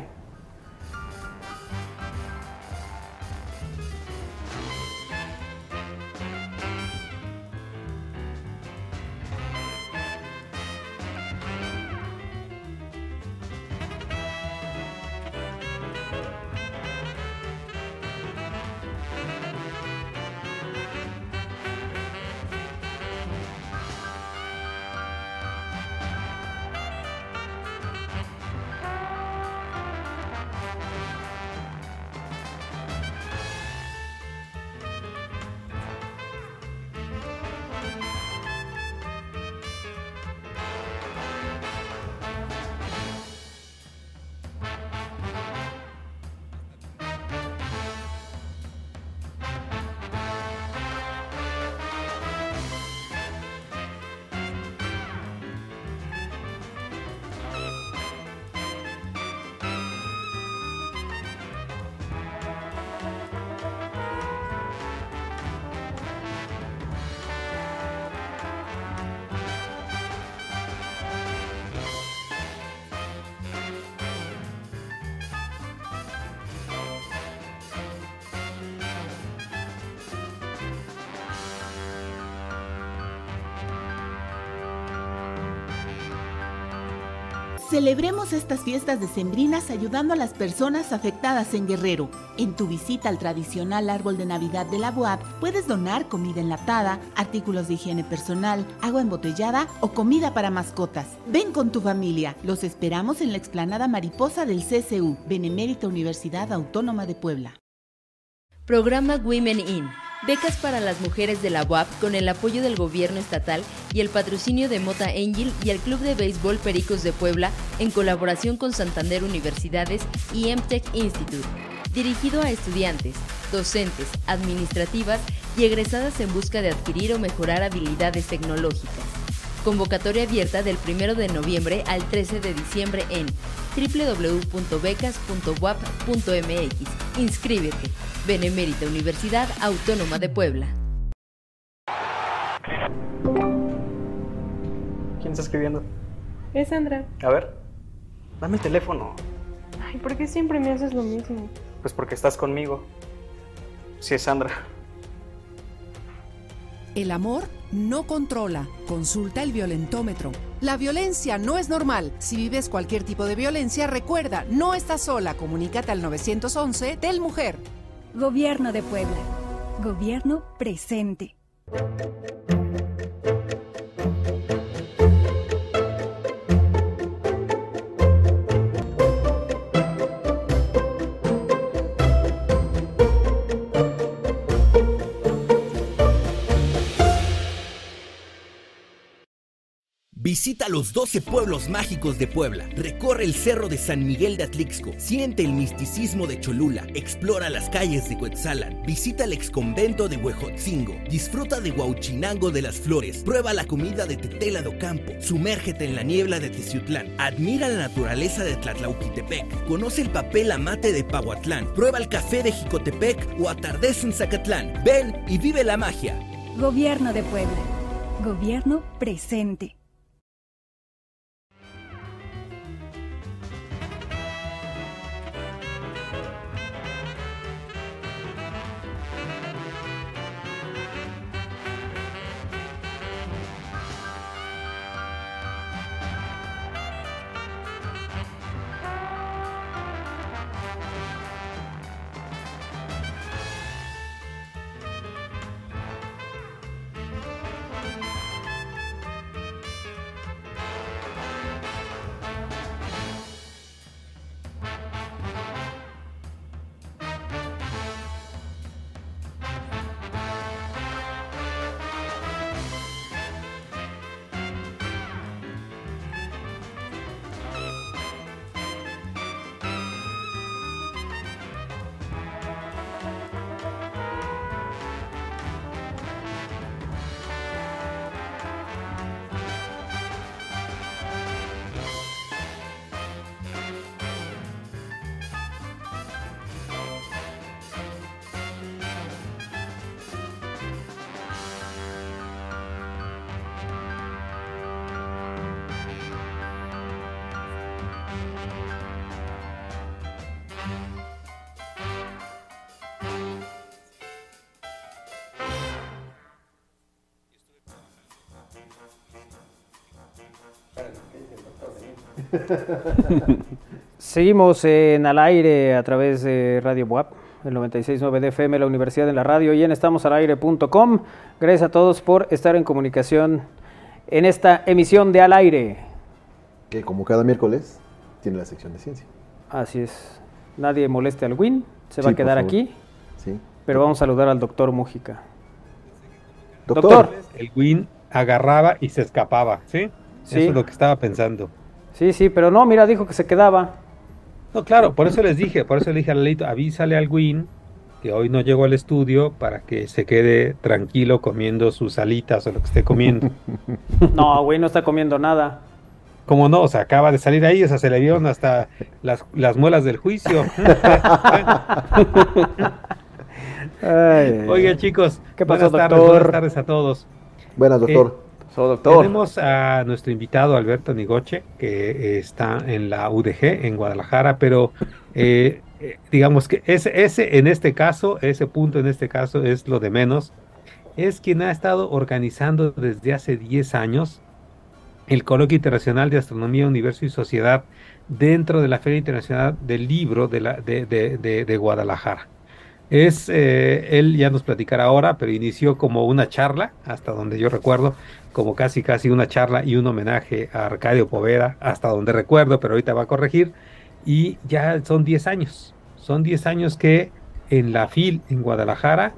Estas fiestas decembrinas ayudando a las personas afectadas en Guerrero. En tu visita al tradicional árbol de Navidad de la UAP puedes donar comida enlatada, artículos de higiene personal, agua embotellada o comida para mascotas. Ven con tu familia. Los esperamos en la explanada mariposa del CCU, Benemérita Universidad Autónoma de Puebla. Programa Women In. Becas para las mujeres de la UAP con el apoyo del gobierno estatal y el patrocinio de Mota Angel y el Club de Béisbol Pericos de Puebla en colaboración con Santander Universidades y MTech Institute. Dirigido a estudiantes, docentes, administrativas y egresadas en busca de adquirir o mejorar habilidades tecnológicas. Convocatoria abierta del 1 de noviembre al 13 de diciembre en www.becas.wap.mx. Inscríbete. Benemérita Universidad Autónoma de Puebla. ¿Quién está escribiendo? Es Sandra. A ver. Dame el teléfono. Ay, ¿por qué siempre me haces lo mismo? Pues porque estás conmigo. Sí, es Sandra. El amor no controla. Consulta el violentómetro. La violencia no es normal. Si vives cualquier tipo de violencia, recuerda, no estás sola. Comunícate al 911 del Mujer. Gobierno de Puebla. Gobierno presente. Visita los 12 pueblos mágicos de Puebla. Recorre el cerro de San Miguel de Atlixco. Siente el misticismo de Cholula. Explora las calles de Cuetzalan. Visita el exconvento de Huejotzingo. Disfruta de Huauchinango de las Flores. Prueba la comida de Tetela do Campo. Sumérgete en la niebla de Teciutlán. Admira la naturaleza de Tlatlauquitepec. Conoce el papel amate de Pahuatlán. Prueba el café de Jicotepec o atardece en Zacatlán. Ven y vive la magia. Gobierno de Puebla. Gobierno presente. [laughs] Seguimos en al aire a través de Radio WAP, el 96.9 de FM, la Universidad de la Radio y en estamosalaire.com. Gracias a todos por estar en comunicación en esta emisión de Al Aire. Que como cada miércoles tiene la sección de ciencia. Así es. Nadie moleste al Win, se va a quedar aquí. Sí. Pero vamos a saludar al doctor Mújica. Doctor. El Win agarraba y se escapaba, ¿sí? Sí. Eso es lo que estaba pensando. Sí, sí, pero no, mira, dijo que se quedaba. No, claro, por eso les dije, por eso le dije a Lalito, avísale al Win que hoy no llegó al estudio para que se quede tranquilo comiendo sus alitas o lo que esté comiendo. [laughs] No, güey, no está comiendo nada. ¿Cómo no? O sea, acaba de salir ahí, o sea, se le vieron hasta las, las muelas del juicio. [laughs] Oigan, chicos, ¿Qué pasó, buenas tardes, doctor? buenas tardes a todos. Buenas, doctor. Tenemos a nuestro invitado Alberto Nigoche, que eh, está en la UDG en Guadalajara, pero eh, eh, digamos que ese, ese en este caso, ese punto en este caso es lo de menos. Es quien ha estado organizando desde hace 10 años el Coloquio Internacional de Astronomía, Universo y Sociedad dentro de la Feria Internacional del Libro de, la, de Guadalajara. Es, eh, él ya nos platicará ahora, pero inició como una charla, hasta donde yo recuerdo, como casi casi una charla y un homenaje a Arcadio Povera, hasta donde recuerdo, pero ahorita va a corregir, y ya son 10 años, son 10 años que en la FIL en Guadalajara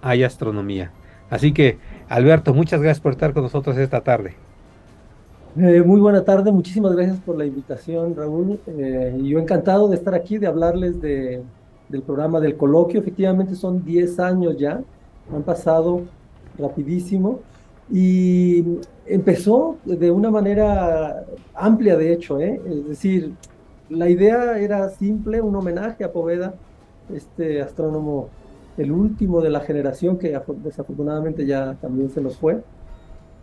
hay astronomía. Así que, Alberto, muchas gracias por estar con nosotros esta tarde. Eh, muy buena tarde, muchísimas gracias por la invitación, Raúl. Eh, yo encantado de estar aquí, de hablarles de, del programa del coloquio. Efectivamente son 10 años ya, han pasado rapidísimo y empezó de una manera amplia, de hecho, ¿eh? Es decir, la idea era simple, un homenaje a Poveda, este astrónomo, el último de la generación que afo- desafortunadamente ya también se nos fue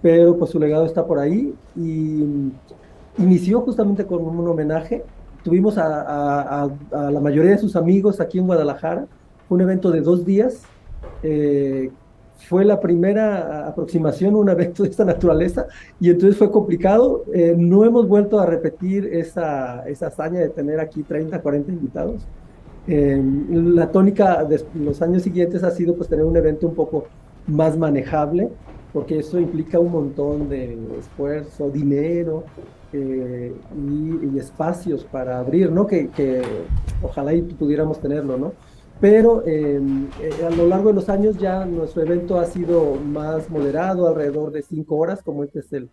pero pues su legado está por ahí y inició justamente con un homenaje. Tuvimos a, a- a- a la mayoría de sus amigos aquí en Guadalajara, un evento de dos días, eh, fue la primera aproximación a un evento de esta naturaleza y entonces fue complicado. Eh, no hemos vuelto a repetir esa, esa hazaña de tener aquí 30, 40 invitados. Eh, la tónica de los años siguientes ha sido pues tener un evento un poco más manejable, porque eso implica un montón de esfuerzo, dinero eh, y, y espacios para abrir, ¿no? Que, que ojalá y pudiéramos tenerlo, ¿no? Pero eh, eh, a lo largo de los años ya nuestro evento ha sido más moderado, alrededor de cinco horas, como este es el,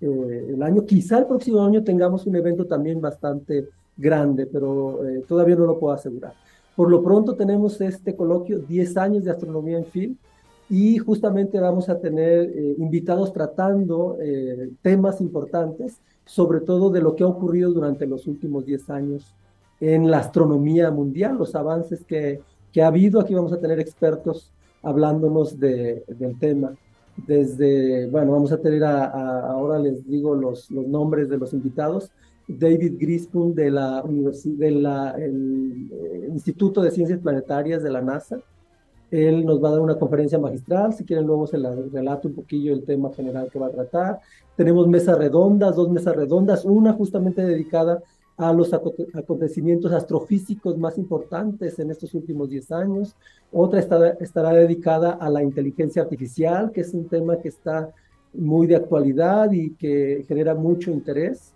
eh, el año. Quizá el próximo año tengamos un evento también bastante grande, pero eh, todavía no lo puedo asegurar. Por lo pronto tenemos este coloquio, 10 años de astronomía en film, y justamente vamos a tener invitados tratando temas importantes, sobre todo de lo que ha ocurrido durante los últimos 10 años en la astronomía mundial, los avances que, que ha habido. Aquí vamos a tener expertos hablándonos de, del tema. Desde, bueno, vamos a tener ahora les digo los, los nombres de los invitados. David Grispun de la Universidad, de eh, Instituto de Ciencias Planetarias de la NASA. Él nos va a dar una conferencia magistral. Si quieren, luego se la relato un poquillo el tema general que va a tratar. Tenemos mesas redondas, dos mesas redondas, una justamente dedicada a los aconte- acontecimientos astrofísicos más importantes en estos últimos 10 años. Otra estará, estará dedicada a la inteligencia artificial, que es un tema que está muy de actualidad y que genera mucho interés.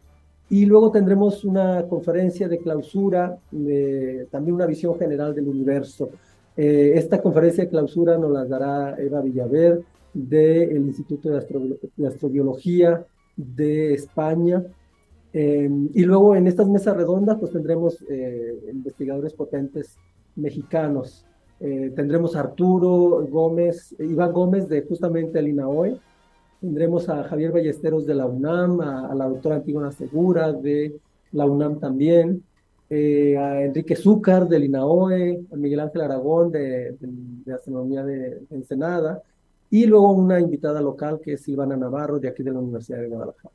Y luego tendremos una conferencia de clausura, de- también una visión general del universo. Eh, esta conferencia de clausura nos la dará Eva Villaver del Instituto de, Astro- de Astrobiología de España. Eh, y luego en estas mesas redondas pues tendremos eh, investigadores potentes mexicanos. Eh, tendremos a Arturo Gómez, Iván Gómez de justamente el INAOE, Tendremos a Javier Ballesteros de la UNAM, a, a la doctora Antígona Segura de la UNAM también, eh, a Enrique Zúcar del INAOE, a Miguel Ángel Aragón de, de, de Astronomía de Ensenada, y luego una invitada local que es Silvana Navarro de aquí de la Universidad de Guadalajara.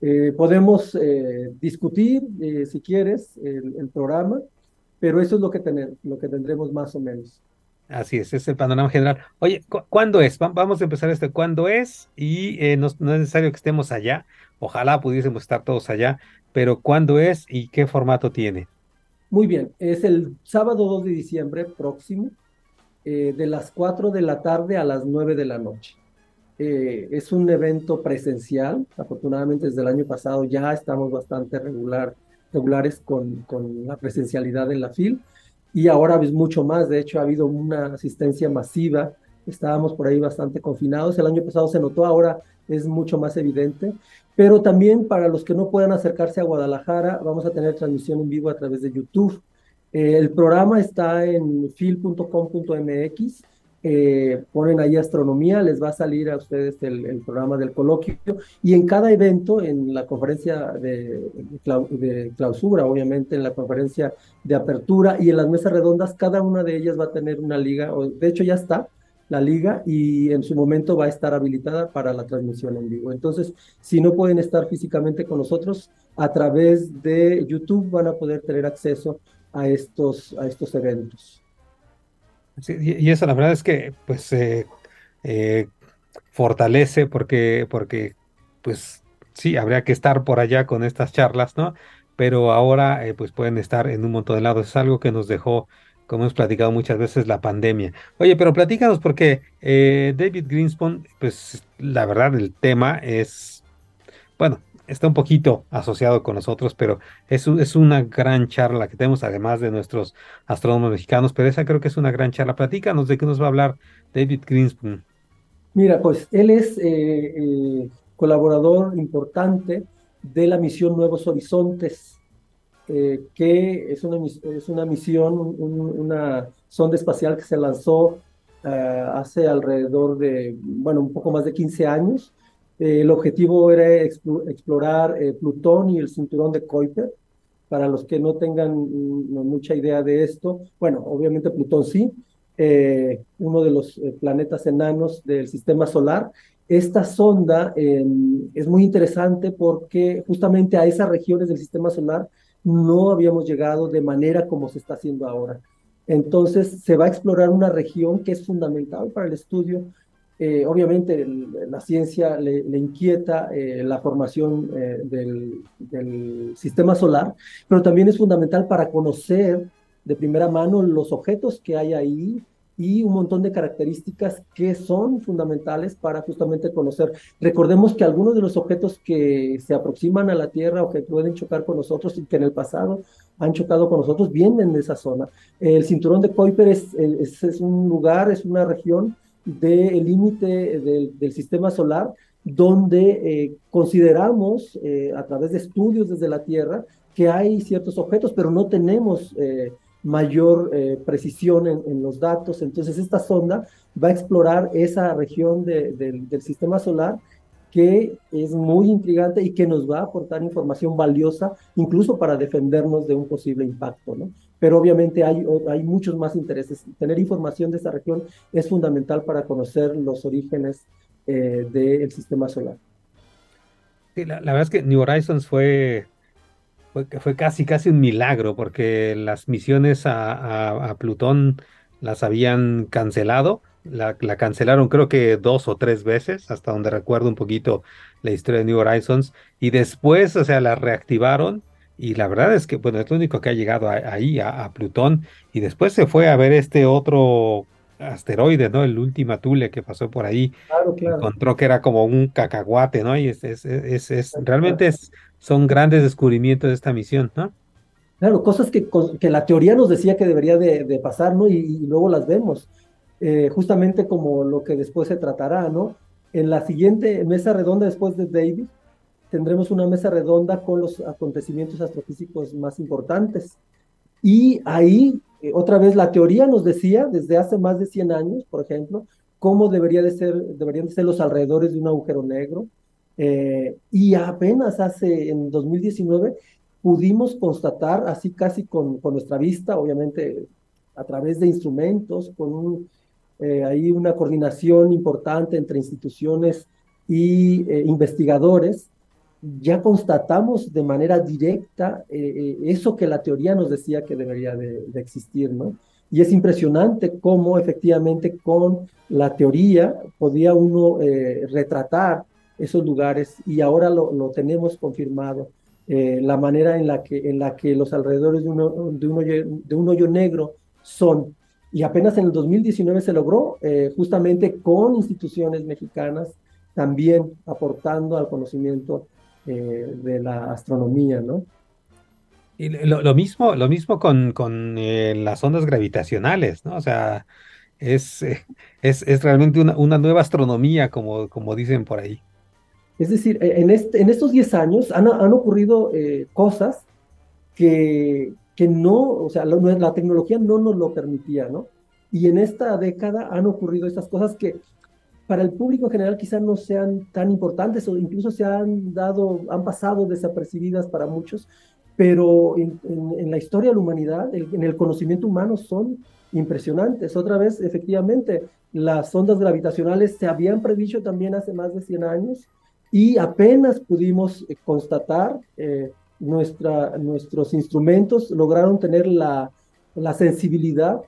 Eh, podemos eh, discutir, eh, si quieres, el, el, programa, pero eso es lo que, tener, lo que tendremos más o menos. Así es, es el panorama general. Oye, ¿cu ¿cuándo es? Va vamos a empezar esto. ¿Cuándo es? Y eh, no, no, es necesario que estemos allá. Ojalá pudiésemos estar todos allá, pero ¿cuándo es y qué formato tiene? Muy bien, es el sábado 2 de diciembre próximo, eh, de las 4 de la tarde a las 9 de la noche. Eh, es un evento presencial, afortunadamente desde el año pasado ya estamos bastante regular, regulares con, con la presencialidad en la FIL y ahora es mucho más, de hecho ha habido una asistencia masiva, estábamos por ahí bastante confinados, el año pasado se notó, ahora es mucho más evidente, pero también para los que no puedan acercarse a Guadalajara, vamos a tener transmisión en vivo a través de YouTube. Eh, el programa está en fil.com.mx. Eh, ponen ahí astronomía, les va a salir a ustedes el, programa del coloquio y en cada evento, en la conferencia de, clausura, obviamente, en la conferencia de apertura y en las mesas redondas, cada una de ellas va a tener una liga, de hecho ya está, la liga y en su momento va a estar habilitada para la transmisión en vivo. Entonces, si no pueden estar físicamente con nosotros, a través de YouTube van a poder tener acceso a estos, a estos eventos. Y eso la verdad es que pues eh, eh, fortalece porque, porque pues sí, habría que estar por allá con estas charlas, ¿no? Pero ahora eh, pues pueden estar en un montón de lados. Es algo que nos dejó como hemos platicado muchas veces, la pandemia. Oye, pero platícanos porque eh, David Greenspan, pues la verdad el tema es, bueno, está un poquito asociado con nosotros, pero es, es una gran charla que tenemos, además de nuestros astrónomos mexicanos, pero esa creo que es una gran charla. Platícanos de qué nos va a hablar David Greenspan. Mira, pues él es eh, eh, colaborador importante de la misión Nuevos Horizontes, eh, que es una, es una misión, un, una sonda espacial que se lanzó hace alrededor de, bueno, un poco más de 15 años. Eh, el objetivo era explorar eh, Plutón y el cinturón de Kuiper. Para los que no tengan mucha idea de esto, bueno, obviamente Plutón sí, uno de los planetas enanos del sistema solar, esta sonda eh, es muy interesante porque justamente a esas regiones del sistema solar no habíamos llegado de manera como se está haciendo ahora. Entonces se va a explorar una región que es fundamental para el estudio. Eh, obviamente la ciencia le, inquieta eh, la formación eh, del, sistema solar, pero también es fundamental para conocer de primera mano los objetos que hay ahí, y un montón de características que son fundamentales para justamente conocer. Recordemos que algunos de los objetos que se aproximan a la Tierra o que pueden chocar con nosotros y que en el pasado han chocado con nosotros vienen de esa zona. El cinturón de Kuiper es un lugar, es una región del límite del, sistema solar donde eh, consideramos eh, a través de estudios desde la Tierra que hay ciertos objetos, pero no tenemos eh, mayor precisión en, los datos. Entonces, esta sonda va a explorar esa región de, de, del sistema solar que es muy intrigante y que nos va a aportar información valiosa, incluso para defendernos de un posible impacto, ¿no? Pero obviamente hay, hay muchos más intereses. Tener información de esta región es fundamental para conocer los orígenes eh, del sistema solar. Sí, la, verdad es que New Horizons fue fue, fue casi, casi un milagro, porque las misiones a, Plutón las habían cancelado. La, la, cancelaron creo que dos o tres veces, hasta donde recuerdo un poquito la historia de New Horizons, y después, o sea, la reactivaron, y la verdad es que, bueno, es lo único que ha llegado a, ahí, a, a, Plutón, y después se fue a ver este otro asteroide, ¿no? El último Thule que pasó por ahí, claro, claro. encontró que era como un cacahuate, ¿no? Y es, es, es, es realmente es son grandes descubrimientos de esta misión, ¿no? Claro, cosas que, que la teoría nos decía que debería de, de pasar, ¿no? Y, y, luego las vemos, eh, justamente como lo que después se tratará, ¿no? En la siguiente mesa redonda después de David, tendremos una mesa redonda con los acontecimientos astrofísicos más importantes. Y ahí, eh, otra vez, la teoría nos decía, desde hace más de 100 años, por ejemplo, cómo debería de ser, deberían de ser los alrededores de un agujero negro, eh, y apenas hace, en 2019, pudimos constatar, así casi con, con, nuestra vista, obviamente a través de instrumentos, con un, eh, ahí una coordinación importante entre instituciones y eh, investigadores, ya constatamos de manera directa eh, eso que la teoría nos decía que debería de, de existir, ¿no? Y es impresionante cómo efectivamente con la teoría podía uno retratar esos lugares y ahora lo, lo tenemos confirmado. eh, la manera en la que, en la que los alrededores de, uno, de, un hoyo, de un hoyo negro son. Y apenas en el 2019 se logró, eh, justamente con instituciones mexicanas, también aportando al conocimiento eh, de la astronomía, ¿no? Y lo, lo mismo, lo mismo con, con eh, las ondas gravitacionales, ¿no? O sea, es, [laughs] es, es realmente una, una nueva astronomía, como, como dicen por ahí. Es decir, e, en, este, en estos 10 años han, han ocurrido eh, cosas que, que no, o sea, la, la tecnología no nos lo permitía, ¿no? Y en esta década han ocurrido estas cosas que para el público en general quizás no sean tan importantes o incluso se han dado, han pasado desapercibidas para muchos, pero en, en, en la historia de la humanidad, en el conocimiento humano son impresionantes. Otra vez, efectivamente, las ondas gravitacionales se habían predicho también hace más de 100 años y apenas pudimos eh, constatar, eh, nuestra, nuestros instrumentos lograron tener la, la sensibilidad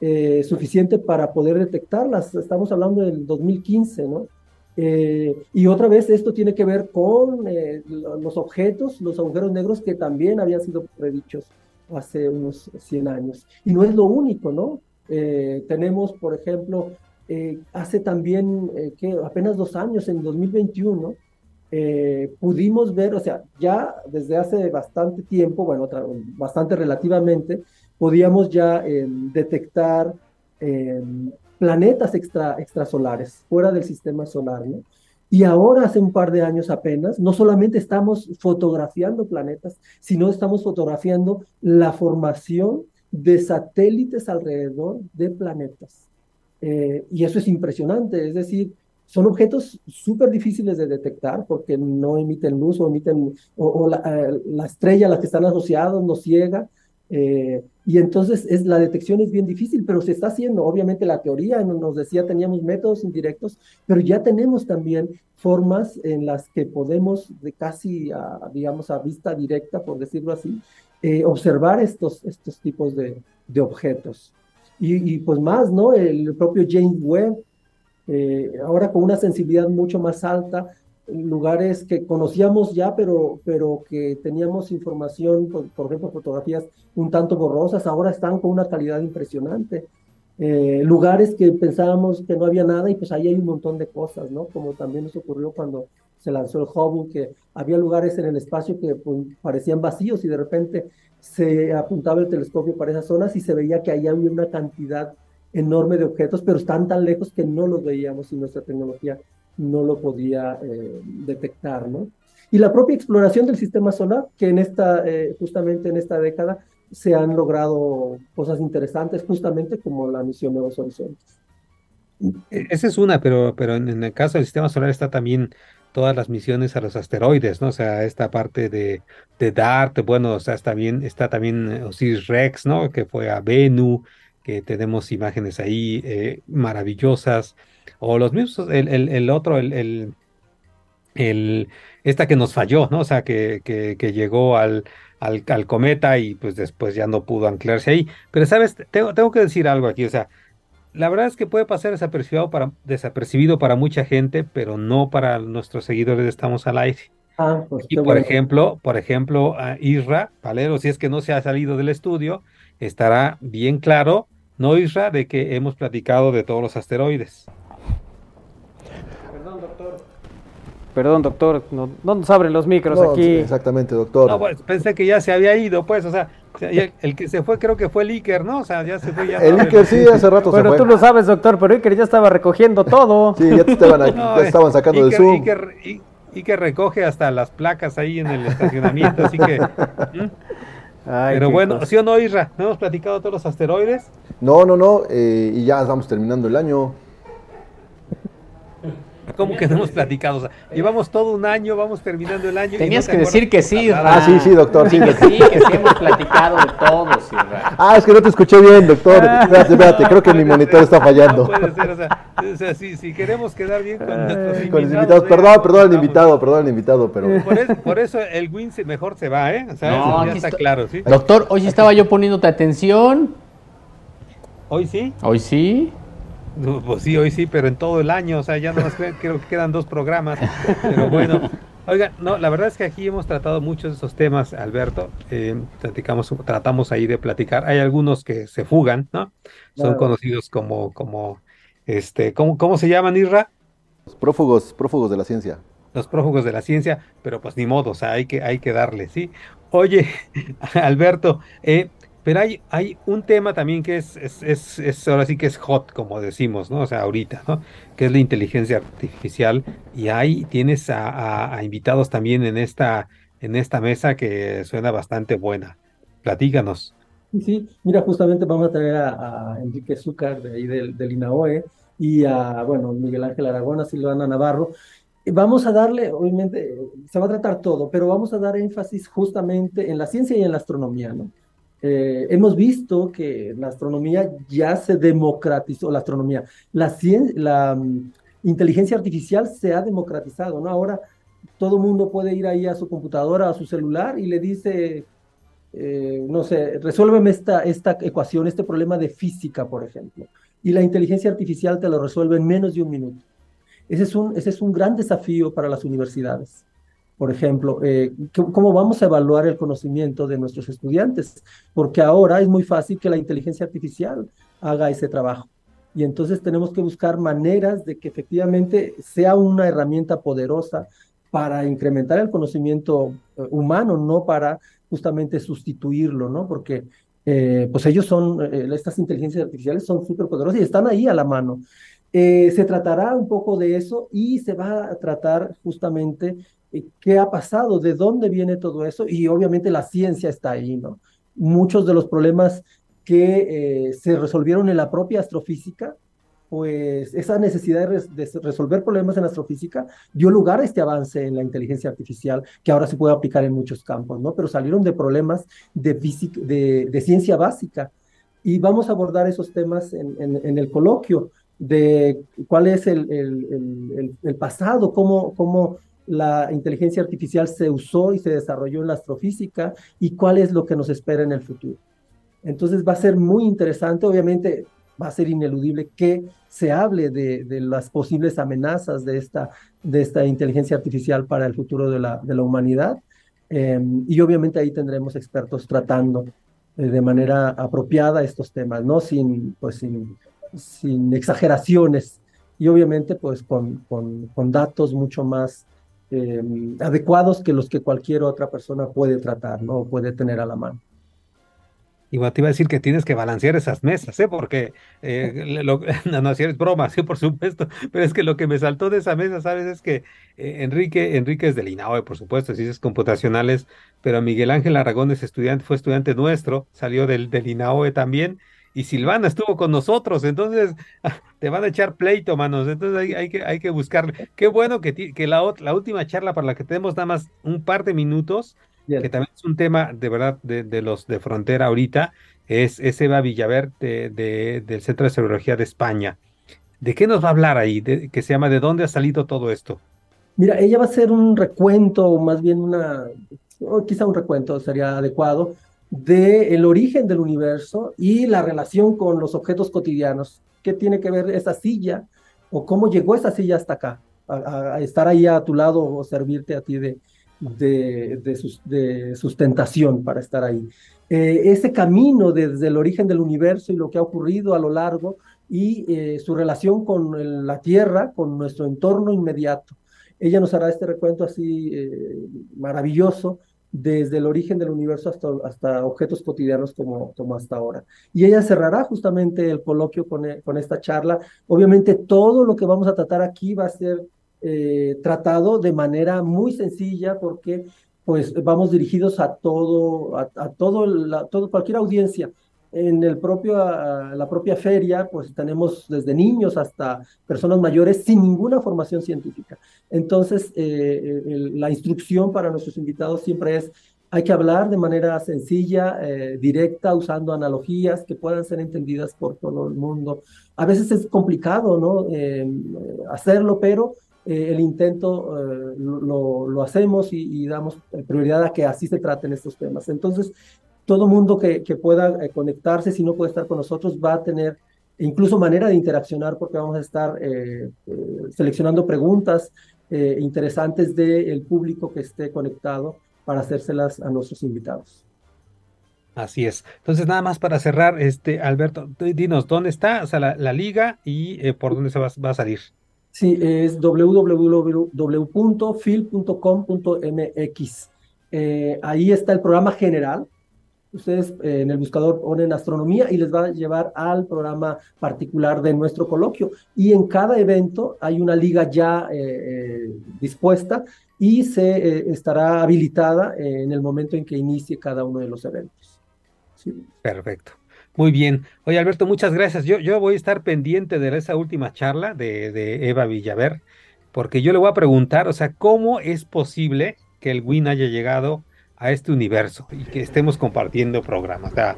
eh, suficiente para poder detectarlas. Estamos hablando del 2015, ¿no? Eh, y otra vez esto tiene que ver con eh, los objetos, los agujeros negros que también habían sido predichos hace unos 100 años. Y no es lo único, ¿no? Eh, tenemos, por ejemplo, eh, hace también, que apenas dos años, en 2021, pudimos ver, o sea, ya desde hace bastante tiempo, bueno, bastante relativamente, podíamos ya detectar planetas extra, extrasolares fuera del sistema solar, ¿no? Y ahora, hace un par de años apenas, no solamente estamos fotografiando planetas, sino estamos fotografiando la formación de satélites alrededor de planetas. Eh, y eso es impresionante, es decir, son objetos súper difíciles de detectar porque no emiten luz o emiten, o, o la, eh, la, estrella a la que están asociados nos ciega, eh, y entonces es, la detección es bien difícil, pero se está haciendo. Obviamente la teoría nos decía teníamos métodos indirectos, pero ya tenemos también formas en las que podemos de casi, a, digamos, a vista directa, por decirlo así, eh, observar estos, estos tipos de, de objetos. Y, y, pues más, ¿no? El propio James Webb, eh, ahora con una sensibilidad mucho más alta, lugares que conocíamos ya, pero, pero que teníamos información, por, por, ejemplo, fotografías un tanto borrosas, ahora están con una calidad impresionante. Eh, lugares que pensábamos que no había nada y pues ahí hay un montón de cosas, ¿no? Como también nos ocurrió cuando se lanzó el Hubble, que había lugares en el espacio que pues, parecían vacíos y de repente se apuntaba el telescopio para esas zonas y se veía que ahí había una cantidad enorme de objetos, pero están tan lejos que no los veíamos y nuestra tecnología no lo podía eh, detectar, ¿no? Y la propia exploración del sistema solar, que en esta, eh, justamente en esta década, se han logrado cosas interesantes, justamente como la misión Nuevos Horizontes. E-, esa es una, pero, pero en, el caso del sistema solar está también todas las misiones a los asteroides, ¿no? O sea, esta parte de, de DART, bueno, o sea, está, bien, está también Osiris Rex, ¿no? Que fue a Bennu, que tenemos imágenes ahí eh, maravillosas o los mismos, el, el, el otro, el, el, el, esta que nos falló, ¿no? O sea, que, que, que llegó al, al, al, cometa y pues después ya no pudo anclarse ahí. Pero, ¿sabes? Tengo, tengo que decir algo aquí, o sea, la verdad es que puede pasar desapercibido para, desapercibido para mucha gente, pero no para nuestros seguidores de Estamos al Aire. Ah, pues y por bueno. ejemplo, por ejemplo, a Isra, Valero, si es que no se ha salido del estudio, estará bien claro, ¿no, Isra? De que hemos platicado de todos los asteroides. Perdón, doctor. Perdón, doctor, no, no nos abren los micros No, aquí. Exactamente, doctor. No, pues pensé que ya se había ido, pues, o sea, el que se fue creo que fue el Iker, ¿no? O sea, ya se fue. Ya El Iker sí, hace rato Bueno, se tú fue. lo sabes, doctor, pero Iker ya estaba recogiendo todo. [laughs] Sí, ya te estaban, aquí- [laughs] No, ya estaban sacando Iker, Zoom. Iker, recoge hasta las placas ahí en el estacionamiento, así que... Ay, Pero bueno, cosa. ¿sí o no, Isra? ¿No hemos platicado todos los asteroides? No, no, no, eh, y ya estamos terminando el año. ¿Cómo que no hemos platicado? O sea, [laughs] llevamos todo un año, vamos terminando el año. y Tenías no que decir que sí. Ra. Ah, sí, sí, doctor, sí, que sí, que sí hemos platicado de todos, Isra. Ah, es que no te escuché bien, doctor. [laughs] Espérate, espérate, creo que mi monitor está fallando. No puede ser, o sea, o sea, si, si queremos quedar bien con nuestros invitados. Con los invitados, perdón, perdón al invitado, perdón al invitado, pero... [laughs] Por eso, por eso el win mejor se va, ¿eh? O sea, No, ya aquí está claro, ¿sí? Doctor, hoy sí estaba yo poniéndote atención. Hoy sí. Hoy sí. Pues sí, hoy sí, pero en todo el año, o sea, ya nomás cre- creo que quedan dos programas. Pero bueno, Oiga, no, la verdad es que aquí hemos tratado muchos de esos temas, Alberto. Eh, platicamos, tratamos ahí de platicar. Hay algunos que se fugan, ¿no? Son Claro. conocidos como, como, este, ¿cómo, cómo se llaman, Isra? Los prófugos, prófugos de la ciencia. Los prófugos de la ciencia, pero pues ni modo, o sea, hay que, hay que darle, ¿sí? Oye, [laughs] Alberto, eh, pero hay, hay un tema también que es, es, es, ahora sí que es hot, como decimos, ¿no? O sea, ahorita, ¿no? Que es la inteligencia artificial. Y ahí tienes a, invitados también en esta, en esta mesa que suena bastante buena. Platícanos. Sí. Mira, justamente vamos a tener a, Enrique Zúcar de ahí del, del INAOE y a, bueno, Miguel Ángel Aragón, a Silvana Navarro. Vamos a darle, obviamente, se va a tratar todo, pero vamos a dar énfasis justamente en la ciencia y en la astronomía, ¿no? Eh, hemos visto que la astronomía ya se democratizó, la astronomía, la, cien- la mm, inteligencia artificial se ha democratizado, ¿no? Ahora todo mundo puede ir ahí a su computadora, a su celular y le dice, eh, no sé, resuélveme esta, esta ecuación, este problema de física, por ejemplo. Y la inteligencia artificial te lo resuelve en menos de un minuto. Ese es un, ese es un gran desafío para las universidades. Por ejemplo, eh, ¿qué- ¿cómo vamos a evaluar el conocimiento de nuestros estudiantes? Porque ahora es muy fácil que la inteligencia artificial haga ese trabajo. Y entonces tenemos que buscar maneras de que efectivamente sea una herramienta poderosa para incrementar el conocimiento eh, humano, no para justamente sustituirlo, ¿no? Porque eh, pues ellos son, eh, estas inteligencias artificiales son súper poderosas y están ahí a la mano. Eh, se tratará un poco de eso y se va a tratar justamente qué ha pasado, de dónde viene todo eso y obviamente la ciencia está ahí, ¿no? Muchos de los problemas que eh, se resolvieron en la propia astrofísica, pues esa necesidad de, res- de resolver problemas en astrofísica dio lugar a este avance en la inteligencia artificial que ahora se puede aplicar en muchos campos, ¿no? Pero salieron de problemas de, de, de ciencia básica y vamos a abordar esos temas en, el coloquio de cuál es el- el pasado, cómo, cómo la inteligencia artificial se usó y se desarrolló en la astrofísica y cuál es lo que nos espera en el futuro. Entonces va a ser muy interesante, obviamente va a ser ineludible que se hable de, de las posibles amenazas de esta, de esta inteligencia artificial para el futuro de la, de la humanidad. Eh, y obviamente ahí tendremos expertos tratando eh, de manera apropiada estos temas, ¿no? Sin, pues, sin, sin exageraciones y obviamente pues con, con, con datos mucho más eh, adecuados que los que cualquier otra persona puede tratar, ¿no? Puede tener a la mano. Igual te iba a decir que tienes que balancear esas mesas, ¿eh? Porque, eh, [laughs] lo- [laughs] no, no, si eres broma, sí, por supuesto, pero es que lo que me saltó de esa mesa, ¿sabes? Es que eh, Enrique, Enrique es del INAOE, por supuesto, ciencias computacionales, pero Miguel Ángel Aragón es estudiante, fue estudiante nuestro, salió del, del INAOE también, y Silvana estuvo con nosotros, entonces [laughs] te van a echar pleito, manos, entonces hay, hay que, hay que buscarle. Qué bueno que, ti- que la, última charla para la que tenemos nada más un par de minutos, que también es un tema de verdad de, de los de frontera ahorita, es, es Eva Villaver de, de- del Centro de Serología de España. ¿De qué nos va a hablar ahí? De- que se llama ¿De dónde ha salido todo esto? Mira, ella va a hacer un recuento, o más bien una, o quizá un recuento sería adecuado, del origen del universo y la relación con los objetos cotidianos. ¿Qué tiene que ver esa silla o cómo llegó esa silla hasta acá? A, estar ahí a tu lado o servirte a ti de, de, de sus- de sustentación para estar ahí. Eh, ese camino desde el origen del universo y lo que ha ocurrido a lo largo y eh, su relación con la Tierra, con nuestro entorno inmediato. Ella nos hará este recuento así eh, maravilloso desde el origen del universo hasta, hasta objetos cotidianos como, como hasta ahora. Y ella cerrará justamente el coloquio con, e- con esta charla. Obviamente todo lo que vamos a tratar aquí va a ser eh, tratado de manera muy sencilla porque pues vamos dirigidos a todo, a, a todo, la, todo, cualquier audiencia. En el propio, la propia feria, pues tenemos desde niños hasta personas mayores sin ninguna formación científica. Entonces, eh, el- la instrucción para nuestros invitados siempre es, hay que hablar de manera sencilla, eh, directa, usando analogías que puedan ser entendidas por todo el mundo. A veces es complicado, ¿no? Eh, hacerlo, pero eh, el intento eh, lo- lo hacemos y, y damos prioridad a que así se traten estos temas. Entonces, todo mundo que, que pueda eh, conectarse, si no puede estar con nosotros, va a tener incluso manera de interaccionar porque vamos a estar eh, eh, seleccionando preguntas eh, interesantes del público que esté conectado para hacérselas a nuestros invitados. Así es. Entonces, nada más para cerrar, este, Alberto, dinos, ¿dónde está? O sea, la, la liga y por dónde se va, va a salir. Sí, es www.fil.com.mx. Ahí está el programa general. Ustedes eh, en el buscador ponen astronomía y les va a llevar al programa particular de nuestro coloquio. Y en cada evento hay una liga ya eh, eh, dispuesta y se estará habilitada en el momento en que inicie cada uno de los eventos. Perfecto. Muy bien. Oye, Alberto, muchas gracias. Yo, yo voy a estar pendiente de esa última charla de, de Eva Villaver, porque yo le voy a preguntar, o sea, ¿cómo es posible que el WIN haya llegado a este universo y que estemos compartiendo programas? O sea,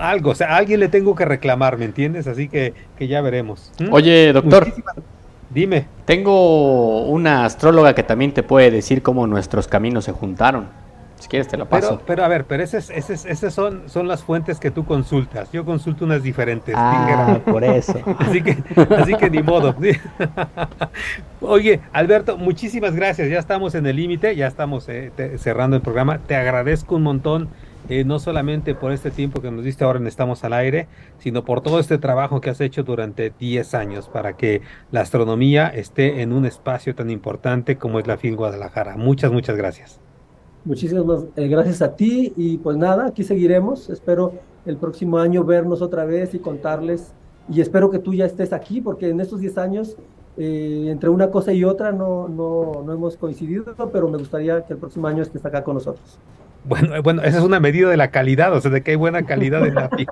algo, o sea, a alguien le tengo que reclamar, ¿me entiendes? Así que, que ya veremos. ¿Mm? Oye, doctor. Muchísimas- Dime. Tengo una astróloga que también te puede decir cómo nuestros caminos se juntaron. Si quieres te lo paso. Pero, pero a ver, pero esas, esas, esas son, son las fuentes que tú consultas. Yo consulto unas diferentes. Ah, Tinger. por eso. [laughs] Así que, así que ni modo. [laughs] Oye, Alberto, muchísimas gracias. Ya estamos en el límite, ya estamos eh, te- cerrando el programa. Te agradezco un montón, eh, no solamente por este tiempo que nos diste ahora en Estamos al Aire, sino por todo este trabajo que has hecho durante 10 años para que la astronomía esté en un espacio tan importante como es la FIL Guadalajara. Muchas, muchas gracias. Muchísimas eh, gracias a ti y pues nada, aquí seguiremos. Espero el próximo año vernos otra vez y contarles. Y espero que tú ya estés aquí porque en estos 10 años, eh, entre una cosa y otra, no, no, no hemos coincidido, pero me gustaría que el próximo año estés acá con nosotros. Bueno, eh, bueno, esa es una medida de la calidad, o sea, de que hay buena calidad en la [laughs] FIL.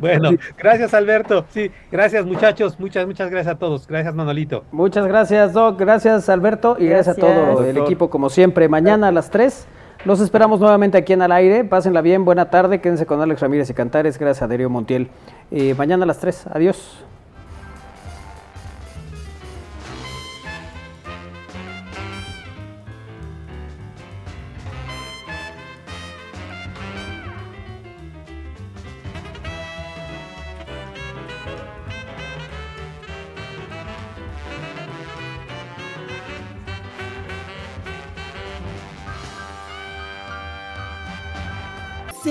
Bueno, gracias Alberto. Sí, gracias muchachos. Muchas, muchas gracias a todos. Gracias Manolito. Muchas gracias, Doc. Gracias, Alberto. Y gracias, a todo el equipo, como siempre. Mañana a las 3 los esperamos nuevamente aquí en Al Aire. Pásenla bien, buena tarde. Quédense con Alex Ramírez y Cantares. Gracias a Darío Montiel. Eh, mañana a las 3. Adiós.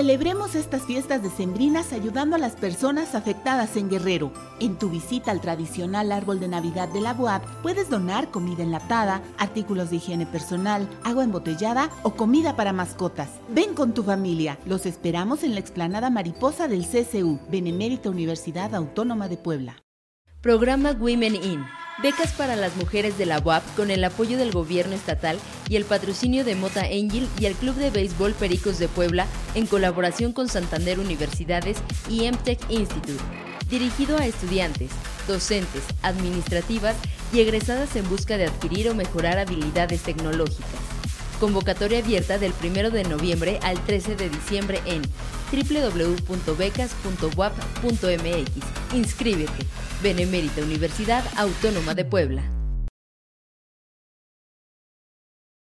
Celebremos estas fiestas decembrinas ayudando a las personas afectadas en Guerrero. En tu visita al tradicional árbol de Navidad de la UAP puedes donar comida enlatada, artículos de higiene personal, agua embotellada o comida para mascotas. Ven con tu familia. Los esperamos en la explanada mariposa del CCU, Benemérita Universidad Autónoma de Puebla. Programa Women In. Becas para las mujeres de la UAP con el apoyo del gobierno estatal y el patrocinio de Mota Angel y el Club de Béisbol Pericos de Puebla en colaboración con Santander Universidades y MTech Institute. Dirigido a estudiantes, docentes, administrativas y egresadas en busca de adquirir o mejorar habilidades tecnológicas. Convocatoria abierta del 1 de noviembre al 13 de diciembre en www.becas.wap.mx. Inscríbete. Benemérita Universidad Autónoma de Puebla.